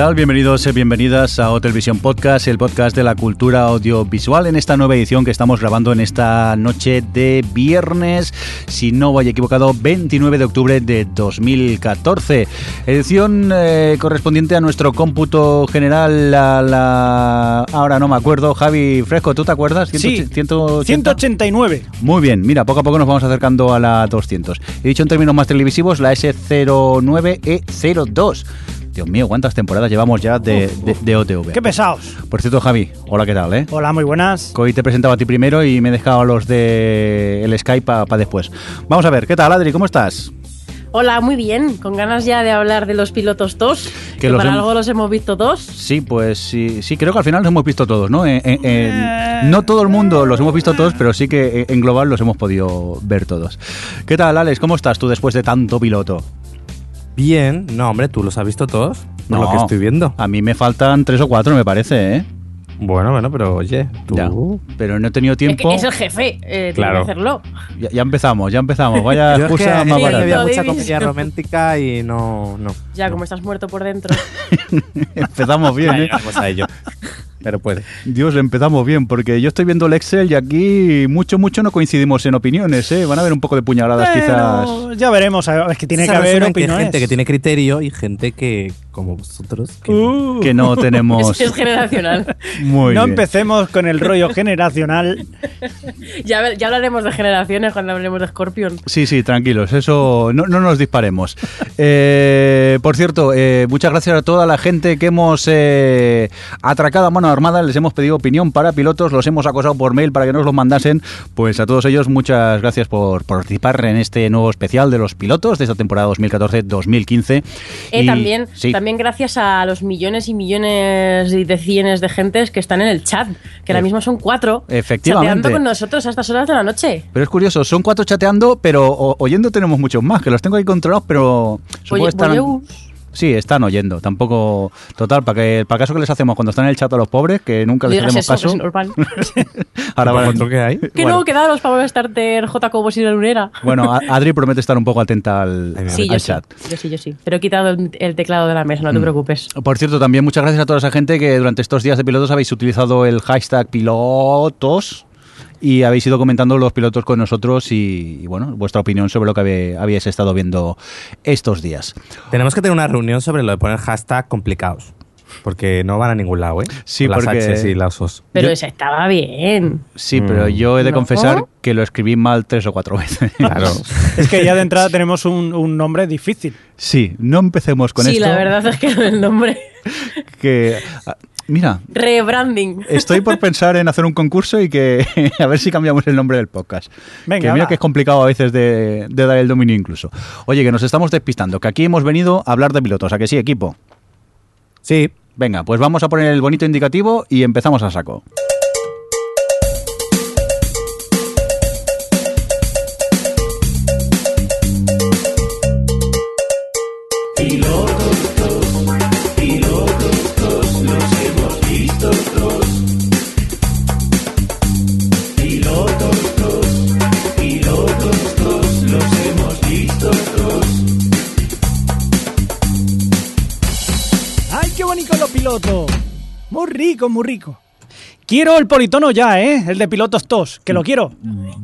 Tal? Bienvenidos y bienvenidas a Hotel Visión Podcast, el podcast de la cultura audiovisual, en esta nueva edición que estamos grabando en esta noche de viernes, si no voy equivocado, 29 de octubre de 2014. Edición eh, correspondiente a nuestro cómputo general, a la... ahora no me acuerdo, Javi Fresco, ¿tú te acuerdas? Sí, 180? 189. Muy bien, mira, poco a poco nos vamos acercando a la 200. He dicho en términos más televisivos la S09E02. Dios mío, ¿cuántas temporadas llevamos ya de, de, de OTV? Qué pesados. Por cierto, Javi, hola, ¿qué tal? Eh? Hola, muy buenas. Hoy te he presentado a ti primero y me he dejado a los de el Skype para después. Vamos a ver, ¿qué tal, Adri? ¿Cómo estás? Hola, muy bien. Con ganas ya de hablar de los pilotos 2. Que Que, los para hem- algo los hemos visto dos. Sí, pues sí, sí, creo que al final los hemos visto todos, ¿no? En- en- en- no todo el mundo los hemos visto todos, pero sí que en global los hemos podido ver todos. ¿Qué tal, Alex? ¿Cómo estás tú después de tanto piloto? Bien, no, hombre, tú los has visto todos, por No. lo que estoy viendo. A mí me faltan tres o cuatro, me parece, ¿eh? Bueno, bueno, pero oye, tú. Ya. Pero no he tenido Es, que tiempo. es el jefe, eh, tiene Claro. que hacerlo. Ya, ya empezamos, ya empezamos. Vaya Yo es que, excusa es más que barata. barata. había mucha Davis. comedia romántica y no. no Ya, como estás muerto por dentro. Empezamos bien, ¿eh? Vamos a ello. Pero puede. Dios, empezamos bien, porque yo estoy viendo el Excel y aquí mucho, mucho no coincidimos en opiniones, ¿eh? Van a haber un poco de puñaladas quizás. Ya veremos. Es que tiene que haber resumen que hay opiniones. gente que tiene criterio y gente que, como vosotros, que no. Uh, Que no tenemos. es, es generacional. Muy no bien. empecemos con el rollo generacional. ya, ya hablaremos de generaciones cuando hablemos de Scorpion. Sí, sí, tranquilos, eso no, no nos disparemos. Eh, por cierto, eh, muchas gracias a toda la gente que hemos eh, atracado a mano armada, les hemos pedido opinión para pilotos, los hemos acosado por mail para que nos los mandasen. Pues a todos ellos, muchas gracias por, por participar en este nuevo especial de los pilotos de esta temporada 2014-2015. Eh, Y- también, sí. también gracias a los millones y millones y de cienes de gentes que están en el chat, que ahora Ef- mismo son cuatro, Efectivamente. chateando con nosotros a estas horas de la noche. Pero es curioso, son cuatro chateando, pero oyendo tenemos muchos más, que los tengo ahí controlados, pero supongo Oye, que están... Sí, están oyendo. Tampoco. Total, para que para caso que les hacemos cuando están en el chat a los pobres, que nunca les hacemos caso. es normal. Ahora van- ¿Otro que hay? que Bueno. no, quedaros para Starter J. Cobos y la lunera. Bueno, a- Adri promete estar un poco atenta al, Ay, Sí, al yo sí, chat. yo sí, yo sí. Pero he quitado el, el teclado de la mesa, no te Mm. preocupes. Por cierto, también muchas gracias a toda esa gente que durante estos días de pilotos habéis utilizado el hashtag pilotos y habéis ido comentando los pilotos con nosotros y, y, bueno, vuestra opinión sobre lo que habe- habíais estado viendo estos días. Tenemos que tener una reunión sobre lo de poner hashtag complicados. Porque no van a ningún lado, ¿eh? Sí, las porque- Hs y las Os. Pero Yo- esa estaba bien. Sí, Mm. pero yo he de ¿No? confesar que lo escribí mal tres o cuatro veces. Claro. Es que ya de entrada tenemos un, un nombre difícil. Sí, no empecemos con sí, esto. la verdad es que el nombre. Que, mira, Rebranding. Estoy por pensar en hacer un concurso y que a ver si cambiamos el nombre del podcast. Venga, que mira va. que es complicado a veces de, de dar el dominio incluso. Oye, que nos estamos despistando, que aquí hemos venido a hablar de pilotos, ¿a que sí, equipo? Sí, Venga, pues vamos a poner el bonito indicativo y empezamos a saco. Rico, muy rico. Quiero el politono ya, ¿eh? El de pilotos tos, que lo quiero.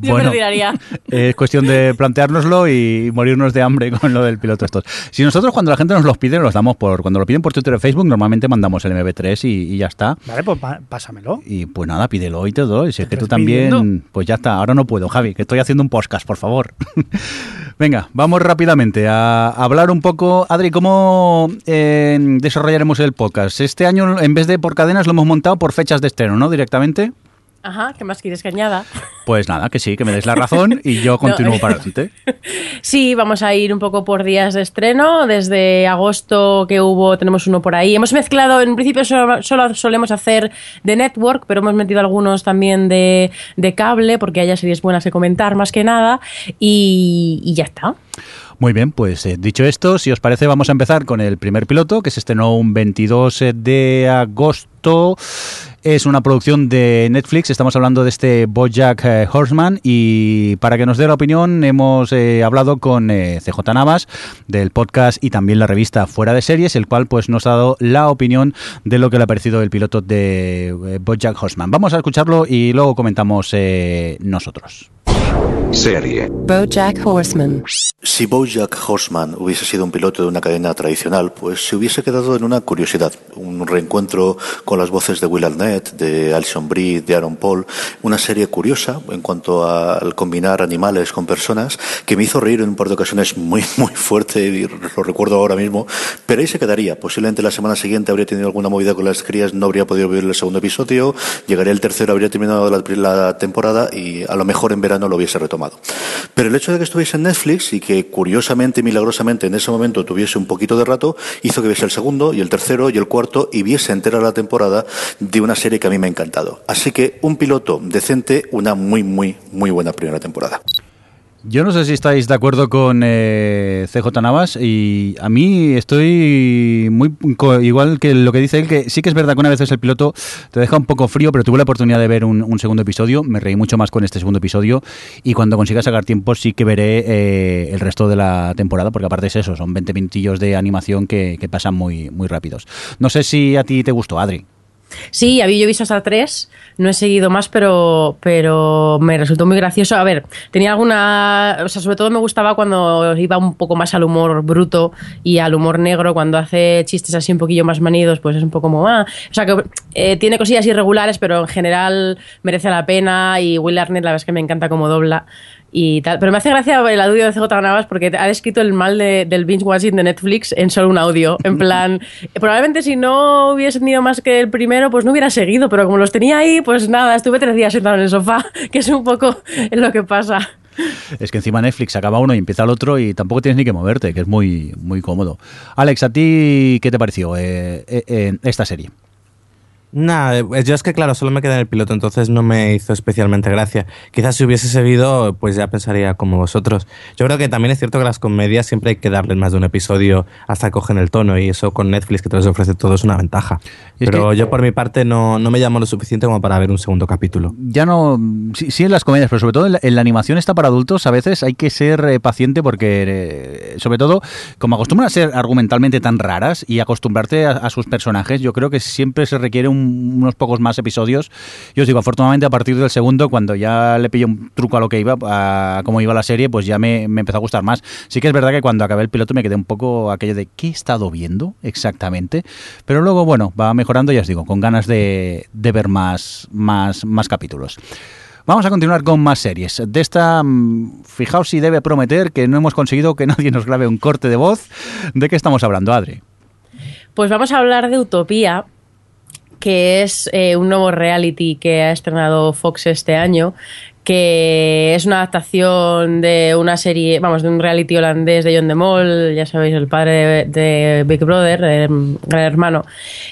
Yo me retiraría. es cuestión de planteárnoslo y morirnos de hambre con lo del piloto estos. Si nosotros cuando la gente nos los pide, los damos por... Cuando lo piden por Twitter o Facebook, normalmente mandamos el MB3 y, y ya está. Vale, pues pásamelo. Y pues nada, pídelo y te doy. Si es que tú también, pidiendo? pues ya está. Ahora no puedo, Javi, que estoy haciendo un podcast, por favor. Venga, vamos rápidamente a hablar un poco. Adri, ¿cómo eh, desarrollaremos el podcast? Este año, en vez de por cadenas, lo hemos montado por fechas de estreno, ¿no? Directamente. Ajá, ¿qué más quieres que añada? Pues nada, que sí, que me des la razón y yo continúo No. para adelante. Sí, vamos a ir un poco por días de estreno. Desde agosto que hubo, tenemos uno por ahí. Hemos mezclado, en principio solo, solo solemos hacer de network, pero hemos metido algunos también de, de cable, porque haya series buenas que comentar más que nada. Y, y ya está. Muy bien, pues eh, dicho esto, si os parece, vamos a empezar con el primer piloto, que se estrenó un 22 de agosto. Es una producción de Netflix, estamos hablando de este Bojack eh, Horseman y para que nos dé la opinión hemos eh, hablado con eh, CJ Navas del podcast y también la revista Fuera de Series, el cual pues nos ha dado la opinión de lo que le ha parecido el piloto de eh, Bojack Horseman. Vamos a escucharlo y luego comentamos nosotros. Serie. BoJack Horseman. Si Bojack Horseman hubiese sido un piloto de una cadena tradicional, pues se hubiese quedado en una curiosidad, un reencuentro con las voces de Will Arnett, de Alison Brie, de Aaron Paul, una serie curiosa en cuanto a- al combinar animales con personas, que me hizo reír en un par de ocasiones muy, muy fuerte, y lo recuerdo ahora mismo, pero ahí se quedaría. Posiblemente la semana siguiente habría tenido alguna movida con las crías, no habría podido ver el segundo episodio, llegaría el tercero, habría terminado la, la temporada y a lo mejor en verano lo hubiese retomado. Pero el hecho de que estuviese en Netflix y que curiosamente, milagrosamente, en ese momento tuviese un poquito de rato, hizo que viese el segundo y el tercero y el cuarto y viese entera la temporada de una serie que a mí me ha encantado. Así que un piloto decente, una muy, muy, muy buena primera temporada. Yo no sé si estáis de acuerdo con eh, CJ Navas y a mí estoy muy igual que lo que dice él, que sí que es verdad que una vez es el piloto te deja un poco frío, pero tuve la oportunidad de ver un, un segundo episodio, me reí mucho más con este segundo episodio y cuando consiga sacar tiempo sí que veré eh, el resto de la temporada, porque aparte es eso, son 20 minutillos de animación que, que pasan muy, muy rápidos. No sé si a ti te gustó, Adri. Sí, había yo visto hasta tres, no he seguido más, pero, pero me resultó muy gracioso. A ver, tenía alguna. O sea, sobre todo me gustaba cuando iba un poco más al humor bruto y al humor negro, cuando hace chistes así un poquillo más manidos, pues es un poco como. Ah. O sea, que eh, tiene cosillas irregulares, pero en general merece la pena. Y Will Arnett, la verdad es que me encanta como dobla y tal. Pero me hace gracia el audio de CJ Navas porque ha descrito el mal de- del binge watching de Netflix en solo un audio. En plan, probablemente si no hubiese tenido más que el primero, pues no hubiera seguido, pero como los tenía ahí, pues nada, estuve tres días sentado en el sofá, que es un poco lo que pasa. Es que encima Netflix acaba uno y empieza el otro y tampoco tienes ni que moverte, que es muy, muy cómodo. Alex, ¿a ti qué te pareció eh, eh, esta serie? Nada, eh, yo es que claro, solo me quedé en el piloto, entonces no me hizo especialmente gracia. Quizás si hubiese seguido, pues ya pensaría como vosotros. Yo creo que también es cierto que las comedias siempre hay que darles más de un episodio hasta que cogen el tono y eso con Netflix que te los ofrece todo es una ventaja. Pero yo por mi parte no, no me llamo lo suficiente como para ver un segundo capítulo. ya no. Sí, sí en las comedias, pero sobre todo en la, en la animación está para adultos. A veces hay que ser eh, paciente porque, eh, sobre todo, como acostumbran a ser argumentalmente tan raras y acostumbrarte a, a sus personajes, yo creo que siempre se requiere un- unos pocos más episodios. Yo os digo, afortunadamente, a partir del segundo, cuando ya le pillé un truco a lo que iba, a cómo iba la serie, pues ya me, me empezó a gustar más. Sí que es verdad que cuando acabé el piloto me quedé un poco aquello de ¿qué he estado viendo exactamente? Pero luego, bueno, va mejorando, ya os digo, con ganas de, de ver más, más, más capítulos. Vamos a continuar con más series. De esta, mm, fijaos si debe prometer que no hemos conseguido que nadie nos grabe un corte de voz. ¿De qué estamos hablando, Adri? Pues vamos a hablar de Utopía, que es eh, un nuevo reality que ha estrenado Fox este año, que es una adaptación de una serie, vamos, de un reality holandés de John de Mol, ya sabéis, el padre de, de Big Brother, el gran hermano.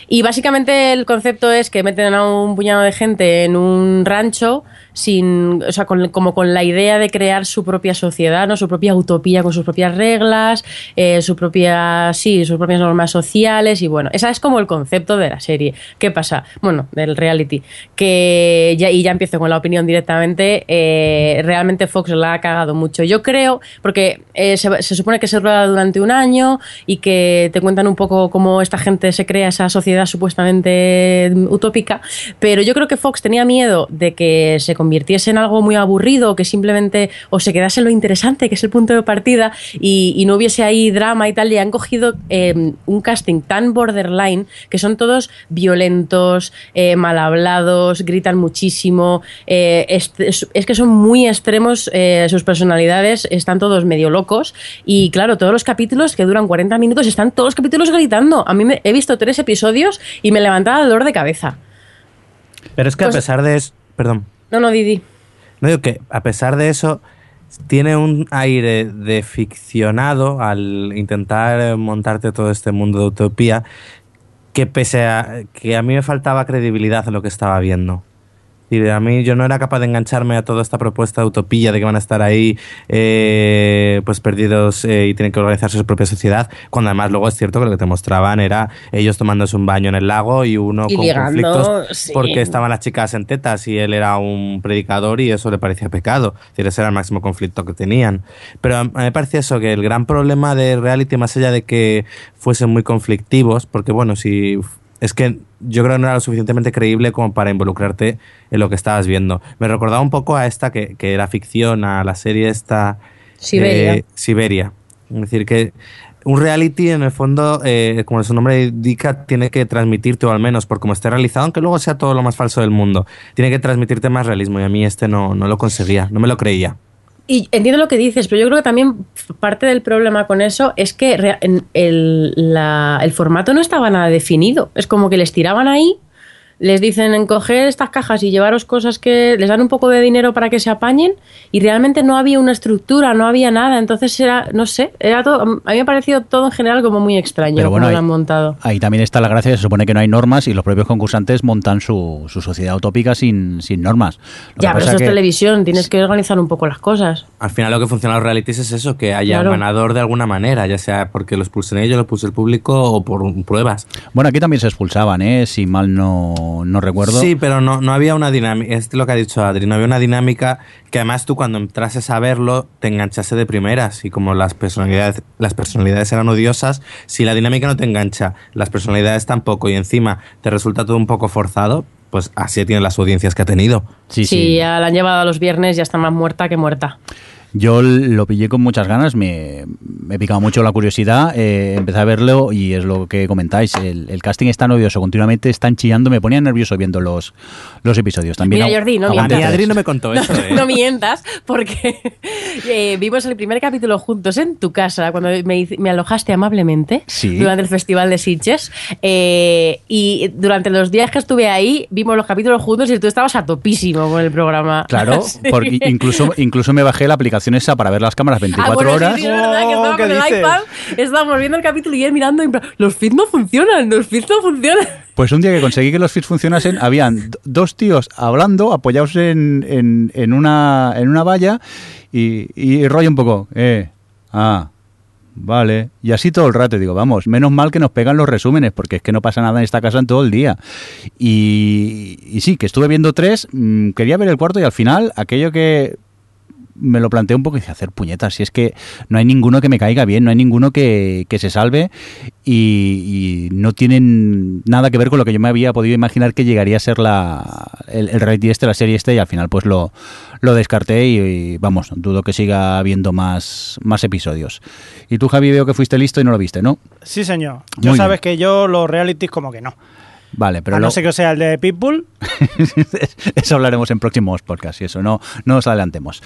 Y básicamente el concepto es que meten a un puñado de gente en un rancho sin, o sea, con- como con la idea de crear su propia sociedad, ¿no? Su propia utopía con sus propias reglas, eh, su propia, sí, sus propias normas sociales y bueno, esa es como el concepto de la serie. ¿Qué pasa? Bueno, del reality, que ya, y ya empiezo con la opinión directamente, eh, realmente Fox la ha cagado mucho. Yo creo, porque eh, se, supone que se rueda durante un año y que te cuentan un poco cómo esta gente se crea esa sociedad supuestamente utópica, pero yo creo que Fox tenía miedo de que se convirtiese en algo muy aburrido, o que simplemente o se quedase en lo interesante, que es el punto de partida, y, y no hubiese ahí drama y tal, y han cogido eh, un casting tan borderline que son todos violentos, eh, mal hablados, gritan muchísimo, eh, es, que son muy extremos eh, sus personalidades, están todos medio locos, y claro, todos los capítulos que duran 40 minutos están todos los capítulos gritando. A mí me, he visto tres episodios y me levantaba dolor de cabeza. Pero es que Pues- a pesar de eso... Perdón. No, no, Didi. No digo que a pesar de eso tiene un aire de ficcionado al intentar montarte todo este mundo de utopía que pese a que a mí me faltaba credibilidad en lo que estaba viendo. Y a mí yo no era capaz de engancharme a toda esta propuesta de utopía de que van a estar ahí eh, pues perdidos eh, y tienen que organizarse su propia sociedad, cuando además luego es cierto que lo que te mostraban era ellos tomándose un baño en el lago y uno Y con ligando, conflictos sí. porque estaban las chicas en tetas y él era un predicador y eso le parecía pecado. Es decir, ese era el máximo conflicto que tenían. Pero a mí me parece eso, que el gran problema de reality, más allá de que fuesen muy conflictivos, porque bueno, si es que yo creo que no era lo suficientemente creíble como para involucrarte en lo que estabas viendo. Me recordaba un poco a esta que, que era ficción, a la serie esta... Siberia. eh, Siberia. Es decir, que un reality en el fondo, eh, como su nombre indica, tiene que transmitirte, o al menos por cómo esté realizado, aunque luego sea todo lo más falso del mundo, tiene que transmitirte más realismo y a mí este no, no lo conseguía, no me lo creía. Y entiendo lo que dices, pero yo creo que también parte del problema con eso es que el, la- el formato no estaba nada definido. Es como que les tiraban ahí, les dicen en coger estas cajas y llevaros cosas que les dan un poco de dinero para que se apañen y realmente no había una estructura, no había nada. Entonces era, no sé, era todo, a mí me ha parecido todo en general como muy extraño Pero bueno, como lo ahí- han montado. Ahí también está la gracia, se supone que no hay normas y los propios concursantes montan su, su sociedad utópica sin, sin normas. Lo Ya, pero eso es que- televisión, tienes que organizar un poco las cosas. Al final lo que funciona en los realities es eso, que haya Claro. un ganador de alguna manera, ya sea porque los pulsen ellos, los pulse el público o por pruebas. Bueno, aquí también se expulsaban, ¿eh? si mal no, no recuerdo. Sí, pero no, no había una dinámica, es lo que ha dicho Adri, no había una dinámica que además tú cuando entrases a verlo te enganchase de primeras y como las personalidades, las personalidades eran odiosas, si la dinámica no te engancha, las personalidades tampoco y encima te resulta todo un poco forzado, pues así tienen las audiencias que ha tenido. Sí, Sí, sí. ya la han llevado a los viernes, ya está más muerta que muerta. Yo lo pillé con muchas ganas, me, me picaba mucho la curiosidad, eh, empecé a verlo y es lo que comentáis, el, el casting está odioso, continuamente están chillando, me ponía nervioso viendo los, los episodios. También Mira, Jordi, no mientas. Adri no me contó eso. ¿eh? No mientas, porque eh, vimos el primer capítulo juntos en tu casa, cuando me, hice- me alojaste amablemente Sí. durante el Festival de Sitges. eh, y durante los días que estuve ahí, vimos los capítulos juntos y tú estabas a topísimo con el programa. Claro, porque que- incluso, incluso me bajé la aplicación esa para ver las cámaras 24 Ah, bueno, horas. sí, es verdad que estaba Oh, ¿qué con el dices? iPad, estábamos viendo el capítulo y él mirando y los feeds no funcionan, los feeds no funcionan. Pues un día que conseguí que los feeds funcionasen, habían dos tíos hablando, apoyados en, en, en una, en una valla y, y rollo un poco, eh, ah, vale. Y así todo el rato, digo, vamos, menos mal que nos pegan los resúmenes, porque es que no pasa nada en esta casa en todo el día. Y, y sí, que estuve viendo tres, mm, quería ver el cuarto y al final aquello que me lo planteé un poco y dije, hacer puñetas, si es que no hay ninguno que me caiga bien, no hay ninguno que, que se salve y, y no tienen nada que ver con lo que yo me había podido imaginar que llegaría a ser la, el, el reality este, la serie este y al final pues lo, lo descarté y, y, vamos, dudo que siga habiendo más, más episodios. Y tú Javi veo que fuiste listo y no lo viste, ¿no? Sí, señor. Muy Yo bien. sabes que yo los realities como que no. Vale, pero a lo- no ser que sea el de Pitbull. eso hablaremos en próximos podcasts y eso, no, no nos adelantemos.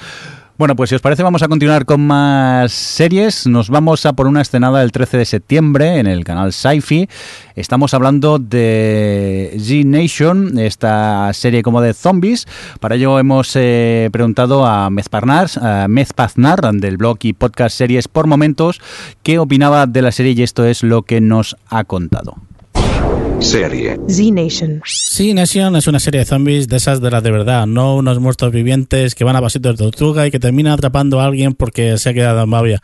Bueno, pues si os parece vamos a continuar con más series. Nos vamos a por una estrenada el 13 de septiembre en el canal Sci-Fi. Estamos hablando de Z-Nation, esta serie como de zombies. Para ello hemos eh, preguntado a Mezpaznar, a Mezpaznar del blog y podcast Series por Momentos qué opinaba de la serie y esto es lo que nos ha contado. Serie. Z Nation. Sí, Nation es una serie de zombies de esas de las de verdad, no unos muertos vivientes que van a pasitos de tortuga y que terminan atrapando a alguien porque se ha quedado en babia.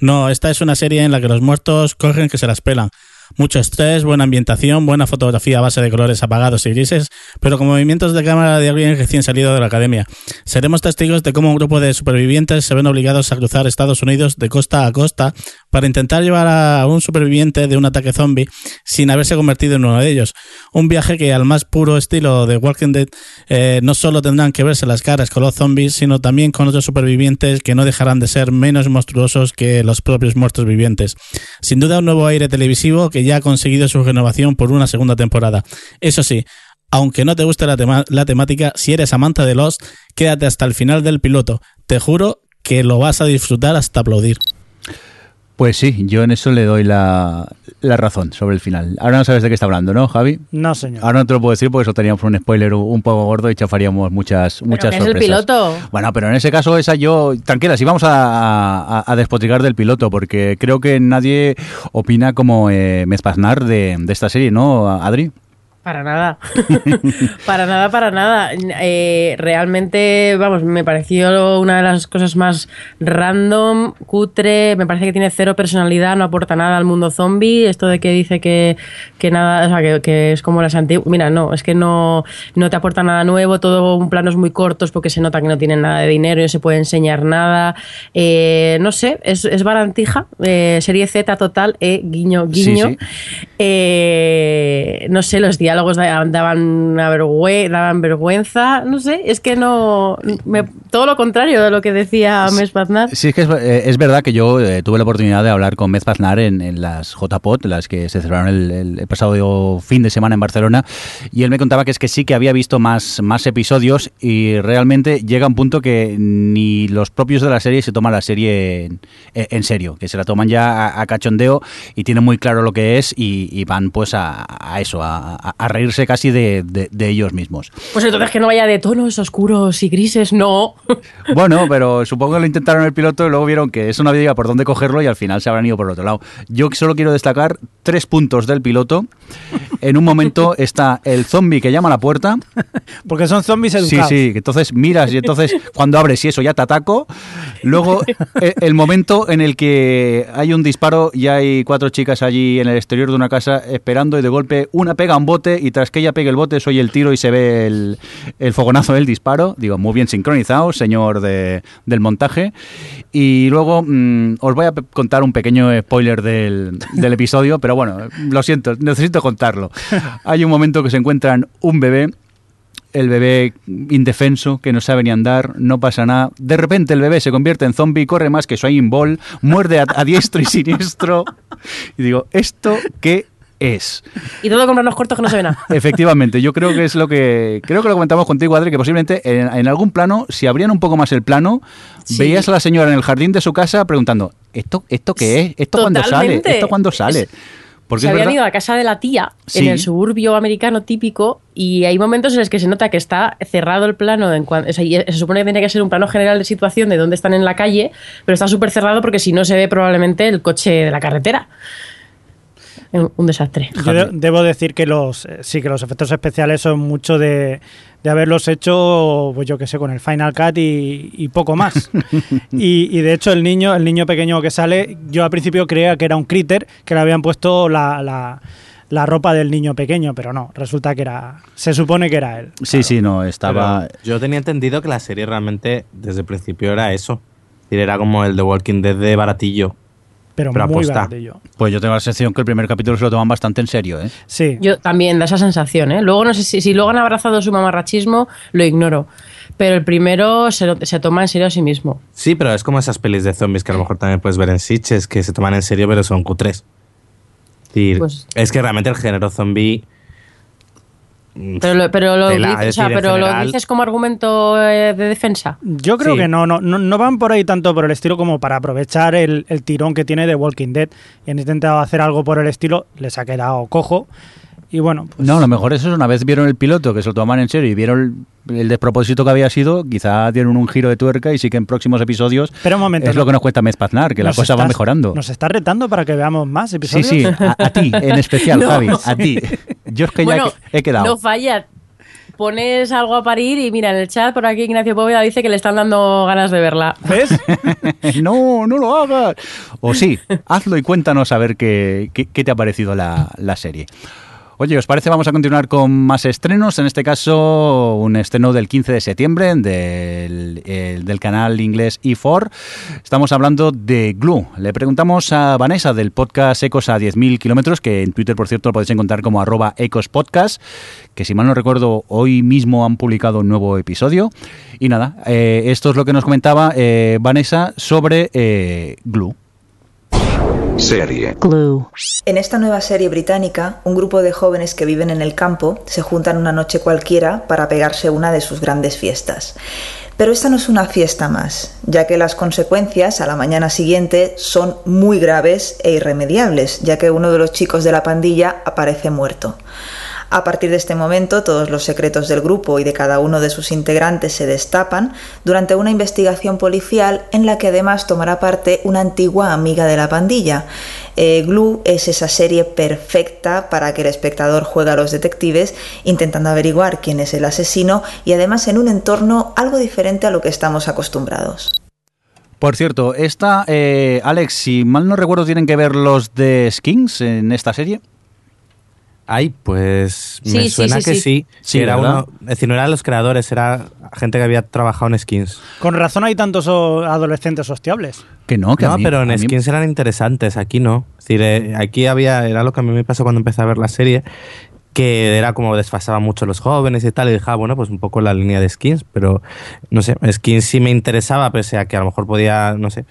No, esta es una serie en la que los muertos corren que se las pelan. Mucho estrés, buena ambientación, buena fotografía a base de colores apagados y grises, pero con movimientos de cámara de alguien recién salido de la academia. Seremos testigos de cómo un grupo de supervivientes se ven obligados a cruzar Estados Unidos de costa a costa para intentar llevar a un superviviente de un ataque zombie sin haberse convertido en uno de ellos. Un viaje que al más puro estilo de Walking Dead eh, no solo tendrán que verse las caras con los zombies, sino también con otros supervivientes que no dejarán de ser menos monstruosos que los propios muertos vivientes. Sin duda un nuevo aire televisivo que ya ha conseguido su renovación por una segunda temporada. Eso sí, aunque no te guste la, temática, si eres amante de Lost, quédate hasta el final del piloto. Te juro que lo vas a disfrutar hasta aplaudir. Pues sí, yo en eso le doy la, la razón sobre el final. Ahora no sabes de qué está hablando, ¿no, Javi? No, señor. Ahora no te lo puedo decir porque eso teníamos un spoiler un poco gordo y chafaríamos muchas, muchas que es el sorpresas. piloto. Bueno, pero en ese caso esa yo... Tranquila, sí vamos a, a, a despotricar del piloto porque creo que nadie opina como eh, Mespaznar de, de esta serie, ¿no, Adri? Para nada. para nada, para nada. Eh, realmente, vamos, me pareció una de las cosas más random, cutre. Me parece que tiene cero personalidad, no aporta nada al mundo zombie. Esto de que dice que, que nada, o sea, que, que es como las antiguas. Mira, no, es que no, no te aporta nada nuevo. Todo un planos muy cortos porque se nota que no tienen nada de dinero y no se puede enseñar nada. Eh, no sé, es, es barantija. Eh, serie Z total, guiño, guiño. Sí, no sé, los diálogos da- daban, vergüe- daban vergüenza. No sé, es que no. me- todo lo contrario de lo que decía Mespaznar. Sí, es que es, eh, es verdad que yo eh, tuve la oportunidad de hablar con Mez Paznar en, en las JPOT, las que se celebraron el, el pasado fin de semana en Barcelona, y él me contaba que es que sí que había visto más, más episodios y realmente llega un punto que ni los propios de la serie se toman la serie en, en serio, que se la toman ya a, a cachondeo y tienen muy claro lo que es y, y van pues a, a eso, a, a- a reírse casi de, de- de ellos mismos. Pues entonces que no vaya de tonos oscuros y grises, no. Bueno, pero supongo que lo intentaron el piloto y luego vieron que eso no había por dónde cogerlo y al final se habrán ido por otro lado. Yo solo quiero destacar tres puntos del piloto. En un momento está el zombie que llama a la puerta. Porque son zombies Sí, educados. sí, que entonces miras y entonces cuando abres y eso ya te ataco. Luego eh, el momento en el que hay un disparo y hay cuatro chicas allí en el exterior de una casa esperando y de golpe una pega un bote y tras que ella pegue el bote soy el tiro y se ve el, fogonazo del disparo. Digo, muy bien sincronizado, señor de- del montaje. Y luego mm, os voy a contar un pequeño spoiler del, episodio, pero bueno, lo siento, necesito contarlo. Hay un momento que se encuentran un bebé el bebé indefenso, que no sabe ni andar, no pasa nada. De repente el bebé se convierte en zombie, corre más que Usain Bolt, muerde a, a diestro y siniestro. Y digo, ¿esto qué es? Y todo con planos cortos que no se ve nada. Efectivamente, yo creo que es lo que creo que lo comentamos contigo, Adri, que posiblemente en, en algún plano, si abrían un poco más el plano, Sí. veías a la señora en el jardín de su casa preguntando, ¿esto esto qué es? ¿Esto cuándo sale? ¿Esto cuándo sale? Porque se habían verdad- ido a casa de la tía Sí. en el suburbio americano típico y hay momentos en los que se nota que está cerrado el plano. En cuan- o sea, y se supone que tiene que ser un plano general de situación de dónde están en la calle, pero está súper cerrado porque si no se ve probablemente el coche de la carretera. Un, desastre. Yo de- debo decir que los eh, sí que los efectos especiales son mucho de, de haberlos hecho, pues yo que sé, con el Final Cut y, y poco más. y, y de hecho el niño, el niño pequeño que sale, yo al principio creía que era un critter, que le habían puesto la, la, la ropa del niño pequeño, pero no, resulta que era, se supone que era él. Sí, sí, no, estaba... Pero yo tenía entendido que la serie realmente desde el principio era eso. Era como el The Walking Dead de baratillo. Pero, pero muy aposta. baratillo. Pues yo tengo la sensación que el primer capítulo se lo toman bastante en serio, ¿eh? Sí. Yo también da esa sensación, ¿eh? Luego no sé si, si luego han abrazado su mamarrachismo, lo ignoro. Pero el primero se, lo- se toma en serio a sí mismo. Sí, pero es como esas pelis de zombies que a lo mejor también puedes ver en Sitches, que se toman en serio pero son cutres. Es decir, Pues- es que realmente el género zombie... Pero lo, pero lo, Tela, dices, es o sea, decir, en pero lo dices como argumento eh, de defensa. Yo creo Sí. que no, no, no, no van por ahí tanto por el estilo como para aprovechar el, el tirón que tiene de Walking Dead. Y han intentado hacer algo por el estilo, les ha quedado cojo. Y bueno, pues, No, a lo mejor eso es una vez vieron el piloto, que se lo tomaban en serio y vieron el, el despropósito que había sido, quizá dieron un giro de tuerca y sí que en próximos episodios Pero un momento, es lo que nos cuenta Mezpaznar, que la cosa va mejorando. ¿Nos está retando para que veamos más Sí, episodios? sí, a, a ti en especial, No. Javi, a ti. Yo es que ya bueno, he, he quedado. no falla. Pones algo a parir y mira, en el chat por aquí Ignacio Póveda dice que le están dando ganas de verla. ¿Ves? no, no lo hagas. O sí, hazlo y cuéntanos a ver qué, qué- qué te ha parecido la, la serie. Oye, ¿os parece? Vamos a continuar con más estrenos. En este caso, un estreno del 15 de septiembre del, el- del canal inglés E4. Estamos hablando de Glue. Le preguntamos a Vanessa del podcast Ecos a 10.000 kilómetros, que en Twitter, por cierto, lo podéis encontrar como arroba ecospodcast, que si mal no recuerdo, hoy mismo han publicado un nuevo episodio. Y nada, eh, esto es lo que nos comentaba eh, Vanessa sobre eh, Glue. Serie. En esta nueva serie británica, un grupo de jóvenes que viven en el campo se juntan una noche cualquiera para pegarse una de sus grandes fiestas. Pero esta no es una fiesta más, ya que las consecuencias a la mañana siguiente son muy graves e irremediables, ya que uno de los chicos de la pandilla aparece muerto. A partir de este momento, todos los secretos del grupo y de cada uno de sus integrantes se destapan durante una investigación policial en la que además tomará parte una antigua amiga de la pandilla. Eh, Glue es esa serie perfecta para que el espectador juegue a los detectives intentando averiguar quién es el asesino y además en un entorno algo diferente a lo que estamos acostumbrados. Por cierto, esta, eh, Alex, si mal no recuerdo, tienen que ver los de Skins en esta serie. Ay, pues Sí, me sí, suena sí, que sí. sí. Sí, era ¿verdad? uno, es decir, no eran los creadores, era gente que había trabajado en skins. Con razón hay tantos o- adolescentes hostiables. Que no, que a no, mí- pero a en mí- skins eran interesantes, aquí no. Es decir, eh, aquí había, era lo que a mí me pasó cuando empecé a ver la serie, que era como desfasaba mucho los jóvenes y tal, y dije, ah, bueno, pues un poco la línea de skins, pero no sé, skins sí me interesaba, pese a que a lo mejor podía, no sé,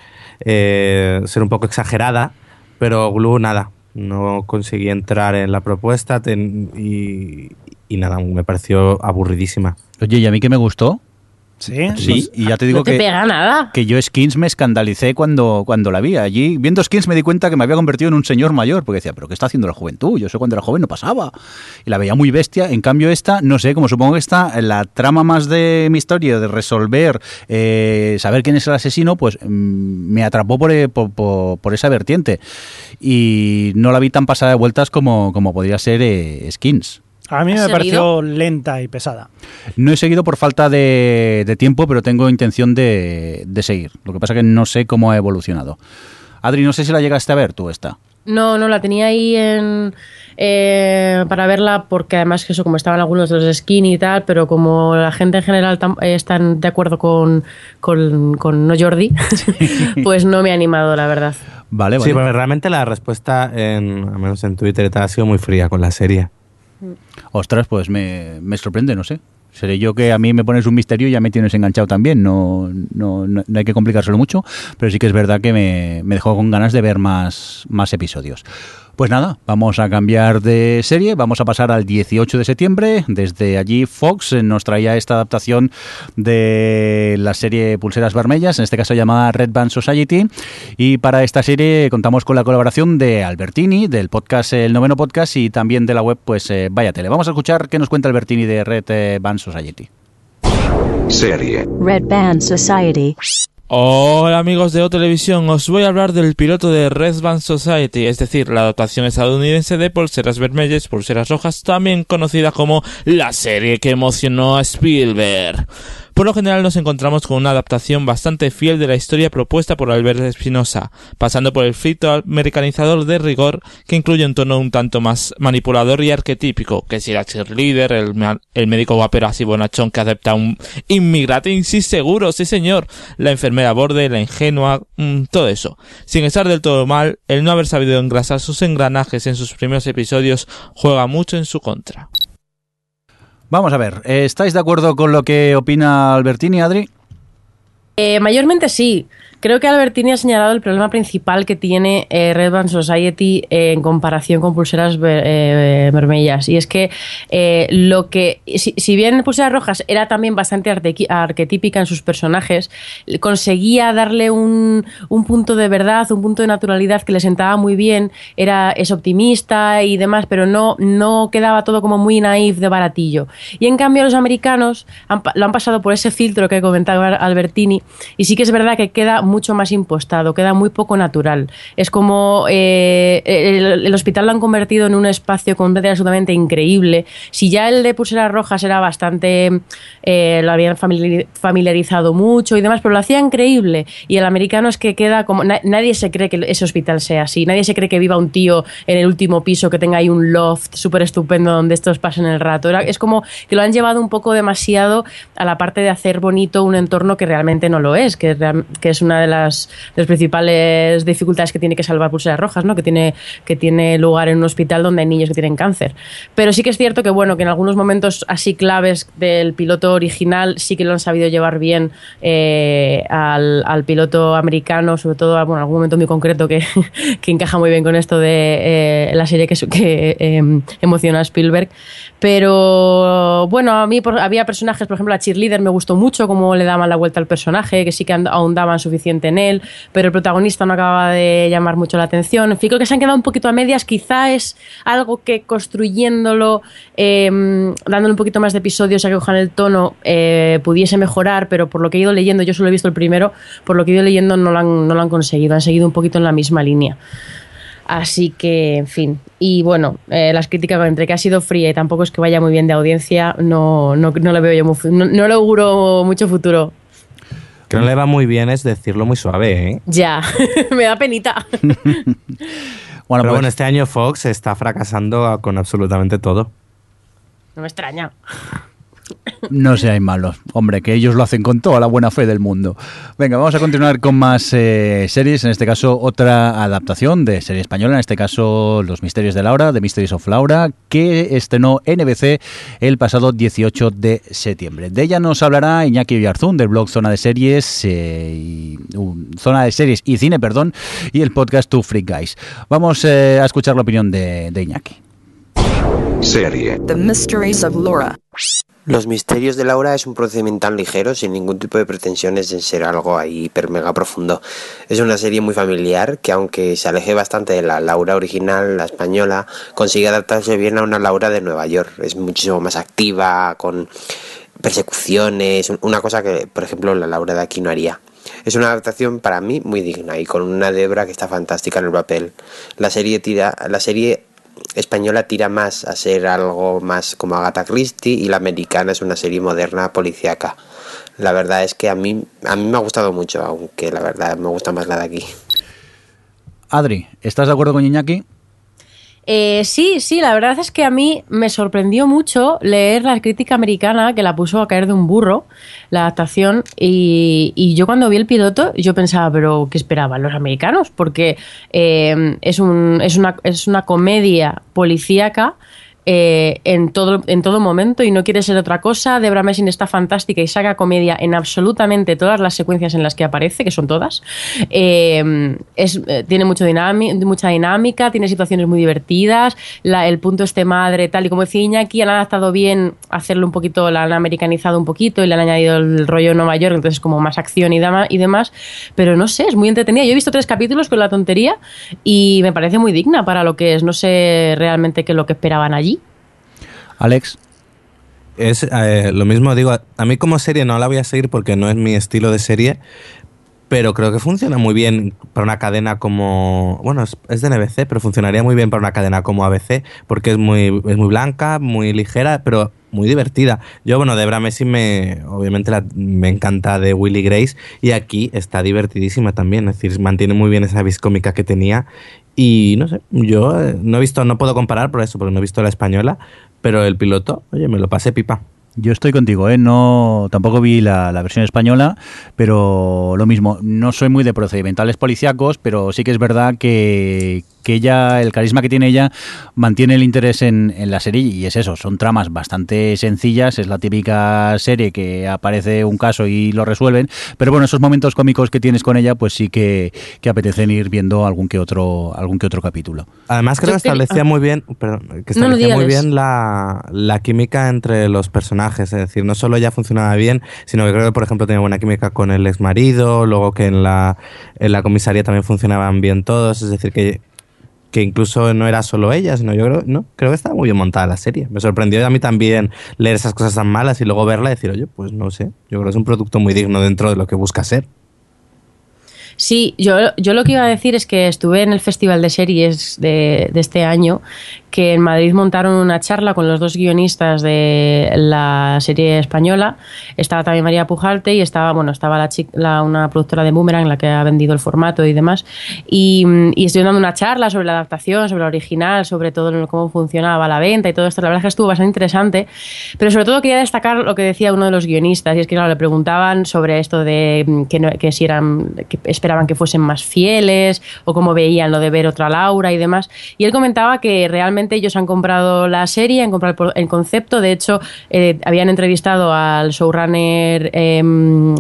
eh, ser un poco exagerada, pero Glue nada, no conseguí entrar en la propuesta y, y nada, me pareció aburridísima. Oye, ¿y a mí que me gustó? Sí, Sí, y ya te digo no te que, pega nada. que yo Skins me escandalicé cuando, cuando la vi. Allí, viendo Skins, me di cuenta que me había convertido en un señor mayor, porque decía, ¿pero qué está haciendo la juventud? Yo sé cuando era joven no pasaba. Y la veía muy bestia. En cambio, esta, no sé, como supongo que está la trama más de misterio, de resolver, eh, saber quién es el asesino, pues mm, me atrapó por, eh, por, por- por esa vertiente. Y no la vi tan pasada de vueltas como, como podría ser eh, Skins. A mí me ¿Has pareció lenta y pesada. No he seguido por falta de, de tiempo, pero tengo intención de, de seguir. Lo que pasa que no sé cómo ha evolucionado. Adri, no sé si la llegaste a ver tú esta. No, no, la tenía ahí en, eh, para verla porque además que eso, como estaban algunos de los skin y tal, pero como la gente en general tam- eh, están de acuerdo con, con, con no Jordi, pues no me he animado, la verdad. Vale, vale. Sí, porque realmente la respuesta, en, al menos en Twitter ha sido muy fría con la serie. Ostras, pues me, me sorprende, no sé. Seré yo que a mí me pones un misterio y ya me tienes enganchado también. No, no, no, no hay que complicárselo mucho, pero sí que es verdad que me, me dejó con ganas de ver más, más episodios. Pues nada, vamos a cambiar de serie, vamos a pasar al 18 de septiembre. Desde allí Fox nos traía esta adaptación de la serie Pulseras Vermellas, en este caso llamada Red Band Society. Y para esta serie contamos con la colaboración de Albertini, del podcast El Noveno Podcast y también de la web pues eh, Vaya Tele. Vamos a escuchar qué nos cuenta Albertini de Red eh, Band Society. Serie. Red Band Society. Hola amigos de O Televisión, os voy a hablar del piloto de Red Band Society, es decir, la adaptación estadounidense de Pulseras Vermellas, Pulseras Rojas, también conocida como la serie que emocionó a Spielberg. Por lo general nos encontramos con una adaptación bastante fiel de la historia propuesta por Albert Espinosa, pasando por el frito americanizador de rigor que incluye un tono un tanto más manipulador y arquetípico, que si la cheerleader, el, el médico guapero así bonachón que acepta un inmigrante, seguro, sí señor, la enfermera borde, la ingenua, mm, todo eso. Sin estar del todo mal, el no haber sabido engrasar sus engranajes en sus primeros episodios juega mucho en su contra. Vamos a ver, ¿estáis de acuerdo con lo que opina Albertini, Adri? Eh, mayormente sí. Creo que Albertini ha señalado el problema principal que tiene eh, Red Band Society eh, en comparación con pulseras eh. Y es que eh, lo que, si, si bien Pulseras Rojas era también bastante arquetípica en sus personajes, conseguía darle un, un punto de verdad, un punto de naturalidad que le sentaba muy bien. Era, es optimista y demás, pero no, no quedaba todo como muy naif de baratillo. Y en cambio los americanos han lo han pasado por ese filtro que comentaba Albertini y sí que es verdad que queda mucho más impostado, queda muy poco natural. Es como eh, el, hospital lo han convertido en un espacio completamente absolutamente increíble. Si ya el de pulseras rojas era bastante, eh, lo habían familiari- familiarizado mucho y demás, pero lo hacían creíble. Y el americano es que queda como, na- nadie se cree que ese hospital sea así, nadie se cree que viva un tío en el último piso, que tenga ahí un loft súper estupendo donde estos pasen el rato. Es como que lo han llevado un poco demasiado a la parte de hacer bonito un entorno que realmente no lo es, que, que es una de las, de las principales dificultades que tiene que salvar pulseras rojas, ¿no? Que tiene, que tiene lugar en un hospital donde hay niños que tienen cáncer. Pero sí que es cierto que, bueno, que en algunos momentos así claves del piloto original sí que lo han sabido llevar bien eh, al, al piloto americano, sobre todo bueno, en algún momento muy concreto que, que encaja muy bien con esto de eh, la serie que, que eh, emociona a Spielberg. Pero bueno, a mí por- había personajes, por ejemplo, a Cheerleader me gustó mucho cómo le daban la vuelta al personaje, que sí que ahondaban suficiente en él, pero el protagonista no acababa de llamar mucho la atención. En fin, creo que se han quedado un poquito a medias. Quizá es algo que construyéndolo, eh, dándole un poquito más de episodios, a que cojan el tono, eh, pudiese mejorar, pero por lo que he ido leyendo, yo solo he visto el primero, por lo que he ido leyendo no lo han, no lo han conseguido, han seguido un poquito en la misma línea. Así que, en fin. Y bueno, eh, las críticas entre que ha sido fría y tampoco es que vaya muy bien de audiencia, no, no, no le veo yo muy, no, no le auguro mucho futuro. Que no le va muy bien es decirlo muy suave, ¿eh? Ya, me da penita. Bueno, Pero pues- bueno, este año Fox está fracasando con absolutamente todo. No me extraña. No seáis malos. Hombre, que ellos lo hacen con toda la buena fe del mundo. Venga, vamos a continuar con más eh, series. En este caso, otra adaptación de serie española. En este caso, Los Misterios de Laura, The Mysteries of Laura, que estrenó NBC el pasado 18 de septiembre. De ella nos hablará Iñaki Villarzún del blog Zona de Series, eh, y, uh, Zona de Series y Cine, perdón, y el podcast Two Freak Guys. Vamos eh, a escuchar la opinión de, de Iñaki. Serie. The Mysteries of Laura. Los misterios de Laura es un procedimiento ligero, sin ningún tipo de pretensiones en ser algo ahí hiper mega profundo. Es una serie muy familiar que, aunque se aleje bastante de la Laura original, la española, consigue adaptarse bien a una Laura de Nueva York. Es muchísimo más activa, con persecuciones, una cosa que, por ejemplo, la Laura de aquí no haría. Es una adaptación para mí muy digna y con una Debra que está fantástica en el papel. La serie tira, la serie española tira más a ser algo más como Agatha Christie y la americana es una serie moderna policíaca. La verdad es que a mí a mí me ha gustado mucho, aunque la verdad me gusta más la de aquí. Adri, ¿estás de acuerdo con Iñaki? Eh, sí, sí, la verdad es que a mí me sorprendió mucho leer la crítica americana que la puso a caer de un burro, la adaptación, y, yo cuando vi el piloto yo pensaba, pero ¿qué esperaban los americanos? Porque eh, es, un, es, una, es una comedia policíaca eh, en, todo, en todo momento y no quiere ser otra cosa. Debra Messing está fantástica y saca comedia en absolutamente todas las secuencias en las que aparece, que son todas. Eh, eh, tiene mucho mucha dinámica, tiene situaciones muy divertidas. El punto este madre, tal y como decía Iñaki, han adaptado bien hacerlo un poquito, la han americanizado un poquito y le han añadido el rollo Nueva York, entonces como más acción y, dama- y demás. Pero no sé, es muy entretenida. Yo he visto tres capítulos con la tontería y me parece muy digna para lo que es. No sé realmente qué es lo que esperaban allí. Alex. Es eh, lo mismo, digo, a mí como serie no la voy a seguir porque no es mi estilo de serie, pero creo que funciona muy bien para una cadena como. Bueno, es, de NBC, pero funcionaría muy bien para una cadena como ABC, porque es muy, es muy blanca, muy ligera, pero muy divertida. Yo, bueno, Debra Messi me, obviamente la- me encanta de Willy Grace, y aquí está divertidísima también, es decir, mantiene muy bien esa vis cómica que tenía. Y no sé, yo eh, no he visto, no puedo comparar por eso, porque no he visto la española, pero el piloto, oye, me lo pasé pipa. Yo estoy contigo, ¿eh? No, tampoco vi la, la versión española, pero lo mismo, no soy muy de procedimentales policíacos, pero sí que es verdad que, que ella, el carisma que tiene ella, mantiene el interés en, en la serie y es eso, son tramas bastante sencillas, es la típica serie que aparece un caso y lo resuelven, pero bueno, esos momentos cómicos que tienes con ella, pues sí que, que apetecen ir viendo algún que otro, algún que otro capítulo. Además creo Yo que quería- establecía ah. muy bien, perdón, que No, no, establecía muy bien la, la química entre los personajes, es decir, no solo ella funcionaba bien, sino que creo que por ejemplo tenía buena química con el ex marido, luego que en la, en la comisaría también funcionaban bien todos, es decir que que incluso no era solo ella, sino yo creo, no, creo que estaba muy bien montada la serie. Me sorprendió a mí también leer esas cosas tan malas y luego verla y decir, oye, pues no sé, yo creo que es un producto muy digno dentro de lo que busca ser. Sí, yo, yo lo que iba a decir es que estuve en el Festival de Series de, de este año, que en Madrid montaron una charla con los dos guionistas de la serie española. Estaba también María Pujalte y estaba, bueno, estaba la, la una productora de Boomerang, la que ha vendido el formato y demás. Y, y estuvieron dando una charla sobre la adaptación, sobre la original, sobre todo cómo funcionaba la venta y todo esto. La verdad es que estuvo bastante interesante. Pero sobre todo quería destacar lo que decía uno de los guionistas, y es que claro, le preguntaban sobre esto de mm, que, no- que si eran, que esperaban que fuesen más fieles o cómo veían lo de ver otra Laura y demás. Y él comentaba que realmente ellos han comprado la serie, han comprado el concepto. De hecho, eh, habían entrevistado al showrunner eh,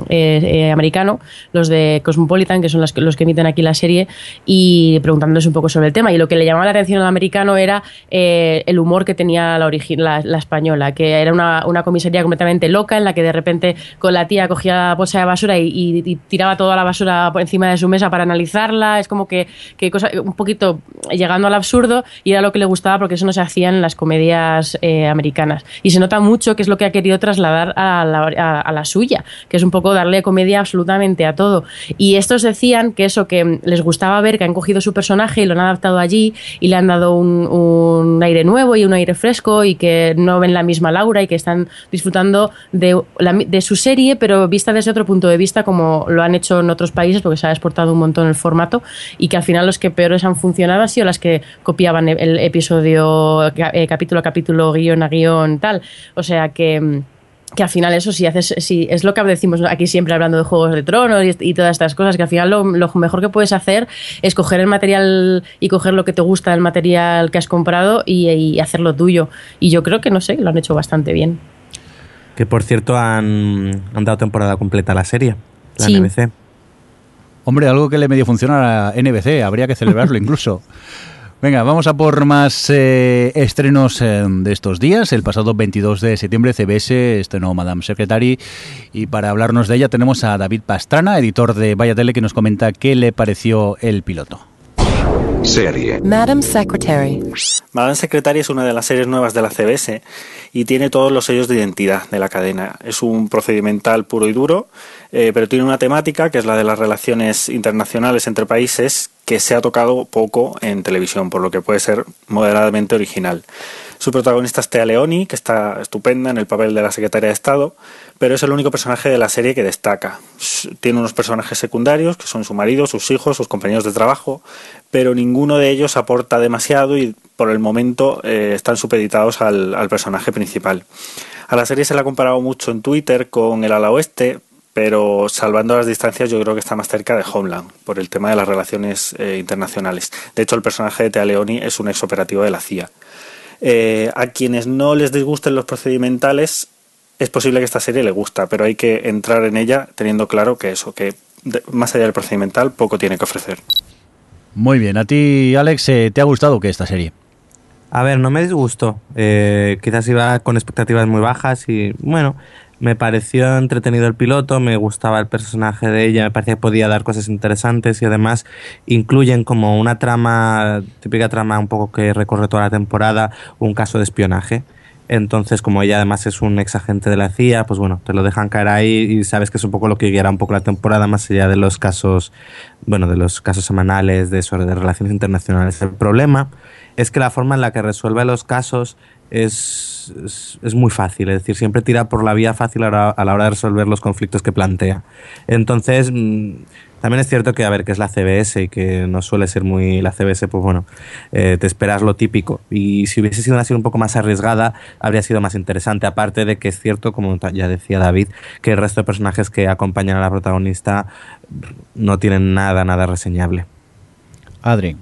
eh, eh, americano, los de Cosmopolitan, que son que, los que emiten aquí la serie, y preguntándoles un poco sobre el tema. Y lo que le llamaba la atención al americano era eh, el humor que tenía la, la, la española, que era una, una comisaría completamente loca en la que de repente con la tía cogía la bolsa de basura y, y- y tiraba toda la basura por encima de su mesa para analizarla. Es como que, que cosa, un poquito llegando al absurdo y era lo que le gustaba porque eso no se hacía en las comedias eh, americanas. Y se nota mucho que es lo que ha querido trasladar a la, suya, que es un poco darle comedia absolutamente a todo. Y estos decían que eso, que les gustaba ver que han cogido su personaje y lo han adaptado allí y le han dado un, aire nuevo y un aire fresco y que no ven la misma Laura y que están disfrutando de, la de su serie, pero vista desde otro punto de vista, como lo han hecho en otros países, porque se ha exportado un montón el formato, y que al final los que peores han funcionado han sido las que copiaban el- el episodio eh, capítulo a capítulo, guion a guion, tal. O sea que mm, que al final eso si haces si es lo que decimos aquí siempre hablando de juegos de tronos y, y todas estas cosas que al final lo, lo mejor que puedes hacer es coger el material y coger lo que te gusta del material que has comprado y, y hacerlo tuyo y yo creo que no sé lo han hecho bastante bien Que por cierto han, han dado temporada completa a la serie, la Sí. NBC. Hombre, algo que le medio funciona a NBC, habría que celebrarlo incluso. Venga, vamos a por más eh, estrenos eh, de estos días. El pasado 22 de septiembre CBS estrenó Madame Secretary y para hablarnos de ella tenemos a David Pastrana, editor de Vaya Tele, que nos comenta qué le pareció el piloto. Serie. Madam Secretary. Madame Secretary es una de las series nuevas de la CBS y tiene todos los sellos de identidad de la cadena. Es un procedimental puro y duro, eh, pero tiene una temática que es la de las relaciones internacionales entre países que se ha tocado poco en televisión, por lo que puede ser moderadamente original. Su protagonista es Tea Leoni, que está estupenda en el papel de la secretaria de Estado, pero es el único personaje de la serie que destaca. Tiene unos personajes secundarios, que son su marido, sus hijos, sus compañeros de trabajo, pero ninguno de ellos aporta demasiado y por el momento eh, están supeditados al, al personaje principal. A la serie se la ha comparado mucho en Twitter con el ala oeste, pero salvando las distancias yo creo que está más cerca de Homeland por el tema de las relaciones eh, internacionales. De hecho, el personaje de Tea Leoni es un ex operativo de la CIA. Eh, a quienes no les disgusten los procedimentales, es posible que esta serie le gusta, pero hay que entrar en ella teniendo claro que eso, que de- más allá del procedimental, poco tiene que ofrecer. Muy bien, a ti, Alex, eh, ¿te ha gustado que esta serie? A ver, no me disgustó. Eh, quizás iba con expectativas muy bajas y bueno, me pareció entretenido el piloto, me gustaba el personaje de ella, me parecía que podía dar cosas interesantes y además incluyen como una trama, típica trama un poco que recorre toda la temporada, un caso de espionaje. Entonces, como ella además es un ex agente de la CIA, pues bueno, te lo dejan caer ahí y sabes que es un poco lo que guiará un poco la temporada, más allá de los casos, bueno, de los casos semanales de, sobre de relaciones internacionales. El problema es que la forma en la que resuelve los casos es, es, muy fácil, es decir, siempre tira por la vía fácil a la, hora de resolver los conflictos que plantea. Entonces, mm, también es cierto que, a ver, que es la CBS y que no suele ser muy la CBS, pues bueno, eh, te esperas lo típico. Y si hubiese sido una serie un poco más arriesgada, habría sido más interesante. Aparte de que es cierto, como ya decía David, que el resto de personajes que acompañan a la protagonista no tienen nada, nada reseñable. Adri.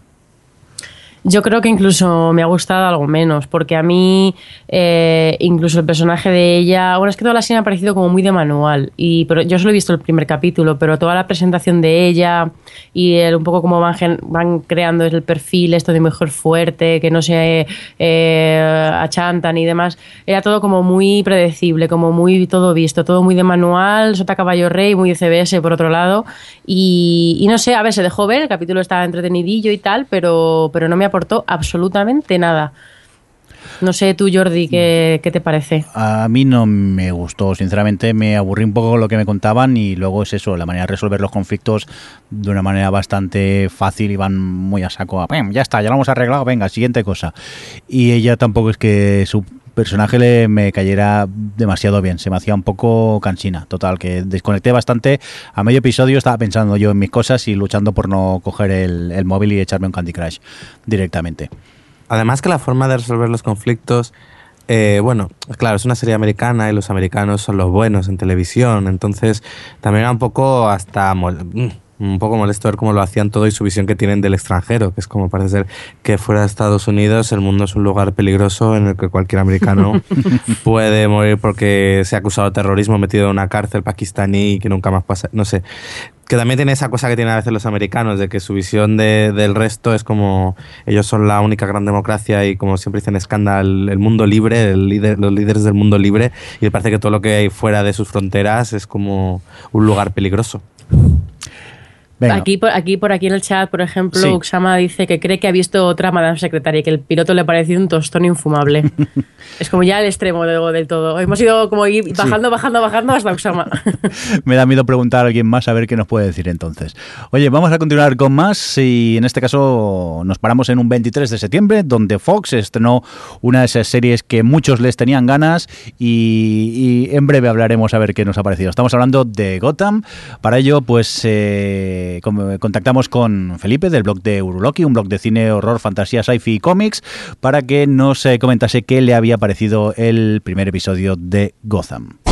Yo creo que incluso me ha gustado algo menos, porque a mí eh, incluso el personaje de ella, bueno, es que toda la serie me ha parecido como muy de manual, y pero yo solo he visto el primer capítulo, pero toda la presentación de ella y el, un poco cómo van, van creando el perfil, esto de mujer fuerte, que no se eh, achantan y demás, era todo como muy predecible, como muy todo visto, todo muy de manual, sota caballo rey, muy de CBS por otro lado, y, no sé, a ver, se dejó ver, el capítulo estaba entretenidillo y tal, pero, pero no me aportó absolutamente nada. No sé tú, Jordi, ¿qué, qué te parece? A mí no me gustó, sinceramente me aburrí un poco lo que me contaban y luego es eso, la manera de resolver los conflictos de una manera bastante fácil y van muy a saco. a, "Pum, Ya está, ya lo hemos arreglado, venga, siguiente cosa. Y ella tampoco es que su personaje le me cayera demasiado bien, se me hacía un poco cansina, total, que desconecté bastante. A medio episodio estaba pensando yo en mis cosas y luchando por no coger el, móvil y echarme un Candy Crush directamente. Además que la forma de resolver los conflictos, eh, bueno, claro, es una serie americana y los americanos son los buenos en televisión, entonces también era un poco hasta mm, un poco molesto ver cómo lo hacían todo y su visión que tienen del extranjero, que es como parece ser que fuera de Estados Unidos el mundo es un lugar peligroso en el que cualquier americano puede morir porque se ha acusado de terrorismo metido en una cárcel pakistaní y que nunca más pasa, no sé que también tiene esa cosa que tienen a veces los americanos, de que su visión de- del resto es como ellos son la única gran democracia y como siempre dicen escándalo, el mundo libre, el líder, los líderes del mundo libre, y parece que todo lo que hay fuera de sus fronteras es como un lugar peligroso. Venga. Aquí por, aquí por aquí en el chat, por ejemplo, Sí. Uxama dice que cree que ha visto otra Madame Secretaria y que el piloto le ha parecido un tostón infumable. es como ya el extremo de- del todo. Hemos ido como ir bajando, bajando, bajando hasta Uxama. Me da miedo preguntar a alguien más a ver qué nos puede decir entonces. Oye, vamos a continuar con más y en este caso nos paramos en un 23 de septiembre donde Fox estrenó una de esas series que muchos les tenían ganas y, y en breve hablaremos a ver qué nos ha parecido. Estamos hablando de Gotham. Para ello, pues eh, contactamos con Felipe del blog de Uruloki, un blog de cine, horror, fantasía, sci-fi y cómics, para que nos eh, comentase qué le había parecido el primer episodio de Gotham.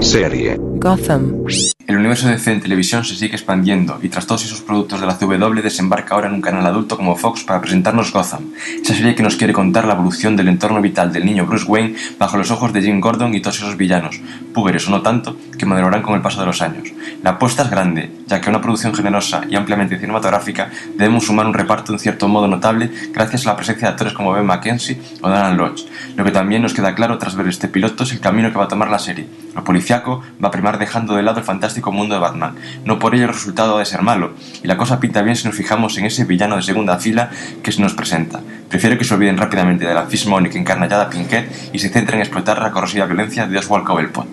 Serie. Gotham. El universo de DC en televisión se sigue expandiendo y tras todos esos productos de la CW desembarca ahora en un canal adulto como Fox para presentarnos Gotham, esa serie que nos quiere contar la evolución del entorno vital del niño Bruce Wayne bajo los ojos de Jim Gordon y todos esos villanos, púberes o no tanto, que madurarán con el paso de los años. La apuesta es grande, ya que a una producción generosa y ampliamente cinematográfica debemos sumar un reparto en cierto modo notable gracias a la presencia de actores como Ben McKenzie o Dan Lodge. Lo que también nos queda claro tras ver este piloto es el camino que va a tomar la serie. Lo policiaco va a primar dejando de lado el fantástico mundo de Batman. No por ello el resultado ha de ser malo, y la cosa pinta bien si nos fijamos en ese villano de segunda fila que se nos presenta. Prefiero que se olviden rápidamente de la Fishmonic encarnallada Pinkett y se centren en explotar la corrosiva violencia de Oswald Cobblepot.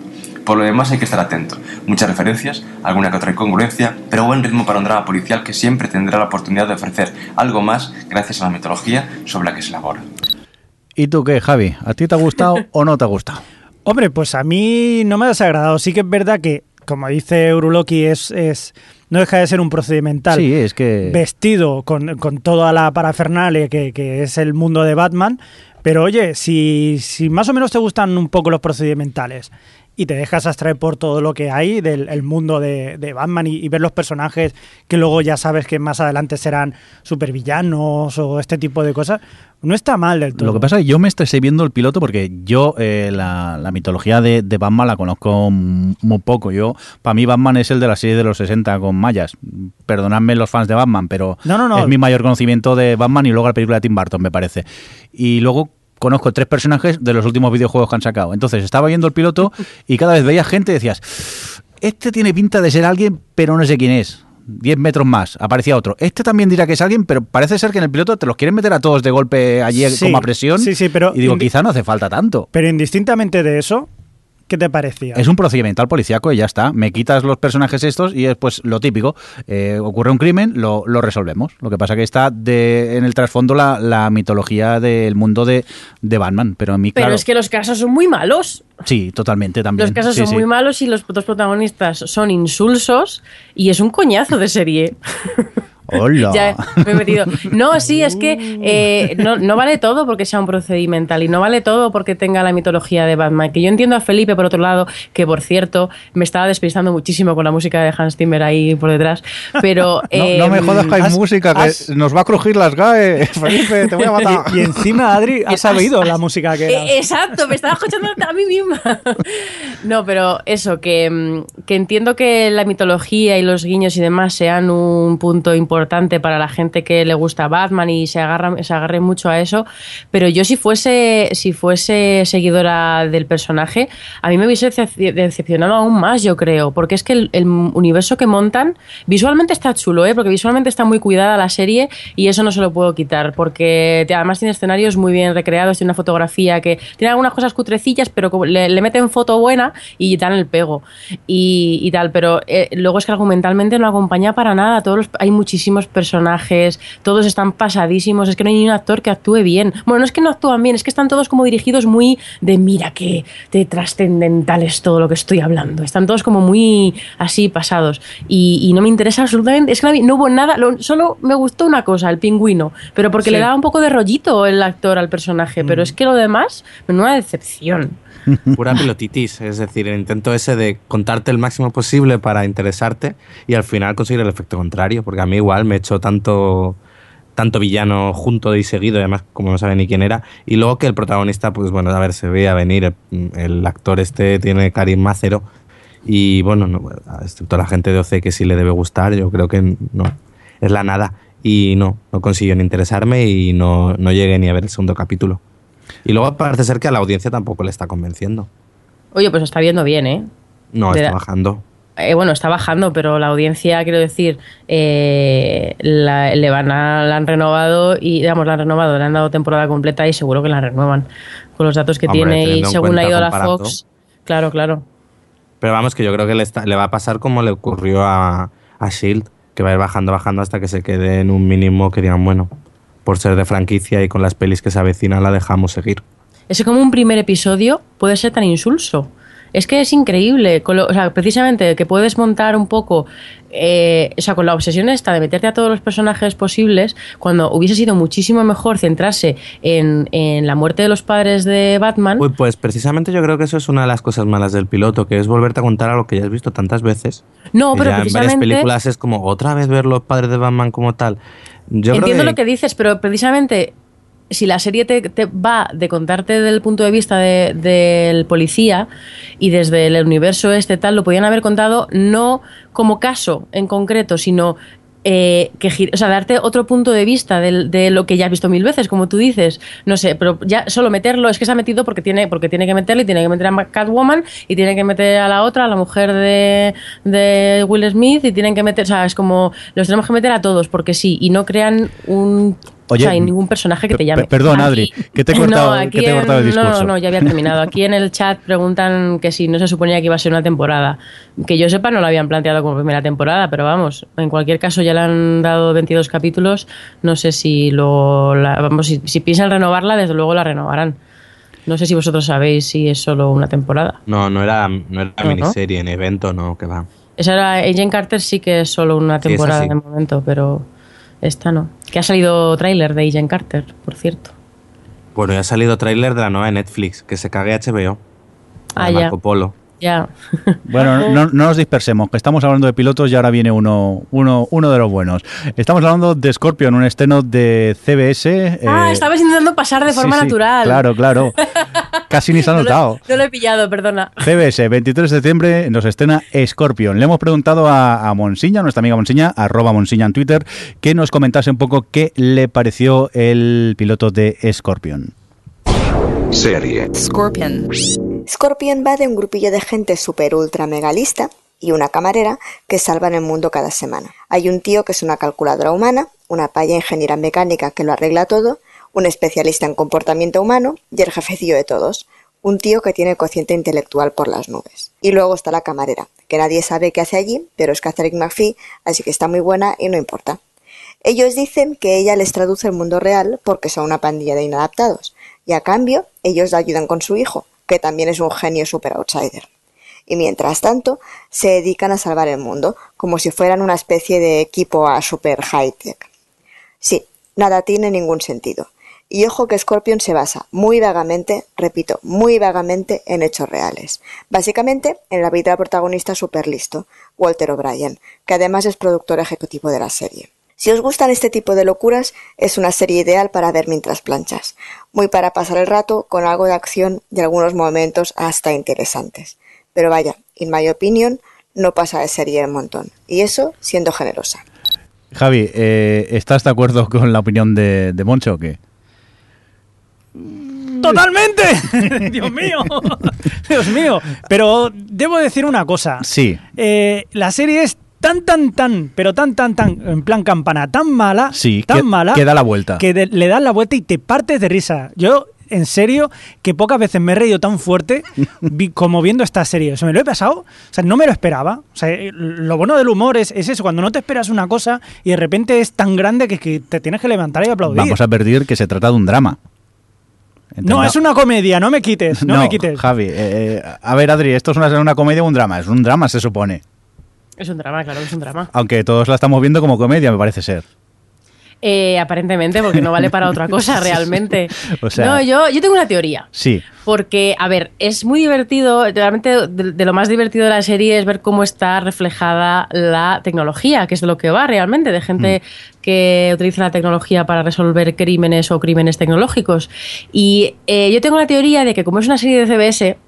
Por lo demás hay que estar atento. Muchas referencias, alguna que otra incongruencia, pero buen ritmo para un drama policial que siempre tendrá la oportunidad de ofrecer algo más gracias a la mitología sobre la que se elabora. ¿Y tú qué, Javi? ¿A ti te ha gustado o no te ha gustado? Hombre, pues a mí no me ha desagradado. Sí que es verdad que, como dice Uruloki, es, es no deja de ser un procedimental Sí, es que... vestido con, con toda la parafernalia que, que es el mundo de Batman. Pero oye, si, si más o menos te gustan un poco los procedimentales y te dejas abstraer por todo lo que hay del el mundo de, de Batman y, y ver los personajes que luego ya sabes que más adelante serán supervillanos o este tipo de cosas, no está mal del todo. Lo que pasa es que yo me estresé viendo el piloto porque yo eh, la, la mitología de, de Batman la conozco muy poco. Yo, para mí Batman es el de la serie de los 60 con mayas. Perdonadme los fans de Batman, pero No, no, no. es mi mayor conocimiento de Batman y luego la película de Tim Burton, me parece. Y luego conozco tres personajes de los últimos videojuegos que han sacado. Entonces estaba viendo el piloto y cada vez veía gente y decías, este tiene pinta de ser alguien, pero no sé quién es. 10 metros más, aparecía otro. Este también dirá que es alguien, pero parece ser que en el piloto te los quieren meter a todos de golpe allí Sí, como a presión. sí, sí, pero y digo, quizá no hace falta tanto. Pero indistintamente de eso, ¿qué te parecía? Es un procedimental policíaco y ya está. Me quitas los personajes estos y es pues lo típico. Eh, ocurre un crimen, lo, lo resolvemos. Lo que pasa que está de, en el trasfondo la, la mitología del mundo de, de Batman. Pero a mí, Pero claro, es que los casos son muy malos. sí, totalmente también. Los casos Sí, son sí. muy malos y los dos protagonistas son insulsos y es un coñazo de serie. Hola. Ya me he metido. No, sí, es que eh, no, no vale todo porque sea un procedimental y no vale todo porque tenga la mitología de Batman. Que yo entiendo a Felipe, por otro lado, que por cierto me estaba despistando muchísimo con la música de Hans Zimmer ahí por detrás. Pero. No, eh, no me jodas que hay has- música, que has- nos va a crujir las GAE. Felipe, te voy a matar. Y, y encima, Adri, has sabido la música que era. Exacto, me estaba escuchando a mí misma. No, pero eso, que, mm, que entiendo que la mitología y los guiños y demás sean un punto importante para la gente que le gusta Batman y se agarra, se agarre mucho a eso. Pero yo si fuese, si fuese seguidora del personaje, a mí me hubiese decep- decepcionado aún más, yo creo. Porque es que el, universo que montan, visualmente está chulo, ¿eh? Porque visualmente está muy cuidada la serie y eso no se lo puedo quitar. Porque además tiene escenarios muy bien recreados, tiene una fotografía que tiene algunas cosas cutrecillas, pero le, le meten foto buena y dan el pego. Y, tal, pero eh, luego es que argumentalmente no acompaña para nada. Todos hay muchísimos personajes, todos están pasadísimos. Es que no hay ni un actor que actúe bien. Bueno, no es que no actúan bien, es que están todos como dirigidos muy de mira que de trascendental es todo lo que estoy hablando. Están todos como muy así pasados. Y, y no me interesa absolutamente. Es que no, hubo nada, lo- solo me gustó una cosa, el pingüino. Pero porque Sí. le daba un poco de rollito el actor al personaje. Pero es que lo demás, menuda decepción. Pura pilotitis, es decir, el intento ese de contarte el máximo posible para interesarte y al final conseguir el efecto contrario, porque a mí igual me echó tanto tanto villano junto y seguido, además como no sabe ni quién era, y luego que el protagonista, pues bueno, a ver, se veía venir, el, el actor este tiene carisma cero, y bueno, no, excepto la gente de OC que sí le debe gustar, yo creo que no, es la nada, y no, no consiguió ni interesarme y no, no llegué ni a ver el segundo capítulo. Y luego parece ser que a la audiencia tampoco le está convenciendo. Oye, pues está viendo bien, ¿eh? No, De está la- bajando. Eh, bueno, está bajando, pero la audiencia, quiero decir, eh, la, le van a, la han renovado y, digamos, la han renovado, le han dado temporada completa y seguro que la renuevan con los datos que Hombre, tiene y según ha ido la. Fox. Claro, claro. Pero vamos, que yo creo que le, está- le va a pasar como le ocurrió a, a Shield, que va a ir bajando, bajando hasta que se quede en un mínimo que digan, bueno, por ser de franquicia y con las pelis que se avecinan la dejamos seguir. Es como un primer episodio puede ser tan insulso. Es que es increíble. con lo- o sea, precisamente que puedes montar un poco, eh, o sea, con la obsesión esta de meterte a todos los personajes posibles, cuando hubiese sido muchísimo mejor centrarse en, en la muerte de los padres de Batman. Uy, pues precisamente yo creo que eso es una de las cosas malas del piloto, que es volverte a contar algo que ya has visto tantas veces. No, pero ya en varias películas es como otra vez ver los padres de Batman como tal. Yo Entiendo que- lo que dices, pero precisamente si la serie te, te va de contarte del punto de vista de- del policía y desde el universo este tal, lo podían haber contado no como caso en concreto, sino eh, que o sea, darte otro punto de vista del- de, lo que ya has visto mil veces, como tú dices. No sé, pero ya solo meterlo, es que se ha metido porque tiene, porque tiene que meterlo y tiene que meter a Catwoman y tiene que meter a la otra, a la mujer de, de Will Smith y tienen que meter, o sea, es como los tenemos que meter a todos porque sí, y no crean un Oye, o sea, hay ningún personaje que te llame. per- perdón, Adri, que te he cortado- No, aquí que te he cortado el discurso. No, no, ya había terminado. Aquí en el chat preguntan que si no se suponía que iba a ser una temporada. Que yo sepa, no lo habían planteado como primera temporada, pero vamos, en cualquier caso ya le han dado 22 capítulos. No sé si lo. la- vamos, si, si piensan renovarla, desde luego la renovarán. No sé si vosotros sabéis si es solo una temporada. No, no era, no era miniserie, en evento, no, que va. Esa era Agent Carter, sí que es solo una temporada sí. de momento, pero esta no. Que ha salido tráiler de Agent Carter, por cierto. Bueno, ya ha salido tráiler de la nueva de Netflix, que se cague HBO. Ah. Marco Polo. Ya. Bueno, no, no nos dispersemos, que estamos hablando de pilotos y ahora viene uno, uno, uno de los buenos. Estamos hablando de Scorpion, un estreno de CBS. ah, eh, estabas intentando pasar de forma sí, natural. Claro, claro. Casi ni se ha No lo- notado. No lo he pillado, perdona. CBS, 23 de septiembre, nos estrena Scorpion. Le hemos preguntado a, a Monsiña, nuestra amiga Monsiña, arroba Monsiña en Twitter, que nos comentase un poco qué le pareció el piloto de Scorpion. Serie. Scorpion. Scorpion va de un grupillo de gente super ultra megalista y una camarera que salvan el mundo cada semana. Hay un tío que es una calculadora humana, una paya ingeniera mecánica que lo arregla todo, un especialista en comportamiento humano y el jefecillo de todos, un tío que tiene cociente intelectual por las nubes. Y luego está la camarera, que nadie sabe qué hace allí, pero es Catherine McPhee, así que está muy buena y no importa. Ellos dicen que ella les traduce el mundo real porque son una pandilla de inadaptados, y a cambio ellos la ayudan con su hijo, que también es un genio super outsider. Y mientras tanto, se dedican a salvar el mundo, como si fueran una especie de equipo a super high-tech. Sí, nada tiene ningún sentido. Y ojo que Scorpion se basa muy vagamente, repito, muy vagamente en hechos reales. Básicamente en la vida del protagonista super listo, Walter O'Brien, que además es productor ejecutivo de la serie. Si os gustan este tipo de locuras, es una serie ideal para ver mientras planchas, muy para pasar el rato con algo de acción y algunos momentos hasta interesantes. Pero vaya, en mi opinión, no pasa de serie el montón, y eso siendo generosa. Javi, eh, ¿estás de acuerdo con la opinión de, de Moncho o qué? ¡Totalmente! Dios mío. Dios mío. Pero debo decir una cosa. Sí. Eh, la serie es tan, tan, tan, pero tan, tan, tan, en plan campana, tan mala, Sí, tan que- mala, que da la vuelta. que de- le das la vuelta y te partes de risa. Yo, en serio, que pocas veces me he reído tan fuerte vi- como viendo esta serie. O sea, me lo he pasado, o sea, no me lo esperaba. O sea, eh, lo bueno del humor es, es eso, cuando no te esperas una cosa y de repente es tan grande que, que te tienes que levantar y aplaudir. Vamos a advertir que se trata de un drama. no, es una comedia, no me quites, no, me quites. Javi, eh, eh, a ver, Adri, ¿esto es una, una comedia o un drama? Es un drama, se supone. Es un drama, claro que es un drama. Aunque todos la estamos viendo como comedia, me parece ser. Eh, aparentemente, porque no vale para otra cosa realmente. O sea- no, yo, yo tengo una teoría. Sí. Porque, a ver, es muy divertido, realmente de, de lo más divertido de la serie es ver cómo está reflejada la tecnología, que es de lo que va realmente, de gente que utiliza la tecnología para resolver crímenes o crímenes tecnológicos. Y eh, yo tengo la teoría de que como es una serie de CBS,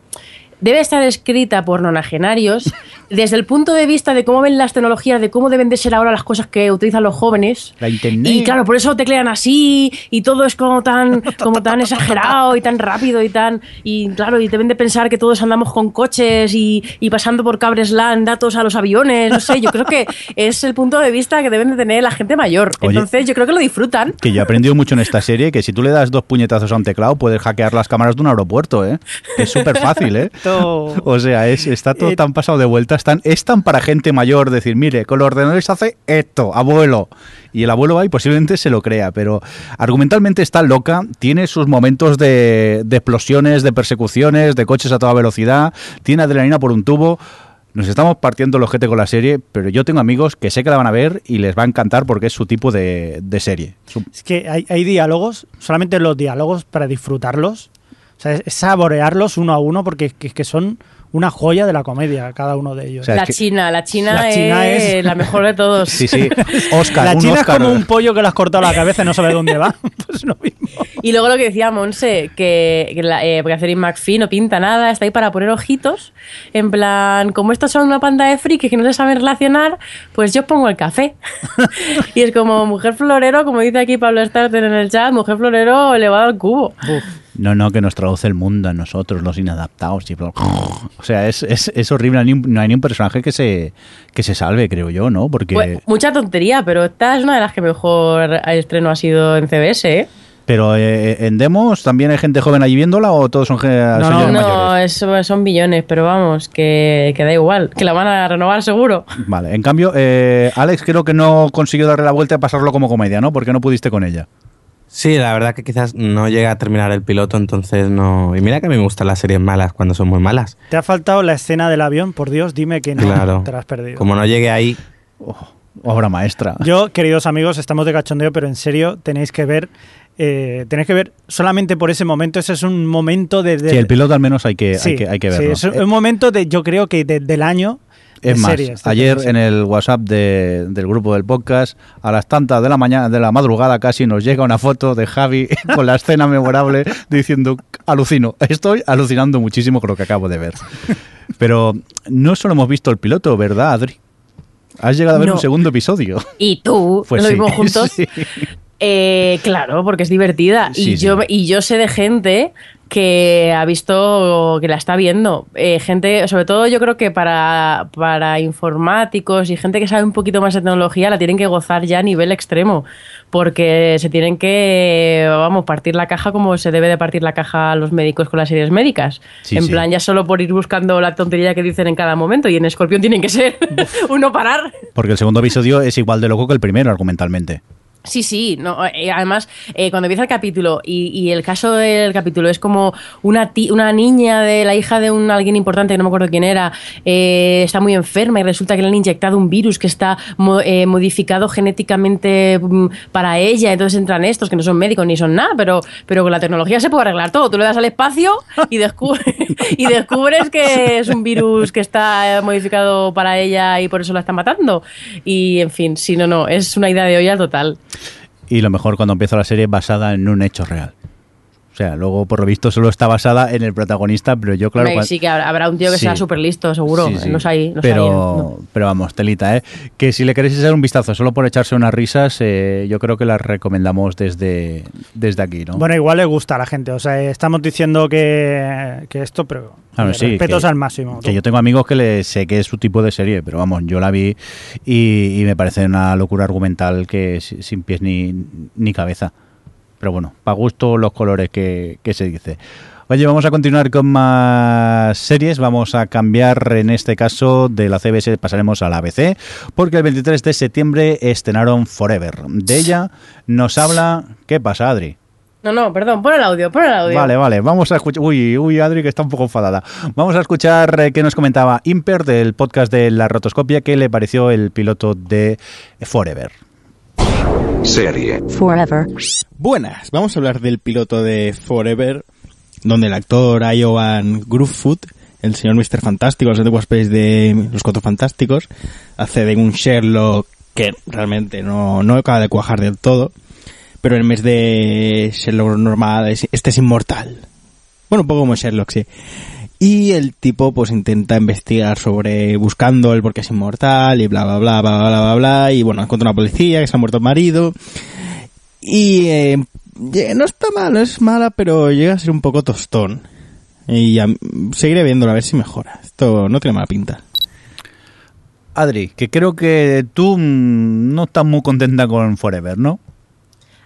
debe estar escrita por nonagenarios desde el punto de vista de cómo ven las tecnologías, de cómo deben de ser ahora las cosas que utilizan los jóvenes. La internet. Y claro, por eso teclean así y todo es como tan, como tan exagerado y tan rápido y tan. Y claro, y deben de pensar que todos andamos con coches y, y pasando por cables LAN datos a los aviones. No sé, yo creo que es el punto de vista que deben de tener la gente mayor. Oye. Entonces, yo creo que lo disfrutan. Que yo he aprendido mucho en esta serie que si tú le das dos puñetazos a un teclado puedes hackear las cámaras de un aeropuerto, ¿eh? Es súper fácil, ¿eh? O sea, es, está todo tan pasado de vueltas, tan, es tan para gente mayor decir, mire, con los ordenadores hace esto, abuelo. Y el abuelo va y posiblemente se lo crea, pero argumentalmente está loca, tiene sus momentos de, de explosiones, de persecuciones, de coches a toda velocidad, tiene adrenalina por un tubo. Nos estamos partiendo el ojete con la serie, pero yo tengo amigos que sé que la van a ver y les va a encantar porque es su tipo de, de serie. Es que hay, hay diálogos, solamente los diálogos para disfrutarlos, o sea, es, saborearlos uno a uno porque es que, es que son una joya de la comedia, cada uno de ellos. la China, la China, La China es, es- la mejor de todos. Sí, sí. Oscar, la un china Oscar. es como un pollo que le has cortado la cabeza y no sabe dónde va. Pues lo mismo. Y luego lo que decía Monse, que, que la, eh, porque Catherine McPhee no pinta nada, está ahí para poner ojitos. En plan, como estos son una panda de frikis que no se saben relacionar, pues yo pongo el café. y es como mujer florero, como dice aquí Pablo Starter en el chat, mujer florero elevado al cubo. No, no, que nos traduce el mundo a nosotros, los inadaptados. Y bla- o sea, es, es, es horrible. No hay, ni un, no hay ni un personaje que se, que se salve, creo yo, ¿no? Porque... Pues, mucha tontería, pero esta es una de las que mejor estreno ha sido en CBS, ¿eh? Pero eh, en demos también hay gente joven allí viéndola o todos son, señores mayores. No, eso son billones, pero vamos, que, que da igual, que la van a renovar seguro. Vale, en cambio, eh, Alex creo que no consiguió darle la vuelta y pasarlo como comedia, ¿no? Porque no pudiste con ella. Sí, la verdad que quizás no llega a terminar el piloto, entonces no. Y mira que a mí me gustan las series malas cuando son muy malas. Te ha faltado la escena del avión, por Dios, dime que no Claro. te la has perdido. Como no llegue ahí. obra maestra. Yo, queridos amigos, estamos de cachondeo, pero en serio tenéis que ver, eh, tenéis que ver solamente por ese momento. Ese es un momento de, de- Sí, el piloto al menos hay que, Sí, hay que, hay que sí, verlo. es un, un momento de, yo creo que de- del año. De Es más, series, ayer en el WhatsApp de- del grupo del podcast, a las tantas de la mañana, de la madrugada casi, nos llega una foto de Javi con la escena memorable diciendo, alucino, estoy alucinando muchísimo con lo que acabo de ver. Pero no solo hemos visto el piloto, ¿verdad, Adri? Has llegado a ver No. un segundo episodio. Y tú, Pues lo sí, vimos juntos. sí. Eh, claro, porque es divertida. Sí, y, sí. yo, y yo sé de gente que ha visto, que la está viendo. Eh, gente, sobre todo yo creo que para, para informáticos y gente que sabe un poquito más de tecnología, la tienen que gozar ya a nivel extremo. Porque se tienen que, vamos, partir la caja como se debe de partir la caja a los médicos con las series médicas. Sí, en sí. plan, ya solo por ir buscando la tontería que dicen en cada momento. Y en Escorpión tienen que ser uno parar. Porque el segundo episodio es igual de loco que el primero, argumentalmente. Sí, sí, no, eh, además, eh, cuando empieza el capítulo y, y el caso del capítulo es como una, ti- una niña de la hija de un alguien importante, que no me acuerdo quién era, eh, está muy enferma y resulta que le han inyectado un virus que está mo- eh, modificado genéticamente mm, para ella, entonces entran estos que no son médicos ni son nada, pero, pero con la tecnología se puede arreglar todo. Tú le das al espacio y, descubres, y descubres que es un virus que está eh, modificado para ella y por eso la está matando. Y en fin, sí, no, no, es una idea de olla total. Y lo mejor cuando empieza la serie basada en un hecho real. O sea, luego por lo visto solo está basada en el protagonista, pero yo claro... Sí que habrá un tío que Sí. sea súper listo, seguro. Sí, sí. Los hay, los pero, ¿no? pero vamos, telita, ¿eh? Que si le queréis echar un vistazo solo por echarse unas risas, eh, yo creo que las recomendamos desde, desde aquí, ¿no? Bueno, igual le gusta a la gente. O sea, estamos diciendo que, que esto, pero Claro, sí, respetos que- al máximo. Que yo tengo amigos que le sé que es su tipo de serie, pero vamos, yo la vi y, y me parece una locura argumental que si- sin pies ni, ni cabeza. Pero bueno, para gusto los colores que, que se dice. Oye, vamos a continuar con más series. Vamos a cambiar en este caso de la CBS, pasaremos a la ABC, porque el 23 de septiembre estrenaron Forever. De ella nos habla. ¿Qué pasa, Adri? No, no, perdón, pon el audio, pon el audio. Vale, vale, vamos a escuchar. Uy, uy, Adri, que está un poco enfadada. Vamos a escuchar eh, qué nos comentaba Imper del podcast de La Rotoscopia, qué le pareció el piloto de Forever. Serie. Forever. Buenas, vamos a hablar del piloto de Forever, donde el actor Iowan Gruffudd, el señor Mr. Fantástico, los antiguos pelis de Los Cuatro Fantásticos, hace de un Sherlock que realmente no, no acaba de cuajar del todo, pero en vez de Sherlock normal, es- este es inmortal. Bueno, un poco como Sherlock, sí. Y el tipo pues intenta investigar sobre buscando el por qué es inmortal y bla bla bla bla bla bla bla y bueno encuentra una policía que se ha muerto el marido y eh, no está mal, no es mala, pero llega a ser un poco tostón. Y ya, seguiré viéndolo a ver si mejora. Esto no tiene mala pinta. Adri, que creo que tú mm, no estás muy contenta con Forever, ¿no?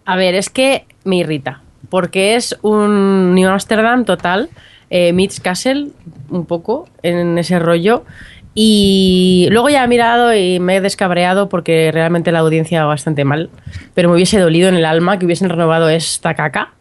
A ver, es que me irrita. Porque es un New Amsterdam total. Eh, Mitch Castle, un poco, en ese rollo. Y luego ya he mirado y me he descabreado porque realmente la audiencia va bastante mal. Pero me hubiese dolido en el alma que hubiesen renovado esta caca.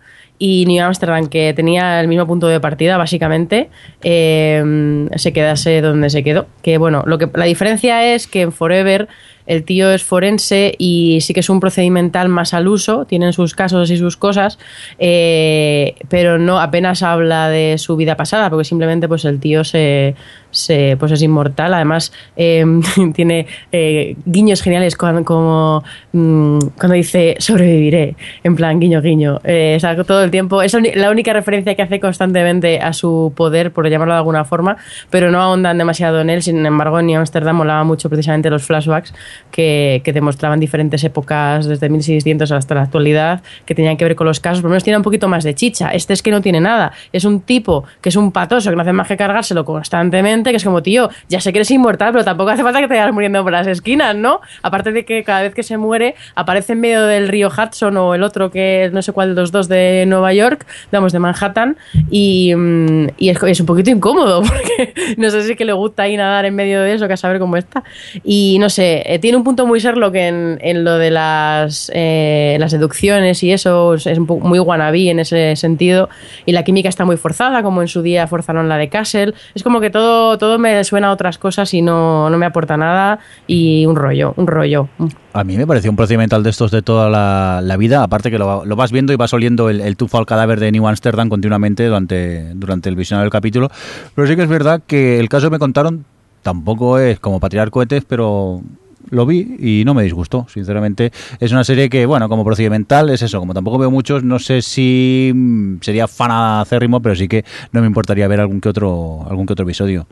Y New Amsterdam, que tenía el mismo punto de partida, básicamente, eh, se quedase donde se quedó. Que bueno, lo que, la diferencia es que en Forever el tío es forense y sí que es un procedimental más al uso, tienen sus casos y sus cosas, eh, pero no apenas habla de su vida pasada, porque simplemente pues el tío se, se- pues es inmortal. Además, eh, tiene eh, guiños geniales cuando, como mm, cuando dice sobreviviré, en plan guiño guiño. Eh, sea, todo el tiempo. Es la única referencia que hace constantemente a su poder, por llamarlo de alguna forma, pero no ahondan demasiado en él. Sin embargo, en New Amsterdam molaba mucho precisamente los flashbacks que, que demostraban diferentes épocas desde 1600 hasta la actualidad que tenían que ver con los casos. Por lo menos tiene un poquito más de chicha. Este es que no tiene nada. Es un tipo que es un patoso que no hace más que cargárselo constantemente, que es como, tío, ya sé que eres inmortal, pero tampoco hace falta que te vayas muriendo por las esquinas, ¿no? Aparte de que cada vez que se muere aparece en medio del río Hudson o el otro que no sé cuál de los dos de Nueva York, digamos, de Manhattan, y, mm, es, un poquito incómodo porque no sé si es que le gusta ahí nadar en medio de eso, que a saber cómo está. Y no sé, eh, tiene un punto muy Sherlock en, en lo de las, eh, deducciones y eso, es un muy wannabe en ese sentido, y la química está muy forzada, como en su día forzaron la de Castle. Es como que todo, todo me suena a otras cosas y no, no me aporta nada, y un rollo, un rollo. A mí me pareció un procedimental de estos de toda la, la vida, aparte que lo, lo vas viendo y vas oliendo el, el tufo al cadáver de New Amsterdam continuamente durante, durante el visionado del capítulo. Pero sí que es verdad que el caso que me contaron tampoco es como para tirar cohetes, pero lo vi y no me disgustó, sinceramente. Es una serie que, bueno, como procedimental es eso, como tampoco veo muchos, no sé si sería fan acérrimo, pero sí que no me importaría ver algún que otro, algún que otro episodio.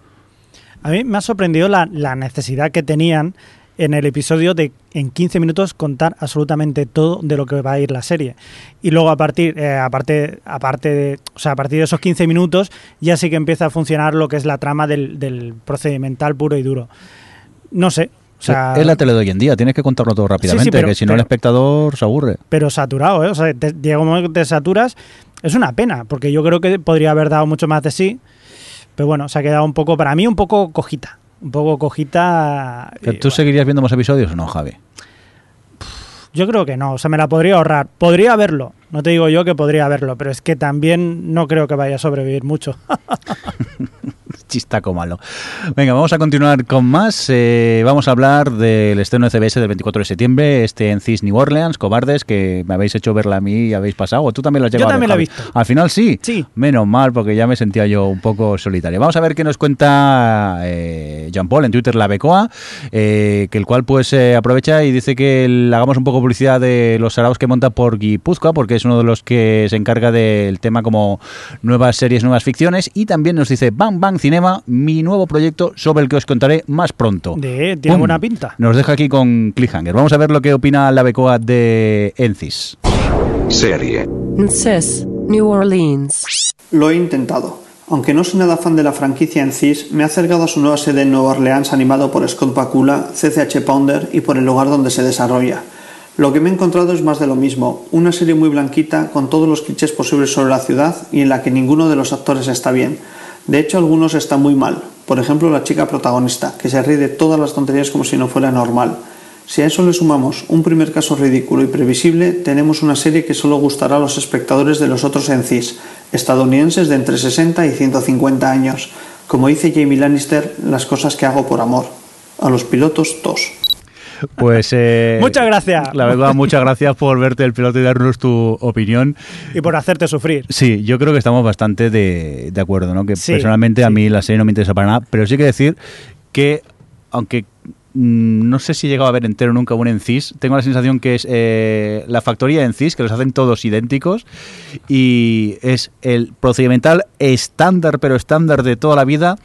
A mí me ha sorprendido la, la necesidad que tenían en el episodio de en 15 minutos contar absolutamente todo de lo que va a ir la serie. Y luego a partir, eh, aparte, aparte de, o sea, a partir de esos 15 minutos ya sí que empieza a funcionar lo que es la trama del, del procedimental puro y duro. No sé. O sea, es la tele de hoy en día, tienes que contarlo todo rápidamente, pero- que si no el espectador se aburre. pero saturado, ¿eh? O sea, te, llega un momento que te saturas. Es una pena, porque yo creo que podría haber dado mucho más de sí. Pero bueno, se ha quedado un poco, para mí, un poco cojita. Un poco cojita. ¿Que ¿Tú seguirías viendo más episodios o no, Javi? Yo creo que no, o sea, me la podría ahorrar. Podría haberlo, no te digo yo que podría haberlo, pero es que también no creo que vaya a sobrevivir mucho. chistaco malo. Venga, vamos a continuar con más. Eh, vamos a hablar del estreno de CBS del 24 de septiembre, este en CIS New Orleans, Cobardes, que me habéis hecho verla a mí y habéis pasado. ¿O tú también lo has Yo llegado a también ver, la he visto. Al final sí. Sí. Menos mal, porque ya me sentía yo un poco solitario. Vamos a ver qué nos cuenta eh, Jean Paul en Twitter, la Becoa, eh, que el cual pues eh, aprovecha y dice que le hagamos un poco publicidad de los saraos que monta por Guipúzcoa, porque es uno de los que se encarga del tema como nuevas series, nuevas ficciones, y también nos dice Bang Bang Cinema, mi nuevo proyecto sobre el que os contaré más pronto. De, tiene Pum. buena pinta. Nos deja aquí con Cliffhanger. Vamos a ver lo que opina la Becoa de Encis. Serie. CIS, New Orleans. Lo he intentado. Aunque no soy nada fan de la franquicia en CIS, me ha acercado a su nueva sede en Nueva Orleans animado por Scott Bakula, CCH Pounder y por el lugar donde se desarrolla. Lo que me he encontrado es más de lo mismo, una serie muy blanquita con todos los clichés posibles sobre la ciudad y en la que ninguno de los actores está bien. De hecho, algunos están muy mal. Por ejemplo, la chica protagonista, que se ríe de todas las tonterías como si no fuera normal. Si a eso le sumamos un primer caso ridículo y previsible, tenemos una serie que solo gustará a los espectadores de los otros en CIS, estadounidenses de entre 60 y 150 años. Como dice Jamie Lannister, las cosas que hago por amor. A los pilotos, tos. Pues eh, Muchas gracias. La verdad, muchas gracias por verte el piloto y darnos tu opinión. Y por hacerte sufrir. Sí, yo creo que estamos bastante de, de acuerdo, ¿no? Que Sí, personalmente a mí la serie no me interesa para nada, pero sí que decir que, aunque mm, no sé si he llegado a ver entero nunca un Encis, tengo la sensación que es eh, la factoría Encis, que los hacen todos idénticos, y es el procedimental estándar, pero estándar de toda la vida,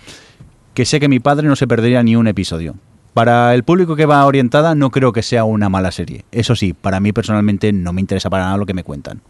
que sé que mi padre no se perdería ni un episodio. Para el público que va orientada no creo que sea una mala serie. Eso sí, para mí personalmente no me interesa para nada lo que me cuentan.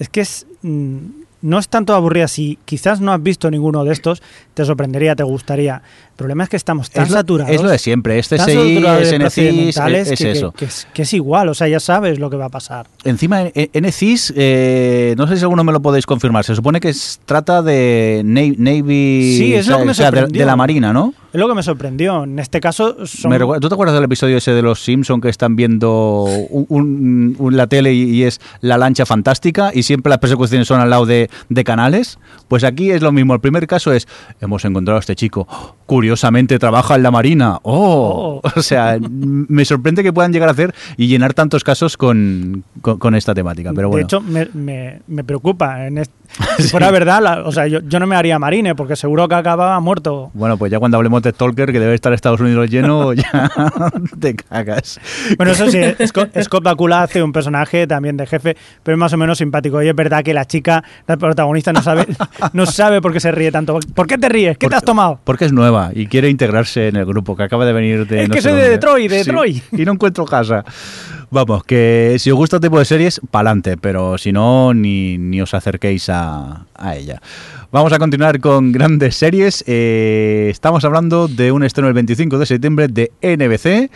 Es que es, mm, no es tanto aburrida. Si quizás no has visto ninguno de estos, te sorprendería, te gustaría. El problema es que estamos tan es, lo, saturados. es lo de siempre, este SNCIS, procedimentales es que, eso. Que, es, que es igual, o sea, ya sabes lo que va a pasar. Encima, en- en NCIS, eh, no sé si alguno me lo podéis confirmar, se supone que trata de Na- Navy, Sí, es o lo que me o sea, de, sorprendió. de la Marina, ¿no? Es lo que me sorprendió. En este caso, son. Me ¿Tú te acuerdas del episodio ese de los Simpson que están viendo un, un- un- la tele y, y es la lancha fantástica y siempre las persecuciones son al lado de, de canales? Pues aquí es lo mismo. El primer caso es, hemos encontrado a este chico, curiosamente trabaja en la Marina. ¡Oh! O sea, me sorprende que puedan llegar a hacer y llenar tantos casos con, con- con esta temática. Pero De bueno. hecho, me, me- me preocupa. En est- Si fuera verdad, la- o sea, yo, yo no me haría marine porque seguro que acababa muerto. Bueno, pues ya cuando hablemos de Stalker, que debe estar Estados Unidos lleno, ya te cagas. Bueno, eso sí, Scott, Scott Bakula hace un personaje también de jefe, pero es más o menos simpático. Y es verdad que la chica, la protagonista, no sabe, no sabe por qué se ríe tanto. ¿Por qué te ríes? ¿Qué te has tomado? Porque es nueva y quiere integrarse en el grupo, que acaba de venir de... Es no que sé soy de dónde. Detroit, de Sí, Detroit. y no encuentro casa. Vamos, que si os gusta este tipo de series, pa'lante, pero si no, ni, ni os acerquéis a, a ella. Vamos a continuar con grandes series. Eh, estamos hablando de un estreno el 25 de septiembre de NBC,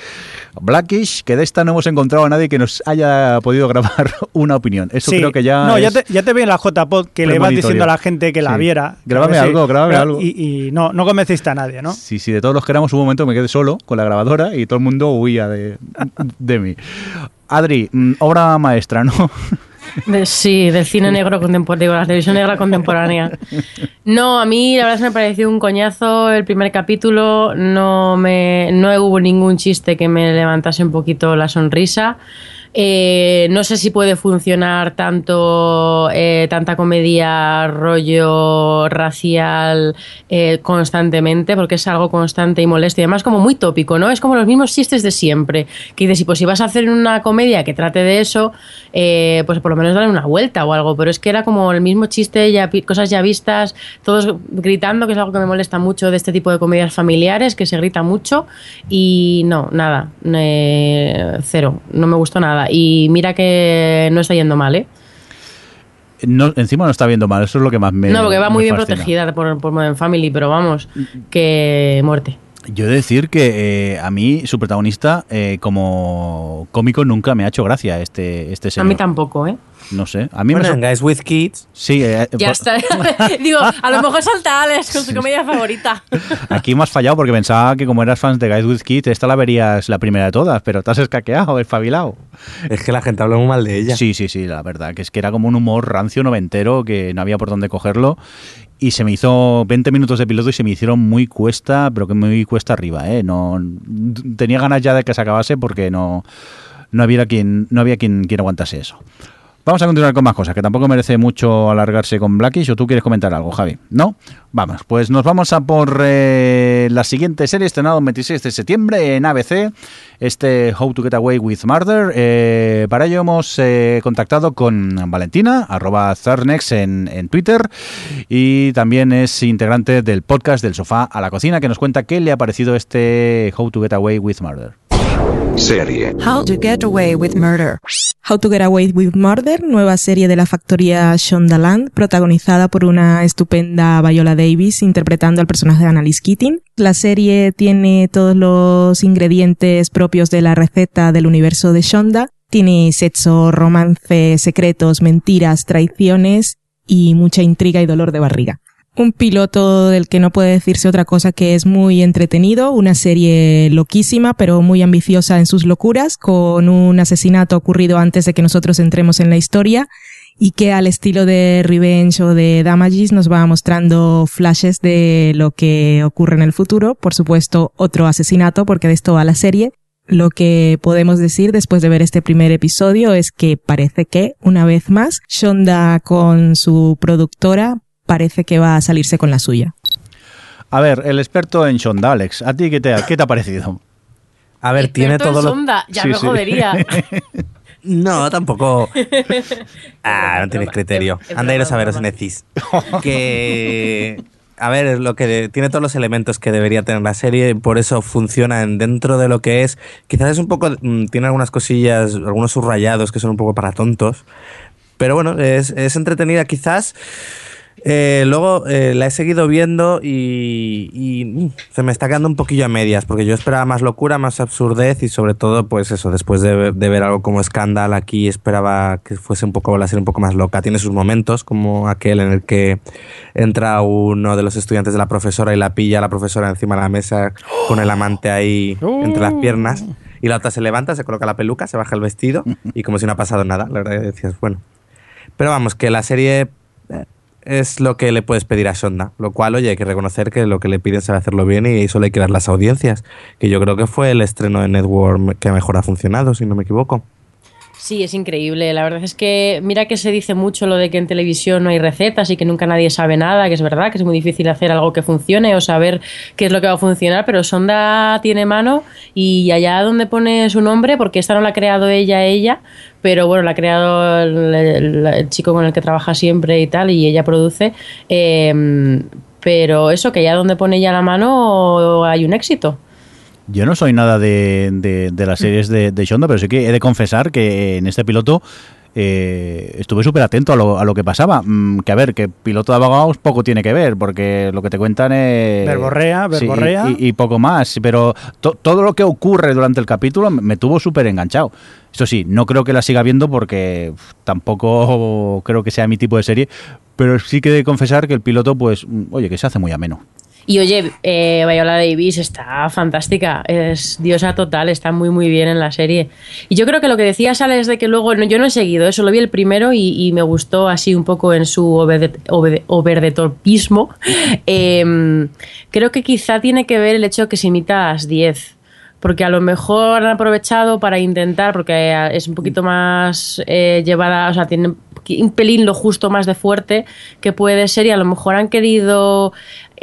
Blackish, que de esta no hemos encontrado a nadie que nos haya podido grabar una opinión. Eso Sí. creo que ya No, ya te, ya te vi en la JPod que le vas diciendo a la gente que la Sí. viera. Grábame algo, grábame Gra- algo. Y, y no, no convenciste a nadie, ¿no? Sí, sí, de todos los que éramos, hubo un momento me quedé solo con la grabadora y todo el mundo huía de, de mí. Adri, mm, obra maestra, ¿no? De- sí, del cine negro contemporáneo, la televisión negra contemporánea. No, a mí la verdad es que me pareció un coñazo el primer capítulo, no me no hubo ningún chiste que me levantase un poquito la sonrisa. Eh, no sé si puede funcionar tanto eh, tanta comedia rollo racial eh, constantemente porque es algo constante y molesto. Y además como muy tópico no es como los mismos chistes de siempre. Que dices y pues si vas a hacer una comedia que trate de eso eh, pues por lo menos darle una vuelta o algo pero es que era como el mismo chiste ya cosas ya vistas todos gritando que es algo que me molesta mucho de este tipo de comedias familiares que se grita mucho y no nada cero no me gustó nada y mira que no está yendo mal eh No, encima no está viendo mal, eso es lo que más me. no, porque va muy bien fascina. protegida por, por Modern Family, pero vamos, que muerte. Yo he de decir que eh, a mí, su protagonista, eh, como cómico, nunca me ha hecho gracia este, este A señor. mí tampoco, ¿eh? No sé. A mí Bueno, me en Guys with Kids. Sí, eh, Ya por- está. Digo, a lo mejor salta Alex con su comedia favorita. Aquí me has fallado porque pensaba que como eras fans de Guys with Kids, esta la verías la primera de todas, pero te has escaqueado, espabilado. Es que la gente habla muy mal de ella. Sí, sí, sí, la verdad, que es que era como un humor rancio noventero que no había por dónde cogerlo. Y se me hizo 20 minutos de piloto y se me hicieron muy cuesta, pero que muy cuesta arriba, ¿eh? No, tenía ganas ya de que se acabase porque no, no había quien, no había quien, quien aguantase eso. Vamos a continuar con más cosas, que tampoco merece mucho alargarse con Blackish. ¿O tú quieres comentar algo, Javi? ¿No? Vamos, pues nos vamos a por eh, la siguiente serie, estrenado el 26 de septiembre en ABC, este How to Get Away with Murder. Eh, para ello hemos eh, contactado con Valentina, arroba Zarnex en, en Twitter, y también es integrante del podcast del sofá a la cocina, que nos cuenta qué le ha parecido este How to Get Away with Murder. Serie. How to Get Away with Murder. How to Get Away with Murder, nueva serie de la factoría Shondaland, protagonizada por una estupenda Viola Davis interpretando al personaje de Annalise Keating. La serie tiene todos los ingredientes propios de la receta del universo de Shonda. Tiene sexo, romance, secretos, mentiras, traiciones y mucha intriga y dolor de barriga. Un piloto del que no puede decirse otra cosa que es muy entretenido, una serie loquísima pero muy ambiciosa en sus locuras, con un asesinato ocurrido antes de que nosotros entremos en la historia y que al estilo de Revenge o de Damages nos va mostrando flashes de lo que ocurre en el futuro, por supuesto otro asesinato porque de esto va la serie. Lo que podemos decir después de ver este primer episodio es que parece que, una vez más, Shonda con su productora parece que va a salirse con la suya. A ver, el experto en Shonda, Alex, ¿a ti qué te, ha- qué te ha parecido? A ver, tiene todo lo... sonda, ya Sí, me sí. jodería. No, tampoco. Ah, no tienes criterio. Anda a veros Necis. Que. A ver, lo que tiene todos los elementos que debería tener la serie, por eso funciona en- dentro de lo que es. Quizás es un poco. mm, Tiene algunas cosillas, algunos subrayados que son un poco para tontos. Pero bueno, es, es entretenida quizás. Eh, luego eh, la he seguido viendo y, mm, se me está quedando un poquillo a medias, porque yo esperaba más locura, más absurdez y sobre todo, pues eso, después de, de ver algo como Scandal, aquí esperaba que fuese un poco la serie un poco más loca. Tiene sus momentos, como aquel en el que entra uno de los estudiantes de la profesora y la pilla a la profesora encima de la mesa con el amante ahí entre las piernas. Y la otra se levanta, se coloca la peluca, se baja el vestido y como si no ha pasado nada. La verdad que decías, bueno. Pero vamos, que la serie eh, es lo que le puedes pedir a Sonda. Lo cual, oye, hay que reconocer que lo que le piden sabe hacerlo bien y hay que ver las audiencias. Que yo creo que fue el estreno de Network que mejor ha funcionado, si no me equivoco. Sí, es increíble. La verdad es que mira que se dice mucho lo de que en televisión no hay recetas y que nunca nadie sabe nada, que es verdad, que es muy difícil hacer algo que funcione o saber qué es lo que va a funcionar, pero Sonda tiene mano y allá donde pone su nombre, porque esta no la ha creado ella, ella, pero bueno, la ha creado el, el- chico con el que trabaja siempre y tal, y ella produce. eh, pero eso, que allá donde pone ella la mano hay un éxito. Yo no soy nada de, de- de las series de, de Shonda, pero sí que he de confesar que en este piloto eh, estuve súper atento a lo, a lo que pasaba. Mm, que a ver, que piloto de abogados poco tiene que ver, porque lo que te cuentan es... Verborrea, Sí, verborrea. y, y poco más, pero to- todo lo que ocurre durante el capítulo me, me tuvo súper enganchado. Eso sí, no creo que la siga viendo porque uf, tampoco creo que sea mi tipo de serie, pero sí que he de confesar que el piloto, pues, mm, oye, que se hace muy ameno. Y oye, eh, Viola Davis está fantástica, es diosa total, está muy muy bien en la serie. Y yo creo que lo que decías, Alex, de que luego, no, yo no he seguido, eso lo vi el primero y, y me gustó así un poco en su overdetorpismo. Em, creo que quizá tiene que ver el hecho que se imita a las 10 porque a lo mejor han aprovechado para intentar, porque es un poquito más eh, llevada, o sea, tiene un pelín lo justo más de fuerte que puede ser y a lo mejor han querido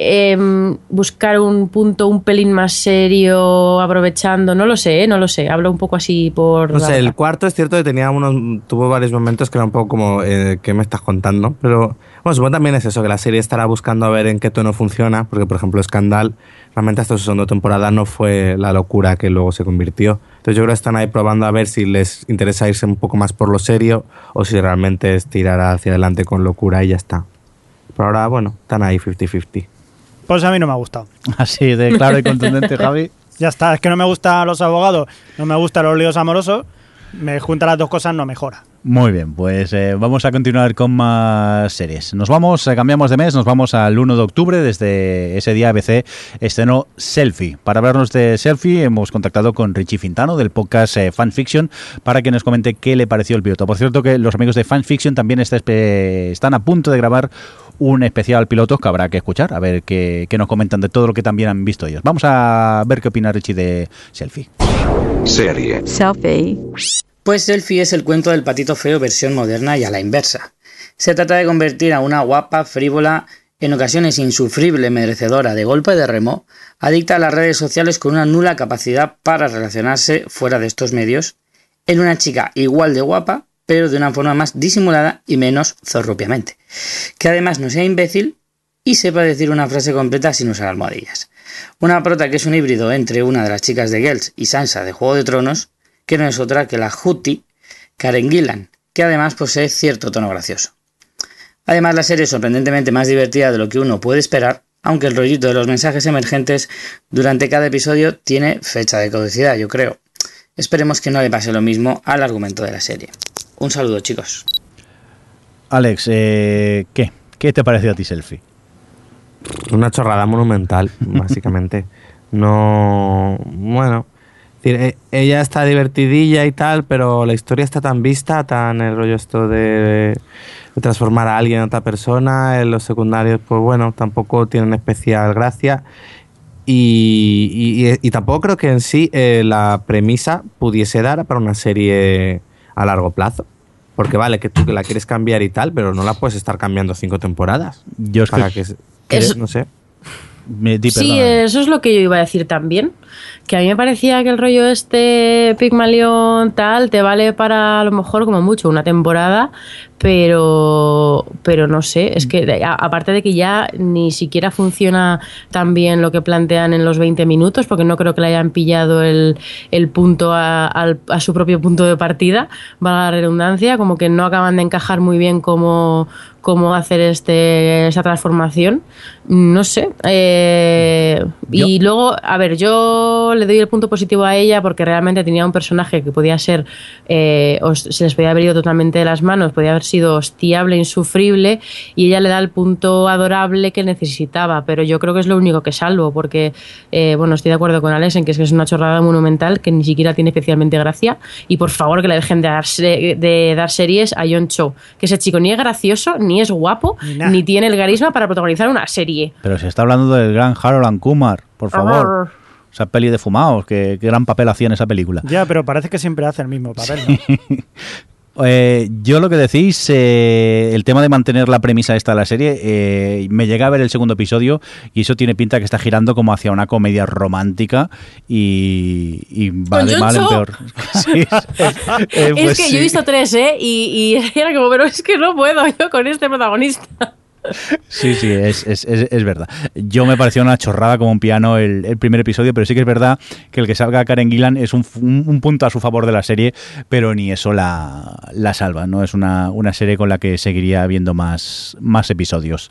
em, buscar un punto un pelín más serio aprovechando, no lo sé, ¿eh? no lo sé, hablo un poco así por... No sé, el cuarto es cierto que tenía unos, tuvo varios momentos que era un poco como, eh, ¿qué me estás contando? Pero, bueno, supongo también es eso, que la serie estará buscando a ver en qué tono funciona, porque por ejemplo Scandal, realmente hasta su segunda temporada no fue la locura que luego se convirtió. Entonces yo creo que están ahí probando a ver si les interesa irse un poco más por lo serio o si realmente es tirar hacia adelante con locura y ya está. Pero ahora, bueno, están ahí 50-50. Pues a mí no me ha gustado. Así de claro y contundente, Javi. Ya está, es que no me gustan los abogados, no me gustan los líos amorosos, me juntan las dos cosas, no mejora. Muy bien, pues eh, vamos a continuar con más series. Nos vamos, eh, cambiamos de mes, nos vamos al 1 de octubre. Desde ese día ABC estrenó Selfie. Para hablarnos de Selfie hemos contactado con Richie Fintano del podcast eh, Fanfiction para que nos comente qué le pareció el piloto. Por cierto que los amigos de Fanfiction también está, están a punto de grabar un especial piloto que habrá que escuchar, a ver qué, qué nos comentan de todo lo que también han visto ellos. Vamos a ver qué opina Richie de Selfie. Serie. Selfie. Pues Selfie es el cuento del patito feo versión moderna y a la inversa. Se trata de convertir a una guapa, frívola, en ocasiones insufrible merecedora de golpe de remo, adicta a las redes sociales con una nula capacidad para relacionarse fuera de estos medios, en una chica igual de guapa, pero de una forma más disimulada y menos zorrupiamente. Que además no sea imbécil y sepa decir una frase completa sin usar almohadillas. Una prota que es un híbrido entre una de las chicas de Girls y Sansa de Juego de Tronos, que no es otra que la Hutti Karen Gillan, que además posee cierto tono gracioso. Además, la serie es sorprendentemente más divertida de lo que uno puede esperar, aunque el rollito de los mensajes emergentes durante cada episodio tiene fecha de caducidad, yo creo. Esperemos que no le pase lo mismo al argumento de la serie. Un saludo, chicos. Alex, eh, ¿qué? ¿Qué te pareció a ti Selfie? Una chorrada monumental, básicamente. no. Bueno. es decir, e- ella está divertidilla y tal, pero la historia está tan vista, tan el rollo esto de, de transformar a alguien en otra persona. En los secundarios, pues bueno, tampoco tienen especial gracia. Y, y- y- y tampoco creo que en sí eh, la premisa pudiese dar para una serie a largo plazo. Porque vale, que tú que la quieres cambiar y tal, pero no la puedes estar cambiando cinco temporadas. Yo es que- para que, se- que- Es- no sé. Me, di, Sí, eso es lo que yo iba a decir también. Que a mí me parecía que el rollo este Pigmalión tal te vale para a lo mejor como mucho una temporada, pero pero no sé, es que a- aparte de que ya ni siquiera funciona tan bien lo que plantean en los 20 minutos, porque no creo que le hayan pillado el, el punto a, al- a su propio punto de partida, valga la redundancia, como que no acaban de encajar muy bien cómo, cómo hacer este esa transformación. No sé. eh, y luego, a ver, yo le doy el punto positivo a ella porque realmente tenía un personaje que podía ser, eh, os- se les podía haber ido totalmente de las manos, podía haber sido hostiable, insufrible, y ella le da el punto adorable que necesitaba, pero yo creo que es lo único que salvo, porque, eh, bueno, estoy de acuerdo con Alex en que es que es una chorrada monumental que ni siquiera tiene especialmente gracia, y por favor que le dejen de dar, de dar series a John Cho, que ese chico ni es gracioso, ni es guapo, ni, tiene el carisma para protagonizar una serie. Pero se está hablando del gran Harold Kumar, por favor. Esa peli de fumados, que, qué gran papel hacía en esa película. Ya, pero parece que siempre hace el mismo papel. ¿no? Eh, yo lo que decís, eh, el tema de mantener la premisa esta de la serie, eh, me llega a ver el segundo episodio y eso tiene pinta que está girando como hacia una comedia romántica y, y va ¿Con de mal en peor. Sí, eh, es pues que sí. yo he visto tres, ¿eh? Y, y era como, pero es que no puedo yo con este protagonista. Sí, sí, es, es, es, verdad. Yo me pareció una chorrada como un piano el, el primer episodio, pero sí que es verdad que el que salga Karen Gillan es un, un- un punto a su favor de la serie, pero ni eso la, la salva. No es una, una serie con la que seguiría viendo más, más episodios.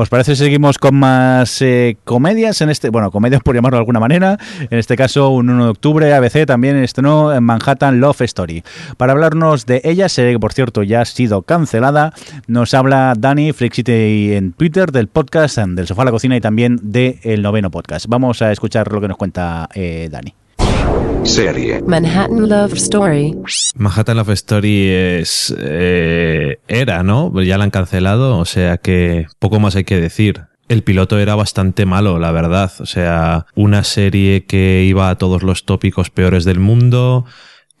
¿Os parece si seguimos con más eh, comedias en este, bueno, comedias por llamarlo de alguna manera? En este caso, un 1 de octubre, ABC también estrenó en Manhattan Love Story. Para hablarnos de ella, serie que por cierto ya ha sido cancelada, nos habla Dani Flixity en Twitter del podcast del sofá a la cocina y también de El Noveno Podcast. Vamos a escuchar lo que nos cuenta eh, Dani. Serie. Manhattan Love Story. Manhattan Love Story es. eh, era, ¿no? Ya la han cancelado, o sea que poco más hay que decir. El piloto era bastante malo, la verdad. O sea, una serie que iba a todos los tópicos peores del mundo,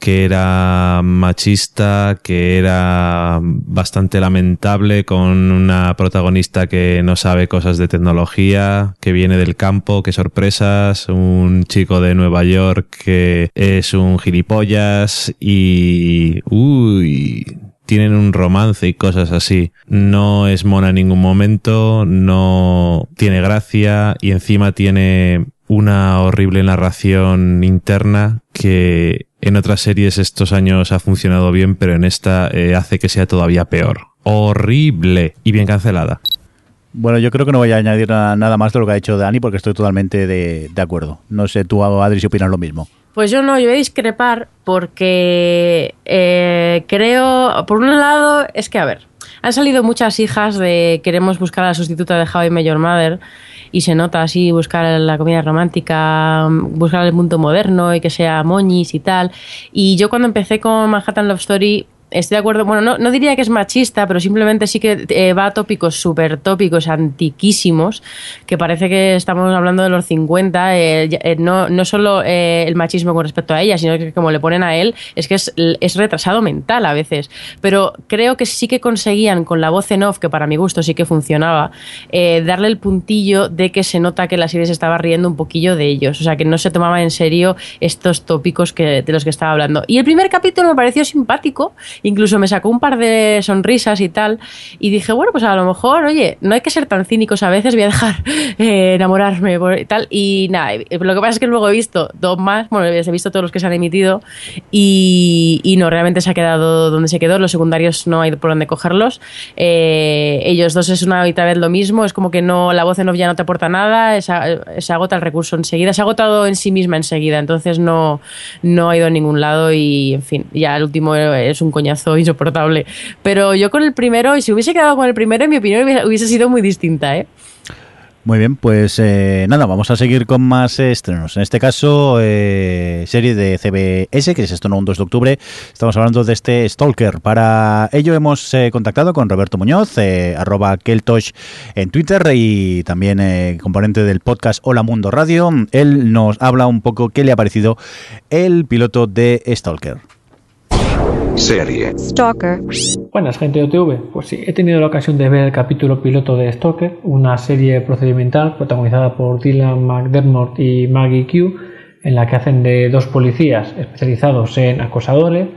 que era machista, que era bastante lamentable, con una protagonista que no sabe cosas de tecnología, que viene del campo, qué sorpresas, un chico de Nueva York que es un gilipollas y... Uy, tienen un romance y cosas así. No es mona en ningún momento, no tiene gracia y encima tiene una horrible narración interna que en otras series estos años ha funcionado bien, pero en esta eh, hace que sea todavía peor. Horrible y bien cancelada. Bueno, yo creo que no voy a añadir na- nada más de lo que ha dicho Dani porque estoy totalmente de, de acuerdo. No sé tú, Adri, si opinas lo mismo. Pues yo no, yo voy a discrepar porque eh, creo, por un lado, es que, a ver, han salido muchas hijas de queremos buscar a la sustituta de How I Met Your Mother y se nota así buscar la comedia romántica, buscar el mundo moderno y que sea moñis y tal. Y yo cuando empecé con Manhattan Love Story estoy de acuerdo, bueno, no, no diría que es machista, pero simplemente sí que eh, va a tópicos súper tópicos, antiquísimos, que parece que estamos hablando de los 50, eh, eh, no, no solo eh, el machismo con respecto a ella, sino que como le ponen a él, es que es, es retrasado mental a veces. Pero creo que sí que conseguían con la voz en off, que para mi gusto sí que funcionaba, eh, darle el puntillo de que se nota que la serie se estaba riendo un poquillo de ellos, o sea, que no se tomaba en serio estos tópicos que, de los que estaba hablando. Y el primer capítulo me pareció simpático, incluso me sacó un par de sonrisas y tal, y dije, bueno, pues a lo mejor, oye, no hay que ser tan cínicos a veces, voy a dejar eh, enamorarme y tal, y nada, lo que pasa es que luego he visto dos más, bueno, he visto todos los que se han emitido, y, no, realmente se ha quedado donde se quedó, los secundarios no hay por dónde cogerlos, Eh, ellos dos es una y otra vez lo mismo, es como que no, la voz en off ya no te aporta nada, a- se agota el recurso enseguida, se ha agotado en sí misma enseguida, entonces no, no ha ido a ningún lado y, en fin, ya el último es un coñazo insoportable. Pero yo con el primero, y si hubiese quedado con el primero, en mi opinión hubiese, sido muy distinta, ¿eh? Muy bien, pues eh, nada, vamos a seguir con más estrenos. En este caso, eh, serie de CBS, que se estrenó un 2 de octubre. Estamos hablando de este Stalker. Para ello hemos eh, contactado con Roberto Muñoz, arroba Keltosh en Twitter y también componente del podcast Hola Mundo Radio. Él nos habla un poco qué le ha parecido el piloto de Stalker. Serie. Stalker. Buenas, gente de OTV. Pues sí, he tenido la ocasión de ver el capítulo piloto de Stalker, una serie procedimental protagonizada por Dylan McDermott y Maggie Q, en la que hacen de dos policías especializados en acosadores.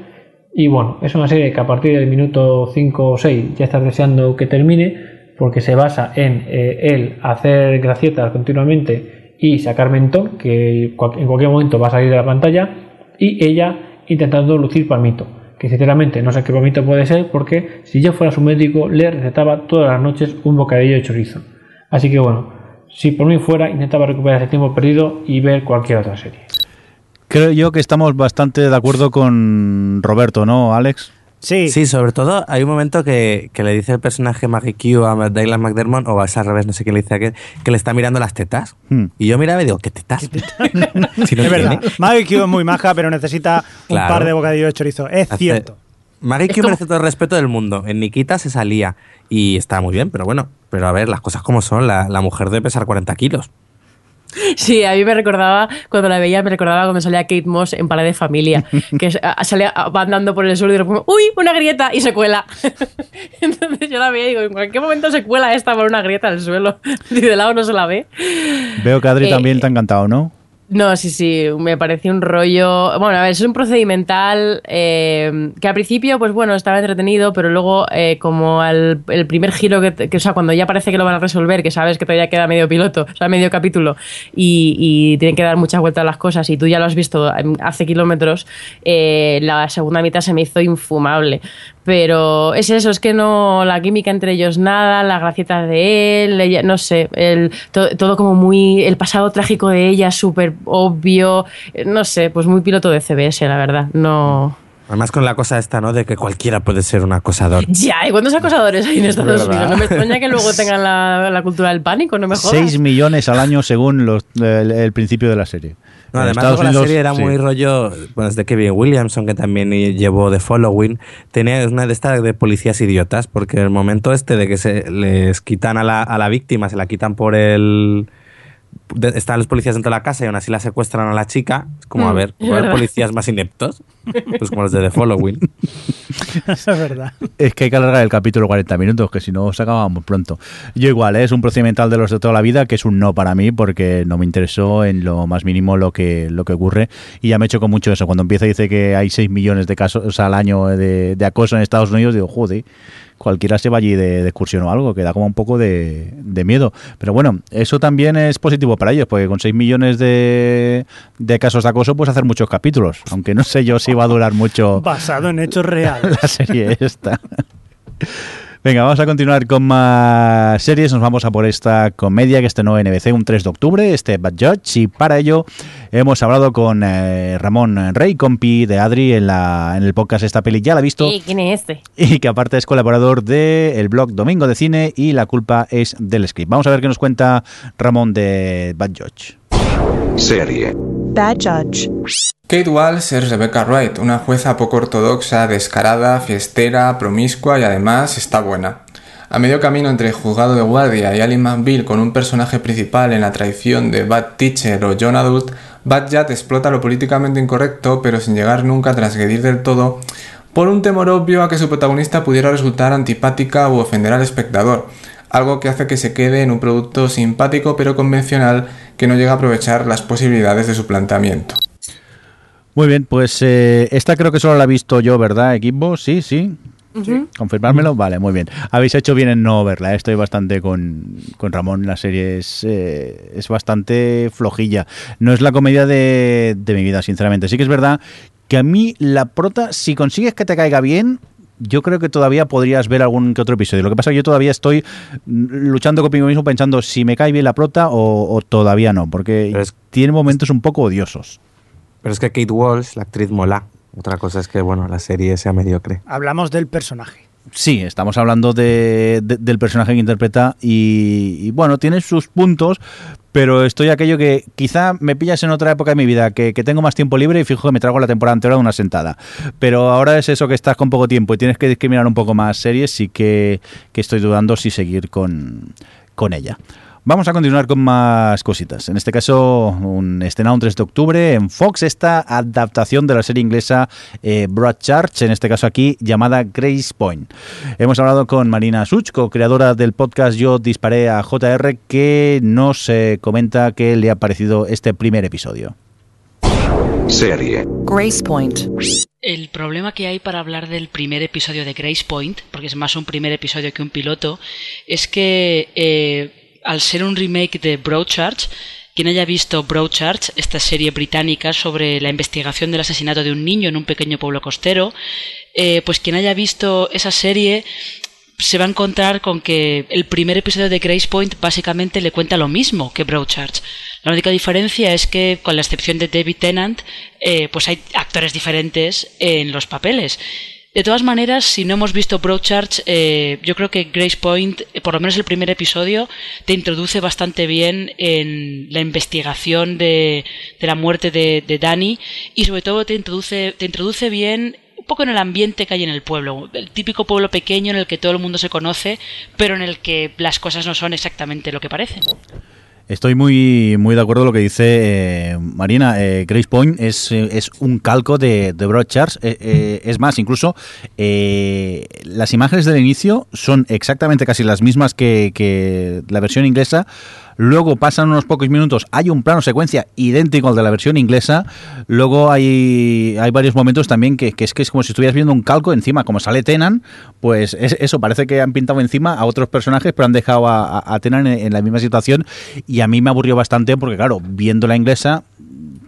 Y bueno, es una serie que a partir del minuto 5 o 6 ya estás deseando que termine, porque se basa en eh, él hacer gracietas continuamente y sacar mentón, que en cualquier momento va a salir de la pantalla, y ella intentando lucir palmito que sinceramente no sé qué vómito puede ser porque si yo fuera su médico le recetaba todas las noches un bocadillo de chorizo. Así que bueno, si por mí fuera intentaba recuperar ese tiempo perdido y ver cualquier otra serie. Creo yo que estamos bastante de acuerdo con Roberto, ¿no, Alex? Sí. Sí, sobre todo hay un momento que, que le dice el personaje Maggie Q a Dylan McDermott, o es al revés, no sé qué le dice a aquel, que le está mirando las tetas. Hmm. Y yo miraba y digo, ¿qué tetas? Si no es verdad. Maggie Q es muy maja, pero necesita un par de bocadillos de chorizo. Es Hace- cierto. Maggie Q como- merece todo el respeto del mundo. En Nikita se salía y estaba muy bien, pero bueno, pero a ver, las cosas como son, la, la mujer debe pesar 40 kilos. Sí, a mí me recordaba, cuando la veía, me recordaba cuando salía Kate Moss en Pared de Familia, que a- va andando por el suelo y de repente, ¡uy! Una grieta y se cuela. Entonces yo la veía y digo, ¿en cualquier momento se cuela esta por una grieta en el suelo? Y de lado no se la ve. Veo que Adri Eh, también te ha encantado, ¿no? No, sí, sí, me pareció un rollo. Bueno, a ver, es un procedimental eh, que al principio, pues bueno, estaba entretenido, pero luego, eh, como al el primer giro, que, o sea, cuando ya parece que lo van a resolver, que sabes que todavía queda medio piloto, o sea, medio capítulo, y, y tienen que dar muchas vueltas a las cosas, y tú ya lo has visto hace kilómetros, eh, la segunda mitad se me hizo infumable. Pero es eso, es que no, la química entre ellos nada, la gracieta de él, ella- no sé, el, to- todo como muy, el pasado trágico de ella súper obvio, eh, no sé, pues muy piloto de CBS, la verdad, no... Además con la cosa esta, ¿no? De que cualquiera puede ser un acosador. Ya, ¿y cuántos acosadores hay en Estados. Unidos? No me extraña que luego tengan la, la cultura del pánico, no me jodas. 6 millones al año según los- el, el principio de la serie. No, En además luego la serie era sí. muy rollo, bueno, es de Kevin Williamson, que también llevó The Following, tenía una de estas de policías idiotas, porque el momento este de que se les quitan a la, a la víctima, se la quitan por el... de- están los policías dentro de la casa y aún así la secuestran a la chica, es como, a Mm, ver, es ¿puede haber verdad. policías más ineptos? Pues como los de The Following. es verdad. Es que hay que alargar el capítulo 40 minutos, que si no se acabamos pronto. Yo igual, ¿eh? es un procedimental de los de toda la vida, que es un no para mí, porque no me interesó en lo más mínimo lo que, lo que ocurre. Y ya me he hecho con mucho eso. Cuando empieza y dice que hay 6 millones de casos al año de, de acoso en Estados Unidos, digo, joder, cualquiera se va allí de, de excursión o algo, que da como un poco de, de miedo. Pero bueno, eso también es positivo para ellos, porque con 6 millones de, de casos de acoso puedes hacer muchos capítulos, aunque no sé yo si va a durar mucho Basado en hechos reales. la serie esta. Venga, vamos a continuar con más series. Nos vamos a por esta comedia que estrenó en NBC un 3 de octubre, este Bad Judge. Y para ello Hemos hablado con eh, Ramón Rey, compi de Adri, en, la, en el podcast Esta Peli. Ya la ha visto. ¿Y quién es este? Y que aparte es colaborador del blog Domingo de Cine y La culpa es del script. Vamos a ver qué nos cuenta Ramón de Bad Judge. Serie. Bad Judge. Kate Walsh es Rebecca Wright, una jueza poco ortodoxa, descarada, fiestera, promiscua y además está buena. A medio camino entre Juzgado de Guardia y Ali McBeal con un personaje principal en la traición de Bad Teacher o John Adult, Bad Judge explota lo políticamente incorrecto pero sin llegar nunca a transgredir del todo por un temor obvio a que su protagonista pudiera resultar antipática u ofender al espectador, algo que hace que se quede en un producto simpático pero convencional que no llega a aprovechar las posibilidades de su planteamiento. Muy bien, pues eh, esta creo que solo la he visto yo, ¿verdad, equipo? Sí, sí. ¿Confirmármelo? Vale, muy bien. Habéis hecho bien en no verla. Estoy bastante con, con Ramón. La serie es, eh, es bastante flojilla. No es la comedia de, de mi vida, sinceramente. Sí que es verdad que a mí la prota, si consigues que te caiga bien, yo creo que todavía podrías ver algún que otro episodio. Lo que pasa es que yo todavía estoy luchando conmigo mismo pensando si me cae bien la prota o, o todavía no, porque tiene momentos un poco odiosos. Pero es que Kate Walsh, la actriz, mola. Otra cosa es que, bueno, la serie sea mediocre. Hablamos del personaje. Sí, estamos hablando de, de- del personaje que interpreta y, y, bueno, tiene sus puntos, pero estoy aquello que quizá me pillas en otra época de mi vida, que, que tengo más tiempo libre y fijo que me trago la temporada entera de una sentada. Pero ahora es eso que estás con poco tiempo y tienes que discriminar un poco más series, sí que, que estoy dudando si seguir con, con ella. Vamos a continuar con más cositas. En este caso, un estrenado un 3 de octubre en Fox, esta adaptación de la serie inglesa eh, Broadchurch, en este caso aquí llamada Grace Point. Hemos hablado con Marina Such, co-creadora del podcast Yo Disparé a JR, que nos eh, comenta qué le ha parecido este primer episodio. Serie. Grace Point. El problema que hay para hablar del primer episodio de Grace Point, porque es más un primer episodio que un piloto, es que eh, al ser un remake de Broadchurch, quien haya visto Broadchurch, esta serie británica sobre la investigación del asesinato de un niño en un pequeño pueblo costero, eh, pues quien haya visto esa serie se va a encontrar con que el primer episodio de Grace Point básicamente le cuenta lo mismo que Broadchurch. La única diferencia es que, con la excepción de David Tennant, eh, pues hay actores diferentes en los papeles. De todas maneras, si no hemos visto Broadchurch, eh, yo creo que Grace Point, eh, por lo menos el primer episodio, te introduce bastante bien en la investigación de, la muerte de, de Danny y sobre todo te introduce, te introduce bien un poco en el ambiente que hay en el pueblo, el típico pueblo pequeño en el que todo el mundo se conoce, pero en el que las cosas no son exactamente lo que parecen. Estoy muy, muy de acuerdo con lo que dice eh, Marina. Eh, Grace Point es, eh, es un calco de, de Broadchurch. Eh, eh, es más, incluso eh, las imágenes del inicio son exactamente casi las mismas que, que la versión inglesa. Luego pasan unos pocos minutos, hay un plano secuencia idéntico al de la versión inglesa. Luego hay, hay varios momentos también que, que es que es como si estuvieras viendo un calco encima, como sale Tenan, pues es, eso, parece que han pintado encima a otros personajes, pero han dejado a, Tenan en, en la misma situación. Y a mí me aburrió bastante porque, claro, viendo la inglesa,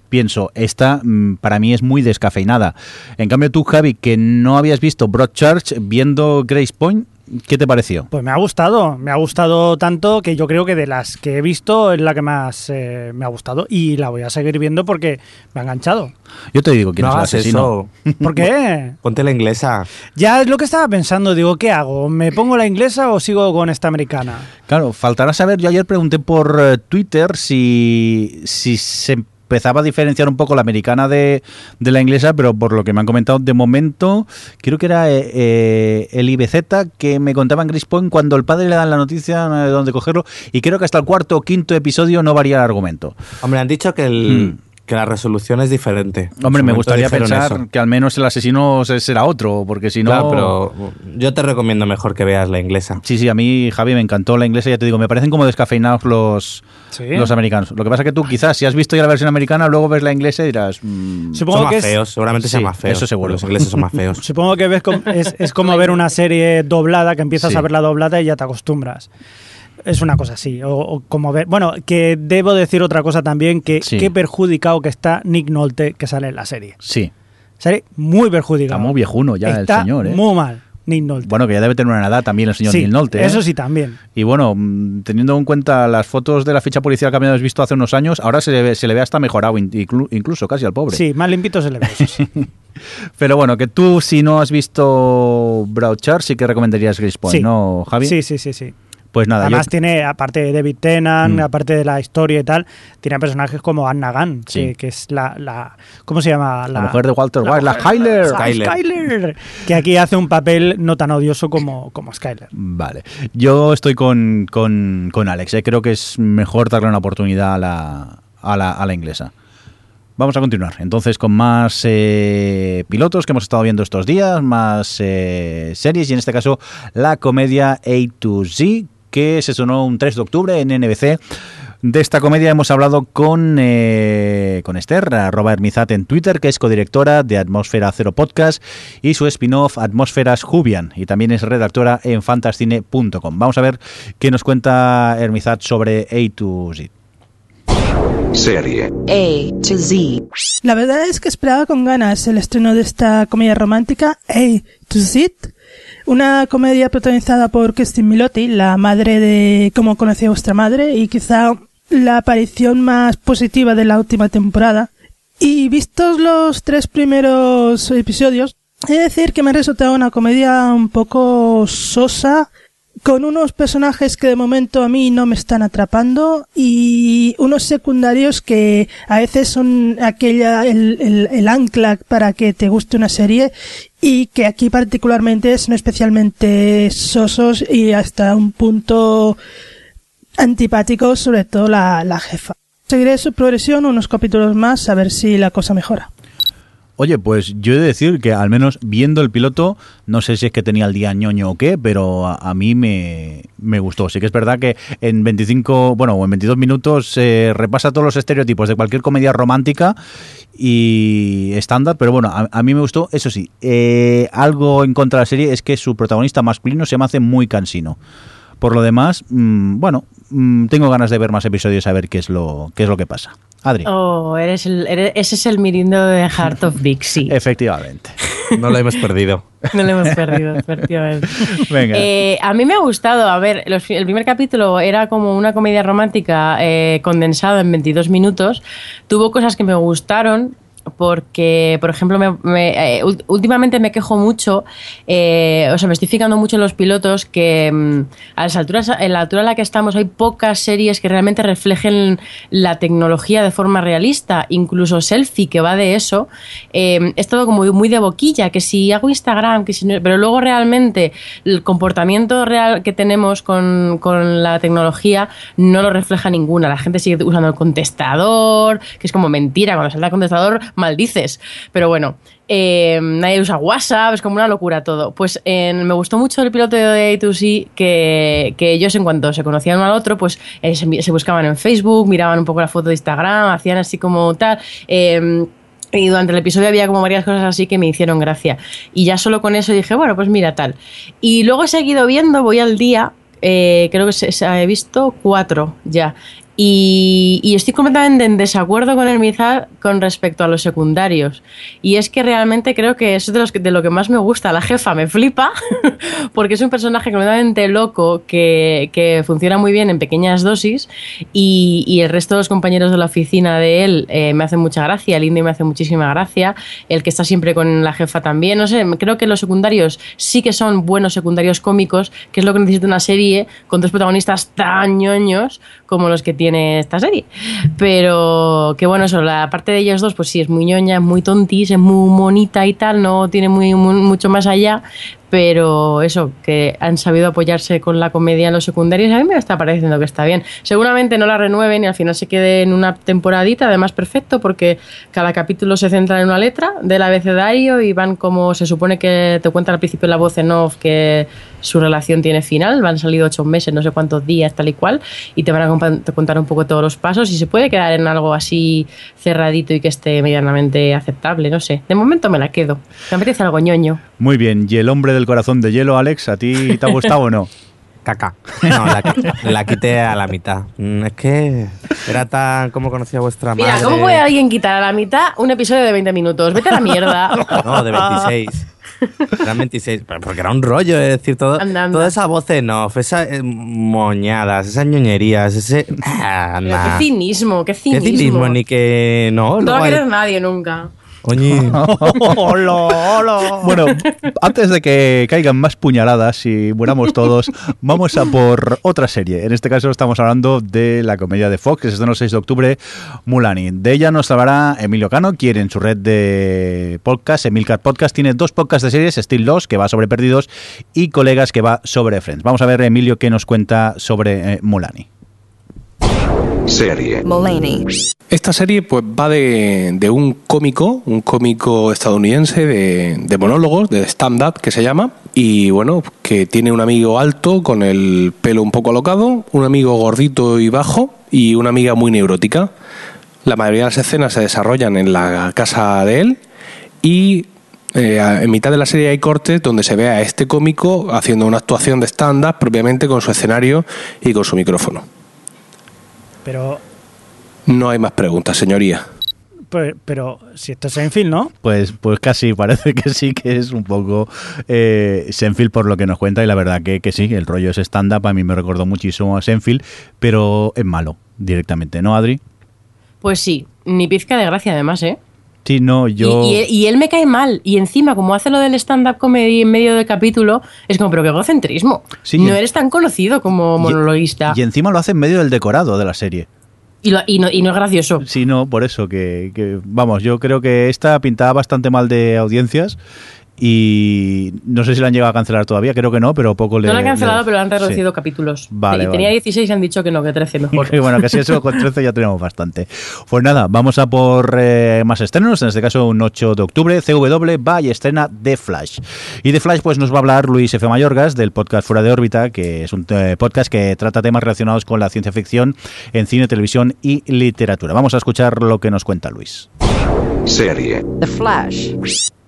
pienso, esta mm, para mí es muy descafeinada. En cambio, tú, Javi, que no habías visto Broadchurch, viendo Grace Point, ¿qué te pareció? Pues me ha gustado, me ha gustado tanto que yo creo que de las que he visto es la que más eh, me ha gustado y la voy a seguir viendo porque me ha enganchado. Yo te digo quién No es el asesino. ¿Por qué? Ponte la inglesa. Ya es lo que estaba pensando, digo, ¿qué hago? ¿Me pongo la inglesa o sigo con esta americana? Claro, faltará saber, yo ayer pregunté por eh, Twitter si, si se empezaba a diferenciar un poco la americana de, de la inglesa, pero por lo que me han comentado de momento, creo que era eh, eh, el IBZ que me contaba en Gris Point cuando el padre le dan la noticia de dónde cogerlo, y creo que hasta el cuarto o quinto episodio no varía el argumento. Hombre, han dicho que, el, que la resolución es diferente. En Hombre, me gustaría pensar eso. que al menos el asesino se- será otro, porque si no... Claro, pero yo te recomiendo mejor que veas la inglesa. Sí, sí, a mí, Javi, me encantó la inglesa, ya te digo, me parecen como descafeinados los, Sí. los americanos. Lo que pasa que tú quizás, si has visto ya la versión americana, luego ves la inglesa y dirás... mm, Supongo son más que es- feos, seguramente sean Sí, más feos. eso seguro. Los ingleses son más feos. Supongo que ves com- es, es como ver una serie doblada, que empiezas Sí. a verla doblada y ya te acostumbras. Es una cosa así. O, o como ver. Bueno, que debo decir otra cosa también, que Sí. qué perjudicado que está Nick Nolte que sale en la serie. Sí, Sale muy perjudicado. está muy viejuno ya Está el señor, ¿eh? Muy mal. Nick Nolte. Bueno, que ya debe tener una edad también el señor Sí, Neil Nolte. ¿eh? Eso sí también. Y bueno, mm, teniendo en cuenta las fotos de la ficha policial que habíamos visto hace unos años, ahora se le ve, se le ve hasta mejorado, inclu- incluso casi al pobre. Sí, más limpito se le ve. eso sí. Pero bueno, que tú si no has visto Broadchurch sí que recomendarías Grace Point, Sí. ¿no, Javi? Sí, sí, sí, sí. Pues nada, Además yo- tiene, aparte de David Tennant, Mm. aparte de la historia y tal, tiene personajes como Anna Gunn, Sí. que, que es la, la... ¿Cómo se llama? la mujer de Walter White, la Skyler. Skyler. Skyler, Que aquí hace un papel no tan odioso como, como Skyler. Vale. Yo estoy con, con, con Alex. ¿eh? Creo que es mejor darle una oportunidad a la, a la, a la inglesa. Vamos a continuar entonces con más eh, pilotos que hemos estado viendo estos días, más eh, series y en este caso la comedia A to Z que se sonó un 3 de octubre en NBC. De esta comedia hemos hablado con, eh, con Esther, arroba Hermizat en Twitter, que es codirectora de Atmósfera Cero Podcast y su spin-off Atmósferas Jubian, y también es redactora en fantascine.com. Vamos a ver qué nos cuenta Hermizat sobre A to Z. Serie. A to Z. La verdad es que esperaba con ganas el estreno de esta comedia romántica, A to Z, una comedia protagonizada por Kristin Milotti, la madre de Cómo conocí a vuestra madre, y quizá la aparición más positiva de la última temporada. Y vistos los tres primeros episodios, he de decir que me ha resultado una comedia un poco sosa, con unos personajes que de momento a mí no me están atrapando y unos secundarios que a veces son aquella el, el- el ancla para que te guste una serie y que aquí particularmente son especialmente sosos y hasta un punto antipáticos, sobre todo la, la jefa. Seguiré su progresión unos capítulos más a ver si la cosa mejora. Oye, pues yo he de decir que al menos viendo el piloto, no sé si es que tenía el día ñoño o qué, pero a, mí me, me gustó. Sí que es verdad que en 25, bueno, en 22 minutos se repasa todos los estereotipos de cualquier comedia romántica y estándar, pero bueno, a, a mí me gustó. Eso sí, eh, algo en contra de la serie es que su protagonista masculino se me hace muy cansino. Por lo demás, mm, bueno, mm, tengo ganas de ver más episodios a ver qué es lo, qué es lo que pasa. Adri. Oh, eres el, eres- ese es el mirindo de Heart of Dixie. Efectivamente. No lo hemos perdido. No lo hemos perdido, efectivamente. Venga. Eh, a mí me ha gustado. A ver, los- el primer capítulo era como una comedia romántica eh, condensada en 22 minutos. Tuvo cosas que me gustaron. Porque, por ejemplo, me- eh, últimamente me quejo mucho, eh, o sea, me estoy fijando mucho en los pilotos que mm, a las alturas, en la altura en la que estamos hay pocas series que realmente reflejen la tecnología de forma realista, incluso Selfie, que va de eso, eh, es todo como muy de boquilla, que si hago Instagram, que si no- pero luego realmente el comportamiento real que tenemos con, con la tecnología no lo refleja ninguna. La gente sigue usando el contestador, que es como mentira, cuando salta el contestador maldices. Pero bueno, eh, nadie usa WhatsApp, es como una locura todo. Pues en- me gustó mucho el piloto de A2C que, ellos en cuanto se conocían uno al otro, pues eh, se, buscaban en Facebook, miraban un poco la foto de Instagram, hacían así como tal. eh, y durante el episodio había como varias cosas así que me hicieron gracia. Y ya solo con eso dije, bueno, pues mira tal. Y luego he seguido viendo, voy al día, eh, creo que se, se- he visto cuatro ya. Y, y estoy completamente en desacuerdo con el Mizar con respecto a los secundarios. Y es que realmente creo que eso es de, los que- de lo que más me gusta. La jefa me flipa porque es un personaje completamente loco que, que funciona muy bien en pequeñas dosis y, y el resto de los compañeros de la oficina de él eh, me hacen mucha gracia. El indio me hace muchísima gracia. El que está siempre con la jefa también. No sé, creo que los secundarios sí que son buenos secundarios cómicos, que es lo que necesita una serie con dos protagonistas tan ñoños como los que tiene esta serie. Pero que bueno, eso, la parte de ellos dos, pues sí, es muy ñoña, es muy tontis, es muy monita y tal, no tiene muy, mucho más allá. Pero eso, que han sabido apoyarse con la comedia en los secundarios, a mí me está pareciendo que está bien. Seguramente no la renueven y al final se quede en una temporadita, además perfecto, porque cada capítulo se centra en una letra del abecedario y van como se supone que te cuentan al principio la voz en off que su relación tiene final, van salido ocho meses, no sé cuántos días, tal y cual, y te van a compa- te contar un poco todos los pasos y se puede quedar en algo así cerradito y que esté medianamente aceptable, no sé. De momento me la quedo. Me apetece algo ñoño. Muy bien. ¿Y el hombre del corazón de hielo, Alex, a ti te ha gustado o no? Caca. No, la, la quité a la mitad. Mm, Es que era tan como conocía vuestra madre. Mira, ¿cómo puede alguien quitar a la mitad un episodio de 20 minutos? Vete a la mierda. No, de 26. Eran 26, pero porque era un rollo, es decir, todo, Anda, anda. toda esa voz en off, esas eh, moñadas, esas ñoñerías, ese... Ah, Pero nah. qué cinismo, qué Qué cinismo. cinismo, ni que... No, No va a querer nadie nunca. Oye. Bueno, antes de que caigan más puñaladas y muramos todos, vamos a por otra serie. En este caso estamos hablando de la comedia de Fox, que se estrenó el 6 de octubre, Mulani. De ella nos hablará Emilio Cano, quien en su red de podcast, Emilcar Podcast, tiene dos podcasts de series, Steel 2, que va sobre Perdidos, y Colegas, que va sobre Friends. Vamos a ver, Emilio, qué nos cuenta sobre eh, Mulani. Serie. Mulaney. Esta serie pues va de, de un cómico, un cómico estadounidense de, de monólogos, de stand-up que se llama, y bueno, que tiene un amigo alto con el pelo un poco alocado, un amigo gordito y bajo y una amiga muy neurótica. La mayoría de las escenas se desarrollan en la casa de él y eh, en mitad de la serie hay cortes donde se ve a este cómico haciendo una actuación de stand-up propiamente con su escenario y con su micrófono. Pero, No hay más preguntas, señoría. pero, pero si esto es Seinfeld, ¿no? Pues, pues casi, parece que sí, que es un poco eh, Senfield por lo que nos cuenta y la verdad que, que sí, el rollo es stand-up, a mí me recordó muchísimo a Senfield, pero es malo directamente, ¿no, Adri? Pues sí, ni pizca de gracia además, ¿eh? Sí, no, yo... Y, y- y él me cae mal. Y encima, como hace lo del stand-up comedy en medio del capítulo, es como, pero qué egocentrismo. Sí, no eres tan conocido como monologuista. Y encima lo hace en medio del decorado de la serie. Y, lo- y no, y no es gracioso. Sí, no, por eso que, que, vamos, yo creo que esta pintaba bastante mal de audiencias y no sé si la han llegado a cancelar todavía, creo que no, pero poco le... No lo han cancelado, le- pero han reducido sí. capítulos. Vale, y tenía vale. 16 y han dicho que no, que 13 mejor. Y bueno, casi eso con 13 ya tenemos bastante. Pues nada, vamos a por eh, más estrenos, en este caso un 8 de octubre, CW va y estrena The Flash. Y de Flash pues nos va a hablar Luis F. Mayorgas del podcast Fuera de órbita, que es un eh, podcast que trata temas relacionados con la ciencia ficción en cine, televisión y literatura. Vamos a escuchar lo que nos cuenta Luis. Serie. The Flash.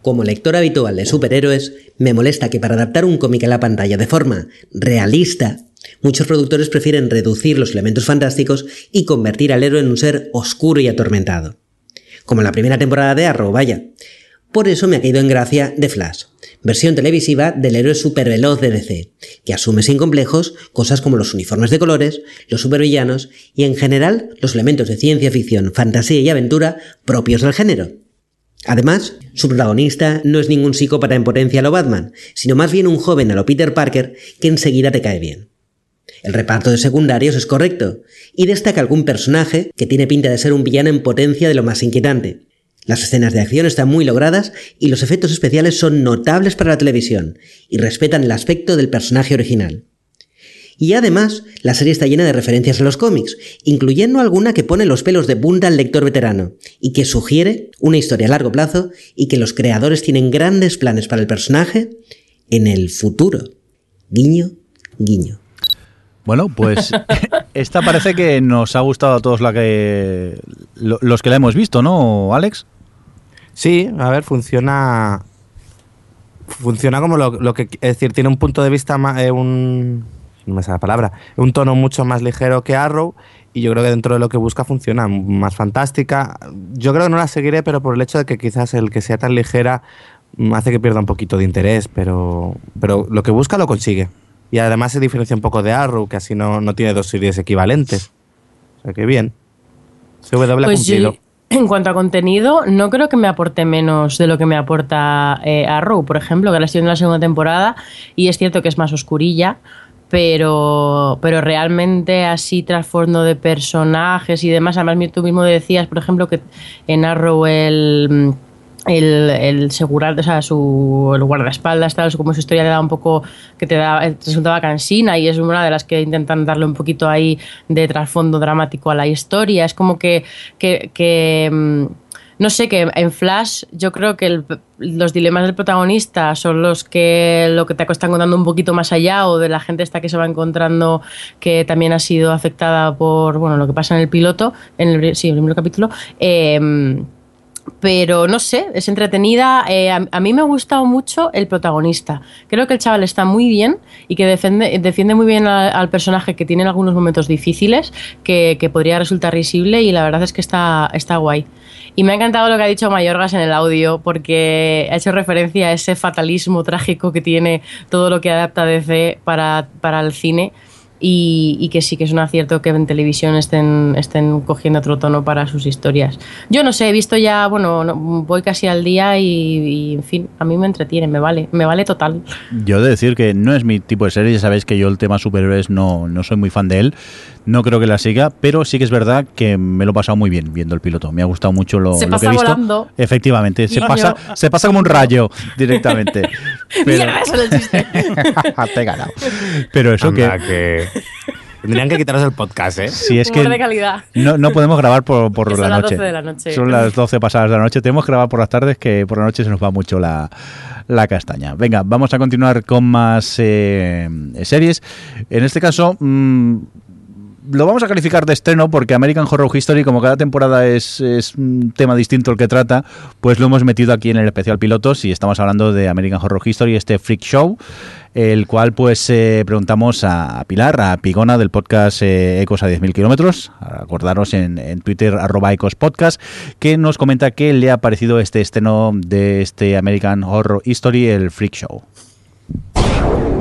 Como lector habitual de superhéroes, me molesta que para adaptar un cómic a la pantalla de forma realista, muchos productores prefieren reducir los elementos fantásticos y convertir al héroe en un ser oscuro y atormentado. Como en la primera temporada de Arrow, vaya. Por eso me ha caído en gracia The Flash, versión televisiva del héroe superveloz de DC, que asume sin complejos cosas como los uniformes de colores, los supervillanos y en general los elementos de ciencia ficción, fantasía y aventura propios del género. Además, su protagonista no es ningún psicópata en potencia a lo Batman, sino más bien un joven a lo Peter Parker que enseguida te cae bien. El reparto de secundarios es correcto, y destaca algún personaje que tiene pinta de ser un villano en potencia de lo más inquietante. Las escenas de acción están muy logradas y los efectos especiales son notables para la televisión, y respetan el aspecto del personaje original. Y además, la serie está llena de referencias a los cómics, incluyendo alguna que pone los pelos de punta al lector veterano, y que sugiere una historia a largo plazo y que los creadores tienen grandes planes para el personaje en el futuro. Guiño, guiño. Bueno, pues esta parece que nos ha gustado a todos la que, lo- los que la hemos visto, ¿no, Alex? Sí, a ver, funciona. Funciona como lo, lo que. Es decir, tiene un punto de vista más. eh, un. No me sale la palabra. Un tono mucho más ligero que Arrow. Y yo creo que dentro de lo que busca funciona. Más fantástica. Yo creo que no la seguiré, pero por el hecho de que quizás el que sea tan ligera mm, hace que pierda un poquito de interés. Pero, pero lo que busca lo consigue. Y además se diferencia un poco de Arrow, que así no, no tiene dos series equivalentes. O sea que bien. CW ha Pues cumplido. yo, en cuanto a contenido, no creo que me aporte menos de lo que me aporta eh, Arrow, por ejemplo, que la estoy en la segunda temporada y es cierto que es más oscurilla, pero, pero realmente así trasfondo de personajes y demás. Además, tú mismo decías, por ejemplo, que en Arrow el el, el segurar, o sea, su el guardaespaldas, tal, como su historia le da un poco, que te, da, te resultaba cansina y es una de las que intentan darle un poquito ahí de trasfondo dramático a la historia. Es como que, que, que mm, no sé, que en Flash yo creo que los dilemas del protagonista son los que lo que te están contando un poquito más allá o de la gente esta que se va encontrando que también ha sido afectada por bueno lo que pasa en el piloto, en el, sí, el primer capítulo. eh, pero no sé, es entretenida. Eh, a, a mí me ha gustado mucho el protagonista. Creo que el chaval está muy bien y que defiende, defiende muy bien al, personaje que tiene algunos momentos difíciles, que, que podría resultar risible y la verdad es que está, está guay. Y me ha encantado lo que ha dicho Mayorgas en el audio, porque ha hecho referencia a ese fatalismo trágico que tiene todo lo que adapta DC para, para el cine. Y, y que sí que es un acierto que en televisión estén, estén cogiendo otro tono para sus historias. Yo no sé, he visto ya, bueno, no- voy casi al día y, y, en fin, a mí me entretiene, me vale, me vale total. Yo he de decir que no es mi tipo de serie, ya sabéis que yo el tema superhéroes no, no soy muy fan de él, no creo que la siga, pero sí que es verdad que me lo he pasado muy bien viendo el piloto. Me ha gustado mucho lo, Se lo pasa que he visto. volando. Efectivamente, se pasa, se pasa como un rayo directamente. Pero- Mierda, eso el chiste. Te he ganado. Pero eso que, Anda, que... Tendrían que quitaros el podcast, ¿eh? si es que de calidad. no, no podemos grabar por, por la las noche. 12 de la noche. Son las 12 pasadas de la noche. Tenemos que grabar por las tardes que por la noche se nos va mucho la, la castaña. Venga, vamos a continuar con más eh, series. En este caso, mm, lo vamos a calificar de estreno porque American Horror History, como cada temporada es, es un tema distinto el que trata, pues lo hemos metido aquí en el especial pilotos y estamos hablando de American Horror History, este freak show, el cual pues eh, preguntamos a Pilar, a Pigona del podcast eh, Ecos a 10.000 kilómetros, acordaros en, Twitter arroba Ecos Podcast, que nos comenta qué le ha parecido este estreno de este American Horror History, el freak show.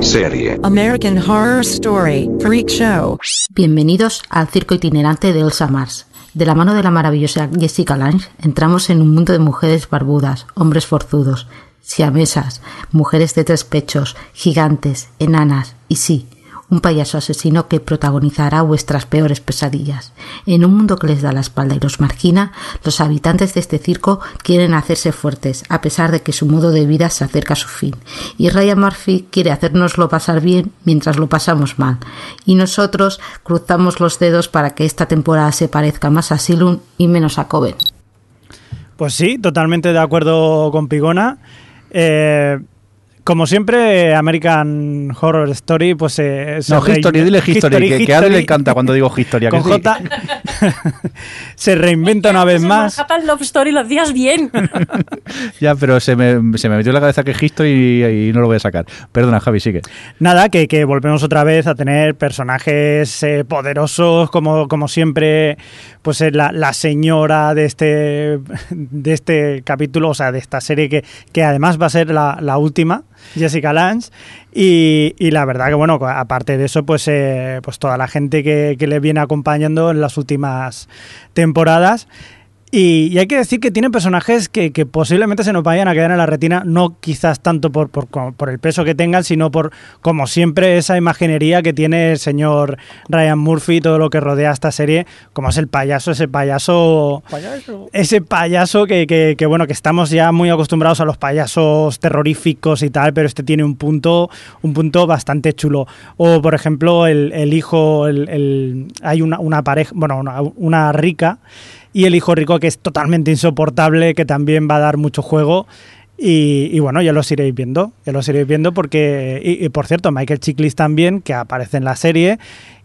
Serie. American Horror Story Freak Show. Bienvenidos al circo itinerante de Elsa Mars. De la mano de la maravillosa Jessica Lange, entramos en un mundo de mujeres barbudas, hombres forzudos, siamesas, mujeres de tres pechos, gigantes, enanas y sí, un payaso asesino que protagonizará vuestras peores pesadillas. En un mundo que les da la espalda y los margina, los habitantes de este circo quieren hacerse fuertes, a pesar de que su modo de vida se acerca a su fin. Y Ryan Murphy quiere hacernoslo pasar bien mientras lo pasamos mal. Y nosotros cruzamos los dedos para que esta temporada se parezca más a Asylum y menos a Coven. Pues sí, totalmente de acuerdo con Pigona. Eh, como siempre, American Horror Story, pues eh, se No, History, dile History, que, que a él le encanta cuando digo History. ¿a que Con sí? J se reinventa una vez más. Manhattan Love Story lo hacías bien. Ya, pero se me, se me metió en la cabeza que History y, y no lo voy a sacar. Perdona, Javi, sigue. Nada, que, que volvemos otra vez a tener personajes eh, poderosos, como, como siempre, pues eh, la, la señora de este, de este capítulo, o sea, de esta serie que, que además va a ser la, la última, Jessica Lange. Y, la verdad que, bueno, aparte de eso, pues, eh, pues toda la gente que, que le viene acompañando en las últimas temporadas. Y, y hay que decir que tiene personajes que, que posiblemente se nos vayan a quedar en la retina, no quizás tanto por, por, por el peso que tengan, sino por, como siempre, esa imaginería que tiene el señor Ryan Murphy y todo lo que rodea esta serie, como es el payaso, ese payaso. Ese payaso que, que, que, bueno, que estamos ya muy acostumbrados a los payasos terroríficos y tal, pero este tiene un punto, un punto bastante chulo. O, por ejemplo, el, el hijo, el, el- hay una, una pareja, bueno, una, una rica y el hijo rico que es totalmente insoportable, que también va a dar mucho juego. Y, y bueno, ya los iréis viendo, ya los iréis viendo porque, y, y por cierto, Michael Chiklis también, que aparece en la serie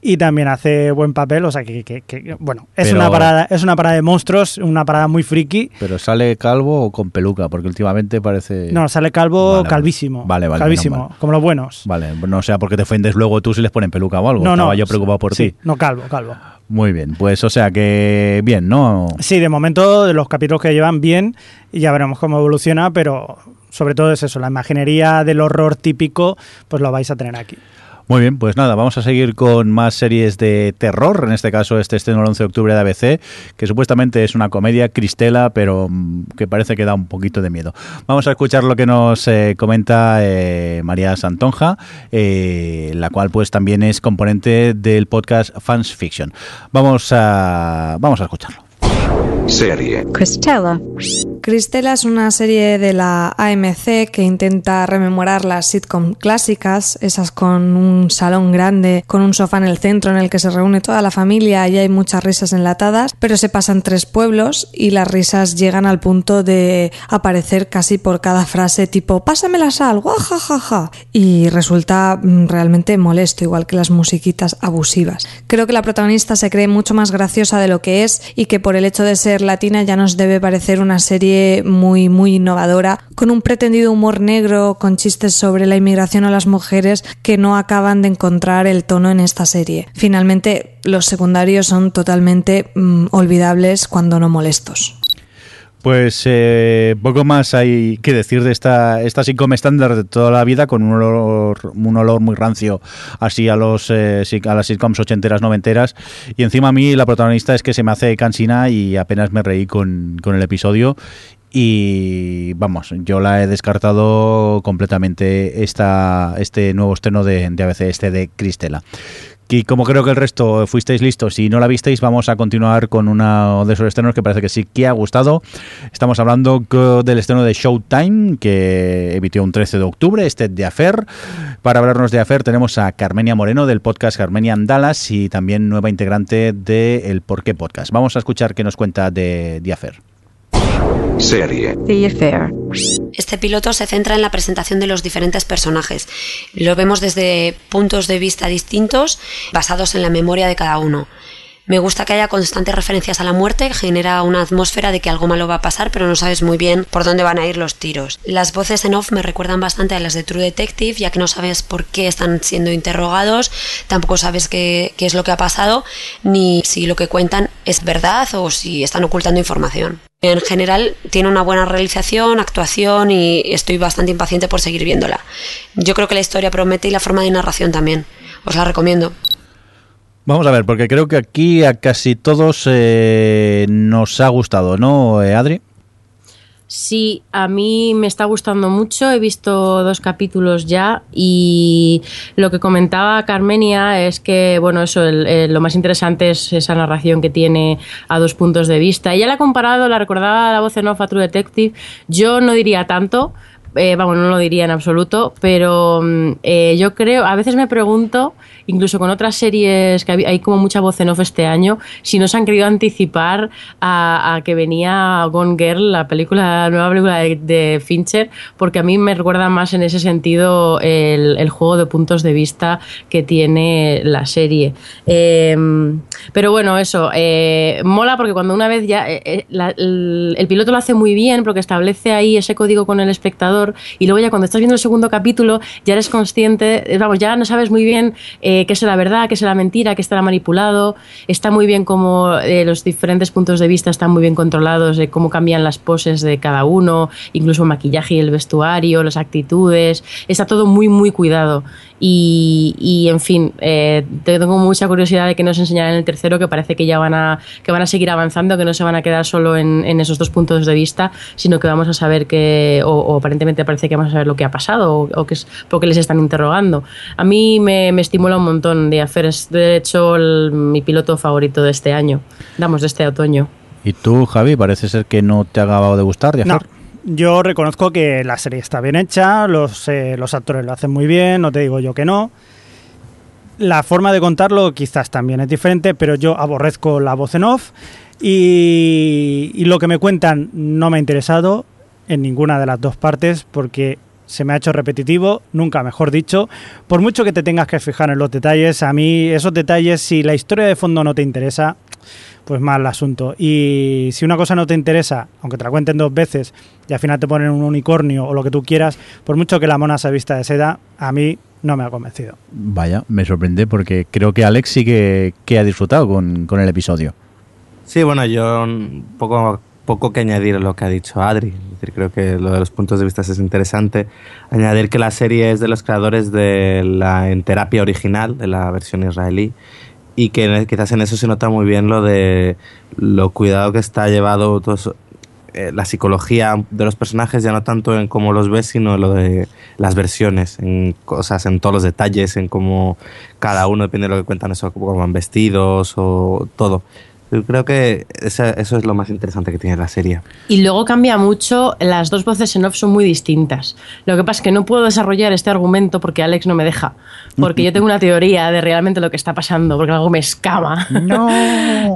y también hace buen papel, o sea que, que- que, bueno, es Pero- una parada, es una parada de monstruos, una parada muy friki. Pero sale calvo o con peluca, porque últimamente parece. No, sale calvo, Vale, calvísimo. Vale, vale. Calvísimo, mal. como los buenos. Vale, no sea porque te ofendes luego tú si les ponen peluca o algo. No, no. Estaba yo preocupado por sí, ti. No, calvo, calvo. Muy bien, pues o sea que bien, ¿no? Sí, de momento de los capítulos que llevan bien y ya veremos cómo evoluciona, pero sobre todo es eso, la imaginería del horror típico, pues lo vais a tener aquí. Muy bien, pues nada, vamos a seguir con más series de terror. En este caso, este estreno el 11 de octubre de ABC, que supuestamente es una comedia cristela, pero mm, que parece que da un poquito de miedo. Vamos a escuchar lo que nos eh, comenta eh, María Santonja, eh, la cual pues también es componente del podcast Fans Fiction. Vamos a, vamos a escucharlo. Serie. Cristela. Cristela es una serie de la AMC que intenta rememorar las sitcom clásicas, esas con un salón grande, con un sofá en el centro en el que se reúne toda la familia y hay muchas risas enlatadas, pero se pasan tres pueblos y las risas llegan al punto de aparecer casi por cada frase tipo pásame la sal, guajajaja. Y resulta mm, realmente molesto, igual que las musiquitas abusivas. Creo que la protagonista se cree mucho más graciosa de lo que es y que por el hecho de de ser latina ya nos debe parecer una serie muy, muy innovadora, con un pretendido humor negro, con chistes sobre la inmigración a las mujeres que no acaban de encontrar el tono en esta serie. Finalmente, los secundarios son totalmente mm, olvidables cuando no molestos. Pues eh, poco más hay que decir de esta, esta sitcom estándar de toda la vida, con un olor, un olor muy rancio así a los eh, a las sitcoms ochenteras, noventeras. Y encima a mí la protagonista es que se me hace cansina y apenas me reí con, con el episodio. Y vamos, yo la he descartado completamente esta, este nuevo estreno de, de ABC, este de Cristela. Y como creo que el resto fuisteis listos y no la visteis, vamos a continuar con uno de esos estrenos que parece que sí que ha gustado. Estamos hablando del estreno de Showtime, que emitió un 13 de octubre, este de Affair. Para hablarnos de Affair tenemos a Carmenia Moreno del podcast Carmenia Dallas y también nueva integrante de El Por qué Podcast. Vamos a escuchar qué nos cuenta de, de Affair. Serie. The Affair. Este piloto se centra en la presentación de los diferentes personajes. Lo vemos desde puntos de vista distintos, basados en la memoria de cada uno. Me gusta que haya constantes referencias a la muerte, genera una atmósfera de que algo malo va a pasar, pero no sabes muy bien por dónde van a ir los tiros. Las voces en off me recuerdan bastante a las de True Detective, ya que no sabes por qué están siendo interrogados, tampoco sabes qué, qué es lo que ha pasado, ni si lo que cuentan es verdad o si están ocultando información. En general tiene una buena realización, actuación y estoy bastante impaciente por seguir viéndola. Yo creo que la historia promete y la forma de narración también. Os la recomiendo. Vamos a ver, porque creo que aquí a casi todos eh, nos ha gustado, ¿no, eh, Adri? Sí, a mí me está gustando mucho. He visto dos capítulos ya y lo que comentaba Carmenia es que, bueno, eso, el- lo más interesante es esa narración que tiene a dos puntos de vista. Ella la ha comparado, la recordaba la voz en off a True Detective. Yo no diría tanto, eh, vamos, no lo diría en absoluto, pero mm, eh, yo creo, a veces me pregunto, incluso con otras series que hay, como mucha voz en off este año, si no se han querido anticipar a, que venía Gone Girl, la película, la nueva película de, Fincher, porque a mí me recuerda más en ese sentido el, juego de puntos de vista que tiene la serie. Eh, pero bueno, eso, eh, mola porque cuando una vez ya el piloto lo hace muy bien porque establece ahí ese código con el espectador y luego ya cuando estás viendo el segundo capítulo ya eres consciente, eh, vamos, ya no sabes muy bien eh, qué será verdad, qué será mentira, qué estará manipulado. Está muy bien como eh, los diferentes puntos de vista están muy bien controlados, de cómo cambian las poses de cada uno, incluso el maquillaje y el vestuario, las actitudes. Está todo muy, muy cuidado. Y, y, en fin, eh, tengo mucha curiosidad de que nos enseñarán en el tercero, que parece que ya van a, que van a seguir avanzando, que no se van a quedar solo en, esos dos puntos de vista, sino que vamos a saber que, o aparentemente parece que vamos a saber lo que ha pasado o, o que es porque les están interrogando. A mí me, me estimula un montón de hacer, es de hecho el- mi piloto favorito de este año, damos, de este otoño. Y tú, Javi, parece ser que no te ha acabado de gustar de No. Affair. Yo reconozco que la serie está bien hecha, los, eh, los actores lo hacen muy bien, no te digo yo que no. La forma de contarlo quizás también es diferente, pero yo aborrezco la voz en off y, y lo que me cuentan no me ha interesado en ninguna de las dos partes porque se me ha hecho repetitivo, nunca mejor dicho. Por mucho que te tengas que fijar en los detalles, a mí esos detalles, si la historia de fondo no te interesa, pues mal el asunto. Y si una cosa no te interesa, aunque te la cuenten dos veces y al final te ponen un unicornio o lo que tú quieras, por mucho que la mona se vista de seda, a mí no me ha convencido. Vaya, me sorprende porque creo que Alex sí que, que ha disfrutado con, con el episodio. Sí, bueno, yo mm, poco, poco que añadir a lo que ha dicho Adri. Creo que lo de los puntos de vista es interesante. Añadir que la serie es de los creadores de la En Terapia original, de la versión israelí, y que quizás en eso se nota muy bien lo de lo cuidado que está llevado eh, la psicología de los personajes, ya no tanto en cómo los ves, sino lo de las versiones, en cosas, en todos los detalles, en cómo cada uno, depende de lo que cuentan, eso, cómo van vestidos o todo. Yo creo que esa- eso es lo más interesante que tiene la serie. Y luego cambia mucho, las dos voces en off son muy distintas. Lo que pasa es que no puedo desarrollar este argumento porque Alex no me deja. Porque yo tengo una teoría de realmente lo que está pasando, porque algo me escama. No.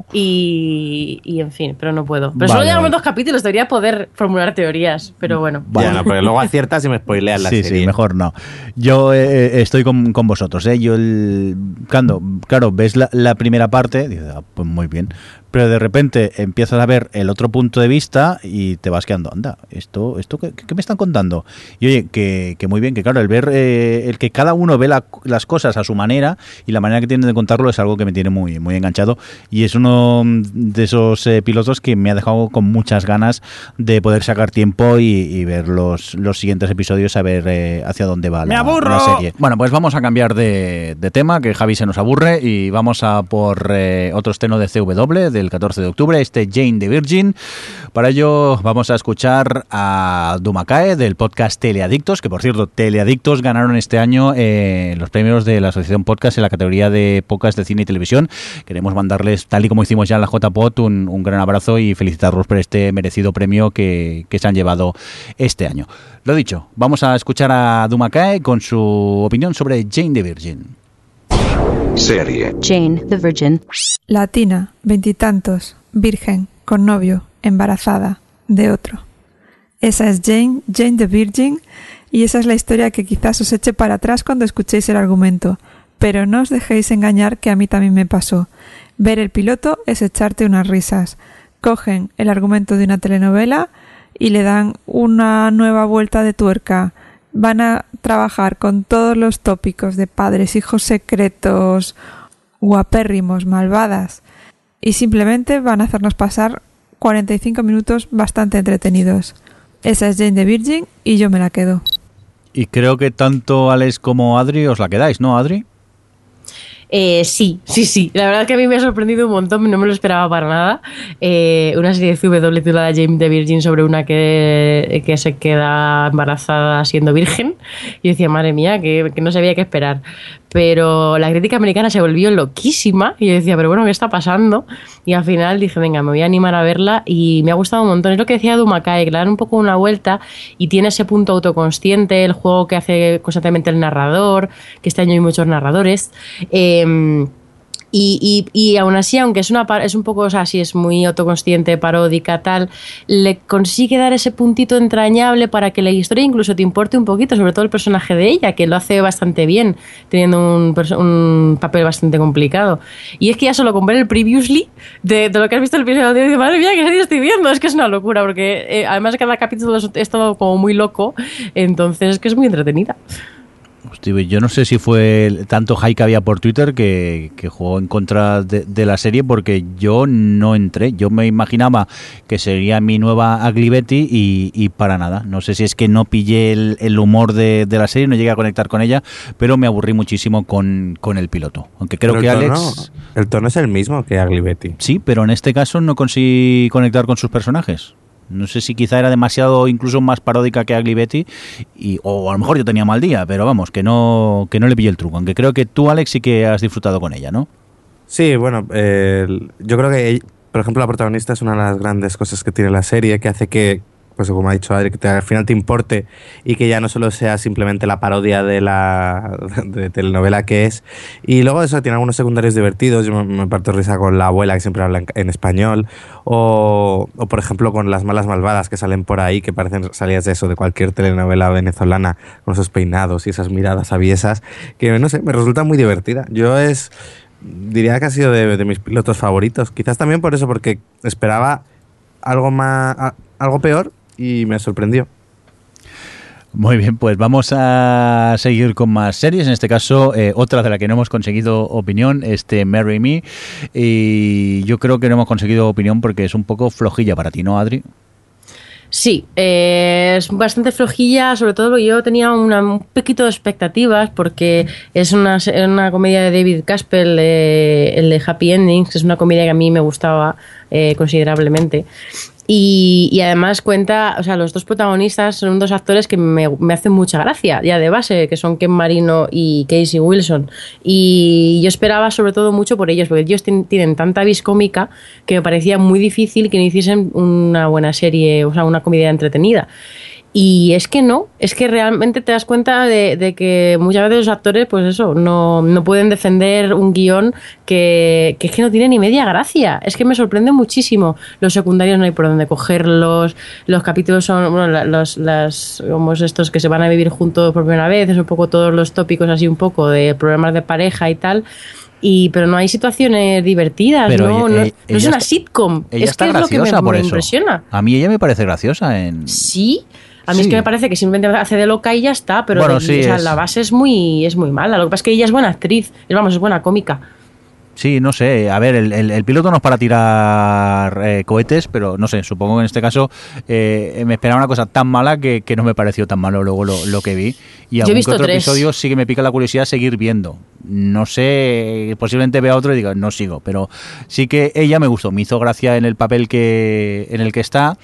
y, y en fin, pero no puedo. Pero solo llevamos vale. dos capítulos, debería poder formular teorías, pero bueno. Ya, no, porque luego aciertas y me spoileas la sí, serie. sí, mejor no. Yo eh, eh, estoy con, con vosotros, ¿eh? Yo, el, cuando, claro, ves la, la primera parte, dices, ah, pues muy bien. Pero de repente empiezas a ver el otro punto de vista y te vas quedando, anda, esto, esto ¿qué, qué me están contando? Y oye, que, que muy bien, que claro, el ver, eh, el que cada uno ve la- las cosas a su manera y la manera que tienen de contarlo es algo que me tiene muy, muy enganchado y es uno de esos eh, pilotos que me ha dejado con muchas ganas de poder sacar tiempo y, y ver los, los siguientes episodios, a ver eh, hacia dónde va ¡Me la, aburro! la serie. Bueno, pues vamos a cambiar de, de tema, que Javi se nos aburre, y vamos a por eh, otro estreno de CW del 14 de octubre, este Jane the Virgin. Para ello vamos a escuchar a Dumakae del podcast Teleadictos, que por cierto, Teleadictos ganaron este año eh, los premios de la Asociación Podcast en la categoría de podcast de cine y televisión. Queremos mandarles, tal y como hicimos ya en la JPOT, un, un gran abrazo y felicitarlos por este merecido premio que, que se han llevado este año. Lo dicho, vamos a escuchar a Dumakae con su opinión sobre Jane the Virgin. Serie. Jane, the Virgin. Latina, veintitantos, virgen, con novio, embarazada, de otro. Esa es Jane, Jane the Virgin, y esa es la historia que quizás os eche para atrás cuando escuchéis el argumento. Pero no os dejéis engañar que a mí también me pasó. Ver el piloto es echarte unas risas. Cogen el argumento de una telenovela y le dan una nueva vuelta de tuerca. Van a trabajar con todos los tópicos de padres, hijos secretos, guapérrimos, malvadas. Y simplemente van a hacernos pasar 45 minutos bastante entretenidos. Esa es Jane the Virgin y yo me la quedo. Y creo que tanto Alex como Adri os la quedáis, ¿no, Adri? Eh, sí, sí, sí. La verdad que a mí me ha sorprendido un montón, no me lo esperaba para nada. Eh, una serie de CW titulada James the Virgin sobre una que, que se queda embarazada siendo virgen. Y yo decía, madre mía, que, que no sabía qué esperar. Pero la crítica americana se volvió loquísima y yo decía, pero bueno, ¿qué está pasando? Y al final dije, venga, me voy a animar a verla y me ha gustado un montón. Es lo que decía Dumakae, que le dan un poco una vuelta y tiene ese punto autoconsciente, el juego que hace constantemente el narrador, que este año hay muchos narradores. Eh, y, y, y aún así, aunque es, una, es un poco, o sea, es muy autoconsciente, paródica, tal, le consigue dar ese puntito entrañable para que la historia incluso te importe un poquito, sobre todo el personaje de ella, que lo hace bastante bien, teniendo un, un papel bastante complicado. Y es que ya solo con ver el previously de, de lo que has visto el episodio, dices, madre mía, ¿qué serie estoy viendo? Es que es una locura, porque eh, además cada capítulo es, es todo como muy loco, entonces es que es muy entretenida. Hostia, yo no sé si fue tanto hype que había por Twitter que, que jugó en contra de, de la serie porque yo no entré. Yo me imaginaba que sería mi nueva Ugly Betty y, y para nada. No sé si es que no pillé el, el humor de, de la serie, no llegué a conectar con ella, pero me aburrí muchísimo con, con el piloto. Aunque creo Pero que el tono- Alex... el tono es el mismo que Ugly Betty. Sí, pero en este caso no conseguí conectar con sus personajes. No sé si quizá era demasiado incluso más paródica que Ugly Betty y, o a lo mejor yo tenía mal día, pero vamos, que no, que no le pillé el truco. Aunque creo que tú, Alex, sí que has disfrutado con ella, ¿no? Sí, bueno, eh, yo creo que, por ejemplo, la protagonista es una de las grandes cosas que tiene la serie, que hace que, pues como ha dicho Adri, que te- al final te importe y que ya no solo sea simplemente la parodia de la de telenovela que es. Y luego eso tiene algunos secundarios divertidos, yo me, me parto risa con la abuela que siempre habla en, en español, o, o por ejemplo con las malas malvadas que salen por ahí, que parecen salidas de eso, de cualquier telenovela venezolana, con esos peinados y esas miradas aviesas, que no sé, me resulta muy divertida. Yo es diría que ha sido de, de mis pilotos favoritos. Quizás también por eso, porque esperaba algo más, algo peor y me sorprendió. Muy bien, pues vamos a seguir con más series. En este caso, eh, otra de la que no hemos conseguido opinión, este Marry Me. Y yo creo que no hemos conseguido opinión porque es un poco flojilla para ti, ¿no, Adri? Sí, eh, es bastante flojilla, sobre todo porque yo tenía una- un poquito de expectativas porque es una, una comedia de David Caspel, eh, el de Happy Endings, que es una comedia que a mí me gustaba eh, considerablemente. Y, además cuenta, o sea, los dos protagonistas son dos actores que me, me hacen mucha gracia, ya de base, que son Ken Marino y Casey Wilson. Y yo esperaba sobre todo mucho por ellos, porque ellos tien- tienen tanta vis cómica que me parecía muy difícil que no hiciesen una buena serie, o sea, una comedia entretenida. Y es que no, es que realmente te das cuenta de, de que muchas veces los actores, pues eso, no, no pueden defender un guion que, que es que no tiene ni media gracia. Es que me sorprende muchísimo. Los secundarios no hay por dónde cogerlos, los capítulos son, bueno, los, las, como es estos que se van a vivir juntos por primera vez, es un poco todos los tópicos así un poco de problemas de pareja y tal. Y, pero no hay situaciones divertidas, Pero no, ella- no, ella- no es ella una sitcom. Ella es está que es lo que me, por me eso. impresiona. A mí ella me parece graciosa en... Sí, a mí es Sí. que me parece que simplemente hace de loca y ya está, pero Bueno, de- sí, o sea, es- la base es muy, es muy mala. Lo que pasa es que ella es buena actriz, es, vamos, es buena cómica. Sí, no sé. A ver, el, el- el piloto no es para tirar eh, cohetes, pero no sé, supongo que en este caso eh, me esperaba una cosa tan mala que, que no me pareció tan malo luego lo, lo que vi. Y algún otro tres. episodio sí que me pica la curiosidad seguir viendo. No sé, posiblemente vea otro y diga, no sigo, pero sí que ella me gustó, me hizo gracia en el papel que en el que está.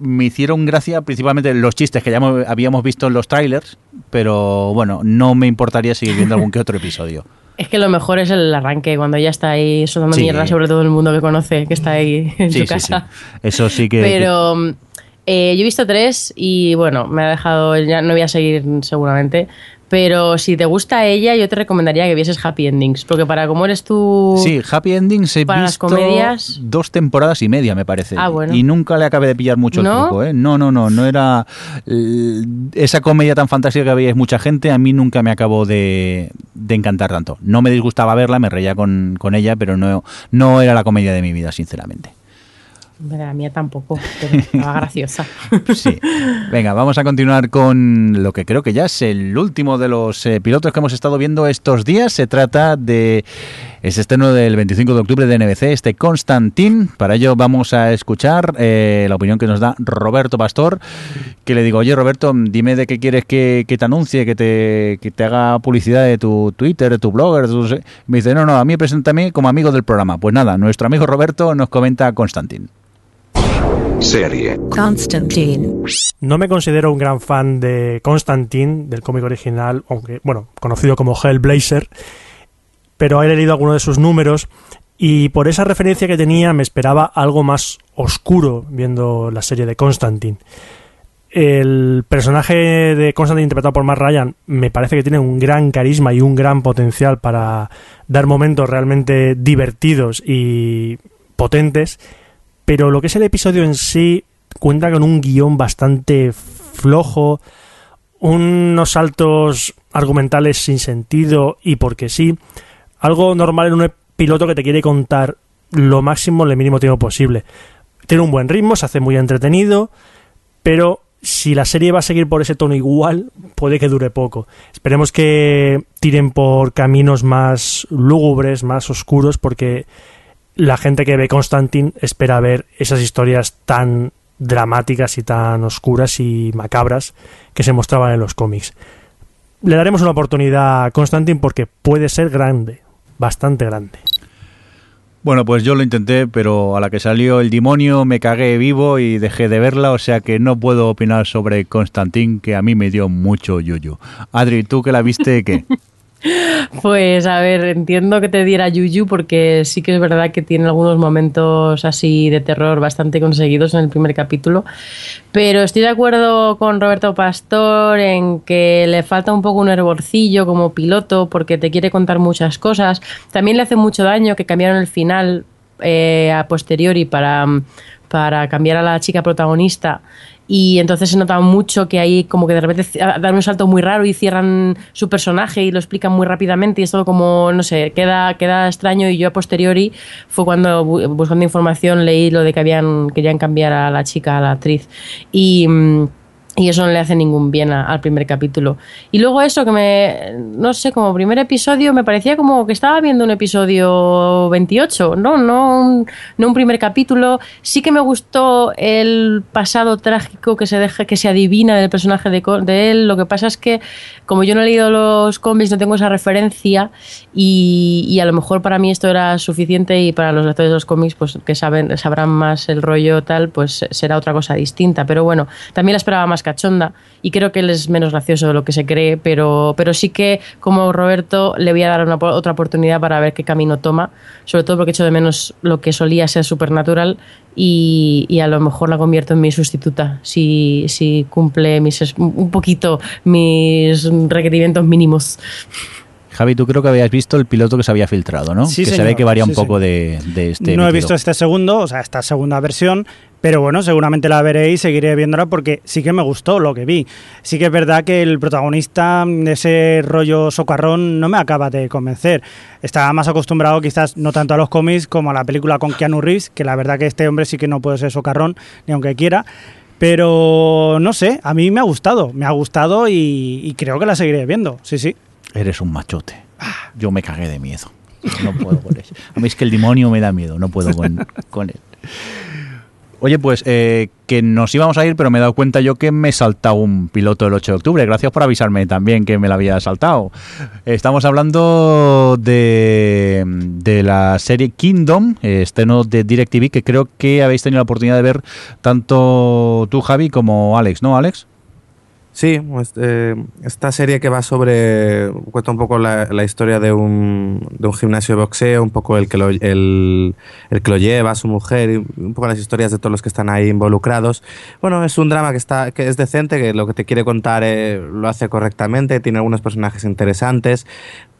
Me hicieron gracia principalmente los chistes que ya habíamos visto en los trailers, pero bueno, no me importaría seguir viendo algún que otro episodio. Es que lo mejor es el arranque, cuando ella está ahí soltando Sí. mierda sobre todo el mundo que conoce, que está ahí en Sí, su sí, casa. Eso sí que... Pero eh, yo he visto tres y bueno, me ha dejado, ya no voy a seguir seguramente. Pero si te gusta ella, yo te recomendaría que vieses Happy Endings, porque para como eres tú... Sí, Happy Endings he Para las visto comedias- dos temporadas y media, me parece. Ah, bueno. Y nunca le acabé de pillar mucho el truco, ¿eh? No, no, no, no era... esa comedia tan fantástica que veíais mucha gente, a mí nunca me acabó de, de encantar tanto. No me disgustaba verla, me reía con, con ella, pero no, no era la comedia de mi vida, sinceramente. La mía tampoco, pero estaba graciosa. Sí. Venga, vamos a continuar con lo que creo que ya es el último de los eh, pilotos que hemos estado viendo estos días. Se trata de ese estreno del 25 de octubre de NBC, este Constantin. Para ello vamos a escuchar eh, la opinión que nos da Roberto Pastor, que le digo, oye Roberto, dime de qué quieres que, que te anuncie, que te, que te haga publicidad de tu Twitter, de tu blogger. tu- Me dice, no, no, a mí preséntame como amigo del programa. Pues nada, nuestro amigo Roberto nos comenta Constantin. Serie. Constantine. No me considero un gran fan de Constantine, del cómic original, aunque, bueno, conocido como Hellblazer, pero he leído algunos de sus números y por esa referencia que tenía me esperaba algo más oscuro viendo la serie de Constantine. El personaje de Constantine interpretado por Matt Ryan me parece que tiene un gran carisma y un gran potencial para dar momentos realmente divertidos y potentes, pero lo que es el episodio en sí cuenta con un guion bastante flojo, unos saltos argumentales sin sentido y porque sí, algo normal en un piloto que te quiere contar lo máximo en el mínimo tiempo posible. Tiene un buen ritmo, se hace muy entretenido, pero si la serie va a seguir por ese tono igual, puede que dure poco. Esperemos que tiren por caminos más lúgubres, más oscuros, porque la gente que ve Constantine espera ver esas historias tan dramáticas y tan oscuras y macabras que se mostraban en los cómics. Le daremos una oportunidad a Constantine porque puede ser grande, bastante grande. Bueno, pues yo lo intenté, pero a la que salió el demonio me cagué vivo y dejé de verla, o sea que no puedo opinar sobre Constantín, que a mí me dio mucho yuyu. Adri, ¿tú que la viste qué? Pues a ver, entiendo que te diera Yuyu porque sí que es verdad que tiene algunos momentos así de terror bastante conseguidos en el primer capítulo, pero estoy de acuerdo con Roberto Pastor en que le falta un poco un hervorcillo como piloto porque te quiere contar muchas cosas. También le hace mucho daño que cambiaron el final eh, a posteriori para, para cambiar a la chica protagonista. Y entonces se nota mucho que ahí como que de repente dan un salto muy raro y cierran su personaje y lo explican muy rápidamente. Y es todo como, no sé, queda, queda extraño. Y yo a posteriori fue cuando bu- buscando información leí lo de que habían querían cambiar a la chica, a la actriz. Y... y eso no le hace ningún bien a- al primer capítulo. Y luego eso que me, no sé, como primer episodio me parecía como que estaba viendo un episodio 28, no, no un, no un primer capítulo. Sí que me gustó el pasado trágico que se deja, que se adivina del personaje de, de él. Lo que pasa es que como yo no he leído los cómics no tengo esa referencia y, y a lo mejor para mí esto era suficiente y para los lectores de los cómics pues que saben sabrán más el rollo tal pues será otra cosa distinta pero bueno también la esperaba más cachonda y creo que él es menos gracioso de lo que se cree pero pero sí que como Roberto le voy a dar una, otra oportunidad para ver qué camino toma sobre todo porque echo de menos lo que solía ser supernatural y, y a lo mejor la convierto en mi sustituta si, si cumple mis un poquito mis requerimientos mínimos. Javi, tú creo que habías visto el piloto que se había filtrado, ¿no? Sí, que se señor, ve que varía un sí, poco de, de este no he visto este segundo, o sea, esta segunda versión, Pero bueno, seguramente la veré y seguiré viéndola porque sí que me gustó lo que vi. Sí que es verdad que el protagonista de ese rollo socarrón no me acaba de convencer. Estaba más acostumbrado quizás no tanto a los cómics como a la película con Keanu Reeves, que la verdad que este hombre sí que no puede ser socarrón ni aunque quiera. Pero no sé, a mí me ha gustado, me ha gustado y, y creo que la seguiré viendo, sí, sí. Eres un machote. Yo me cagué de miedo. No puedo con eso. A mí es que el demonio me da miedo, no puedo con, con él. Oye, pues eh, que nos íbamos a ir, pero me he dado cuenta yo que me he saltado un piloto el 8 de octubre. Gracias por avisarme también que me lo había saltado. Estamos hablando de, de la serie Kingdom, estreno de DirecTV, que creo que habéis tenido la oportunidad de ver tanto tú, Javi, como Alex, ¿no, Alex? Sí, pues, eh, esta serie que va sobre. cuenta un poco la, historia de un, de un gimnasio de boxeo, un poco el que, lo, el, el que lo lleva, su mujer, un poco las historias de todos los que están ahí involucrados. Bueno, es un drama que, está, que es decente, que lo que te quiere contar eh, lo hace correctamente, tiene algunos personajes interesantes,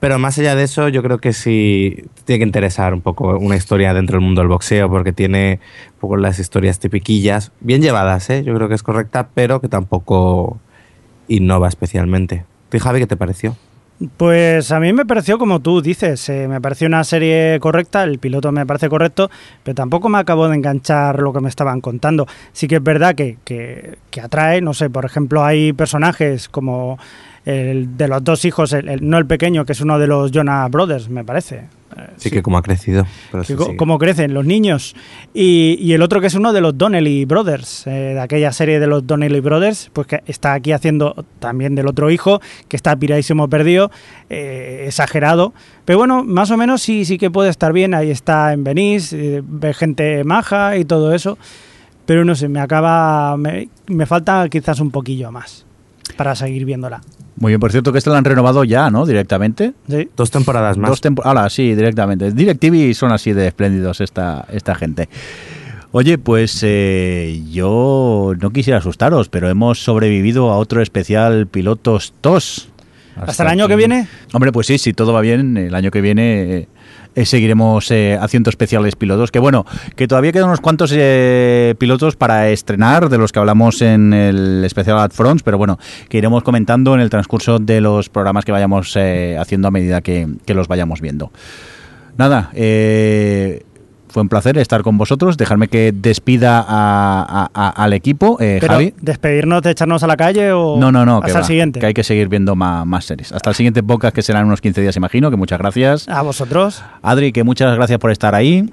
pero más allá de eso, yo creo que sí tiene que interesar un poco una historia dentro del mundo del boxeo, porque tiene un poco las historias tipiquillas, bien llevadas, ¿eh? yo creo que es correcta, pero que tampoco innova especialmente. ¿Tú, Javi, qué te pareció? Pues a mí me pareció como tú dices, eh, me pareció una serie correcta, el piloto me parece correcto, pero tampoco me acabó de enganchar lo que me estaban contando. Sí que es verdad que, que, que atrae, no sé, por ejemplo hay personajes como el de los dos hijos, el, el- no el pequeño, que es uno de los Jonah Brothers, me parece. Sí, que como ha crecido. pero Que sí, co- sí. cómo crecen los niños. Y, y el otro que es uno de los Donnelly Brothers, eh, de aquella serie de los Donnelly Brothers, pues que está aquí haciendo también del otro hijo, que está piradísimo perdido, eh, exagerado. Pero bueno, más o menos sí, sí que puede estar bien. Ahí está en Venice, eh, ve gente maja y todo eso. Pero no sé, me acaba. Me, me falta quizás un poquillo más para seguir viéndola. Muy bien, por cierto que esta la han renovado ya, ¿no? Directamente. Sí. Dos temporadas más. Dos temporadas. Ahora sí, directamente. DirecTV son así de espléndidos esta, esta gente. Oye, pues eh, yo no quisiera asustaros, pero hemos sobrevivido a otro especial Pilotos TOS. ¿Hasta el año que viene? Hombre, pues sí, si todo va bien, el año que viene eh, eh, seguiremos eh, haciendo especiales pilotos. Que bueno, que todavía quedan unos cuantos eh, pilotos para estrenar, de los que hablamos en el especial Ad Fronts, pero bueno, que iremos comentando en el transcurso de los programas que vayamos haciendo a medida que, que los vayamos viendo. Nada, eh, fue un placer estar con vosotros. Dejarme que despida a- a- a- al equipo. Eh, Pero, Javi. ¿despedirnos de echarnos a la calle o.? No, no, no, que, Hasta el va, siguiente. que hay que seguir viendo más, series. Hasta el siguiente podcast que será en unos 15 días, imagino, que muchas gracias. A vosotros. Adri, que muchas gracias por estar ahí.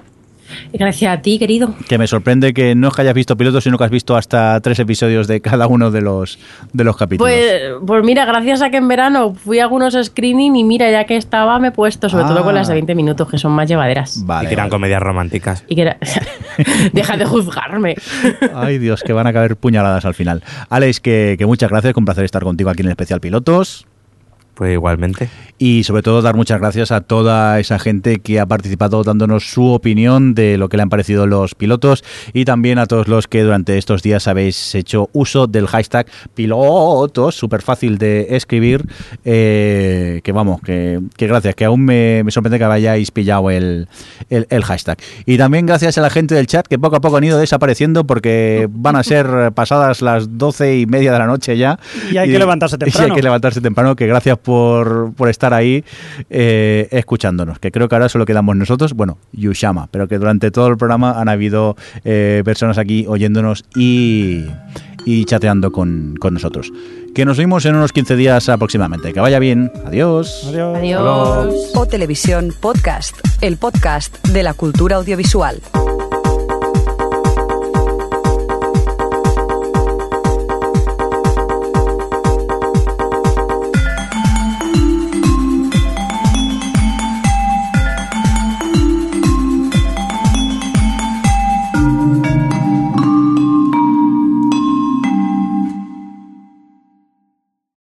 Gracias a ti, querido. Que me sorprende que no es que hayas visto pilotos, sino que has visto hasta tres episodios de cada uno de los, de los capítulos. Pues, pues mira, gracias a que en verano fui a algunos screening y mira, ya que estaba, me he puesto, sobre Ah. todo con las de 20 minutos, que son más llevaderas. Vale, y que eran comedias románticas. Y que era- Deja de juzgarme. Ay, Dios, que van a caber puñaladas al final. Alex, que, que muchas gracias, con un placer estar contigo aquí en el especial Pilotos. Pues igualmente. Y sobre todo dar muchas gracias a toda esa gente que ha participado dándonos su opinión de lo que le han parecido los pilotos y también a todos los que durante estos días habéis hecho uso del hashtag pilotos, súper fácil de escribir, eh, que vamos, que, que gracias, que aún me, me sorprende que hayáis pillado el, el, el hashtag. Y también gracias a la gente del chat que poco a poco han ido desapareciendo porque van a ser pasadas las doce y media de la noche ya. Y hay que levantarse Y hay temprano. que levantarse temprano, que gracias por, por estar ahí eh, escuchándonos, que creo que ahora solo quedamos nosotros, bueno, Yushama, pero que durante todo el programa han habido eh, personas aquí oyéndonos y, y chateando con, con nosotros. Que nos vemos en unos 15 días aproximadamente. Que vaya bien. Adiós. Adiós. Adiós. O Televisión Podcast, el podcast de la cultura audiovisual.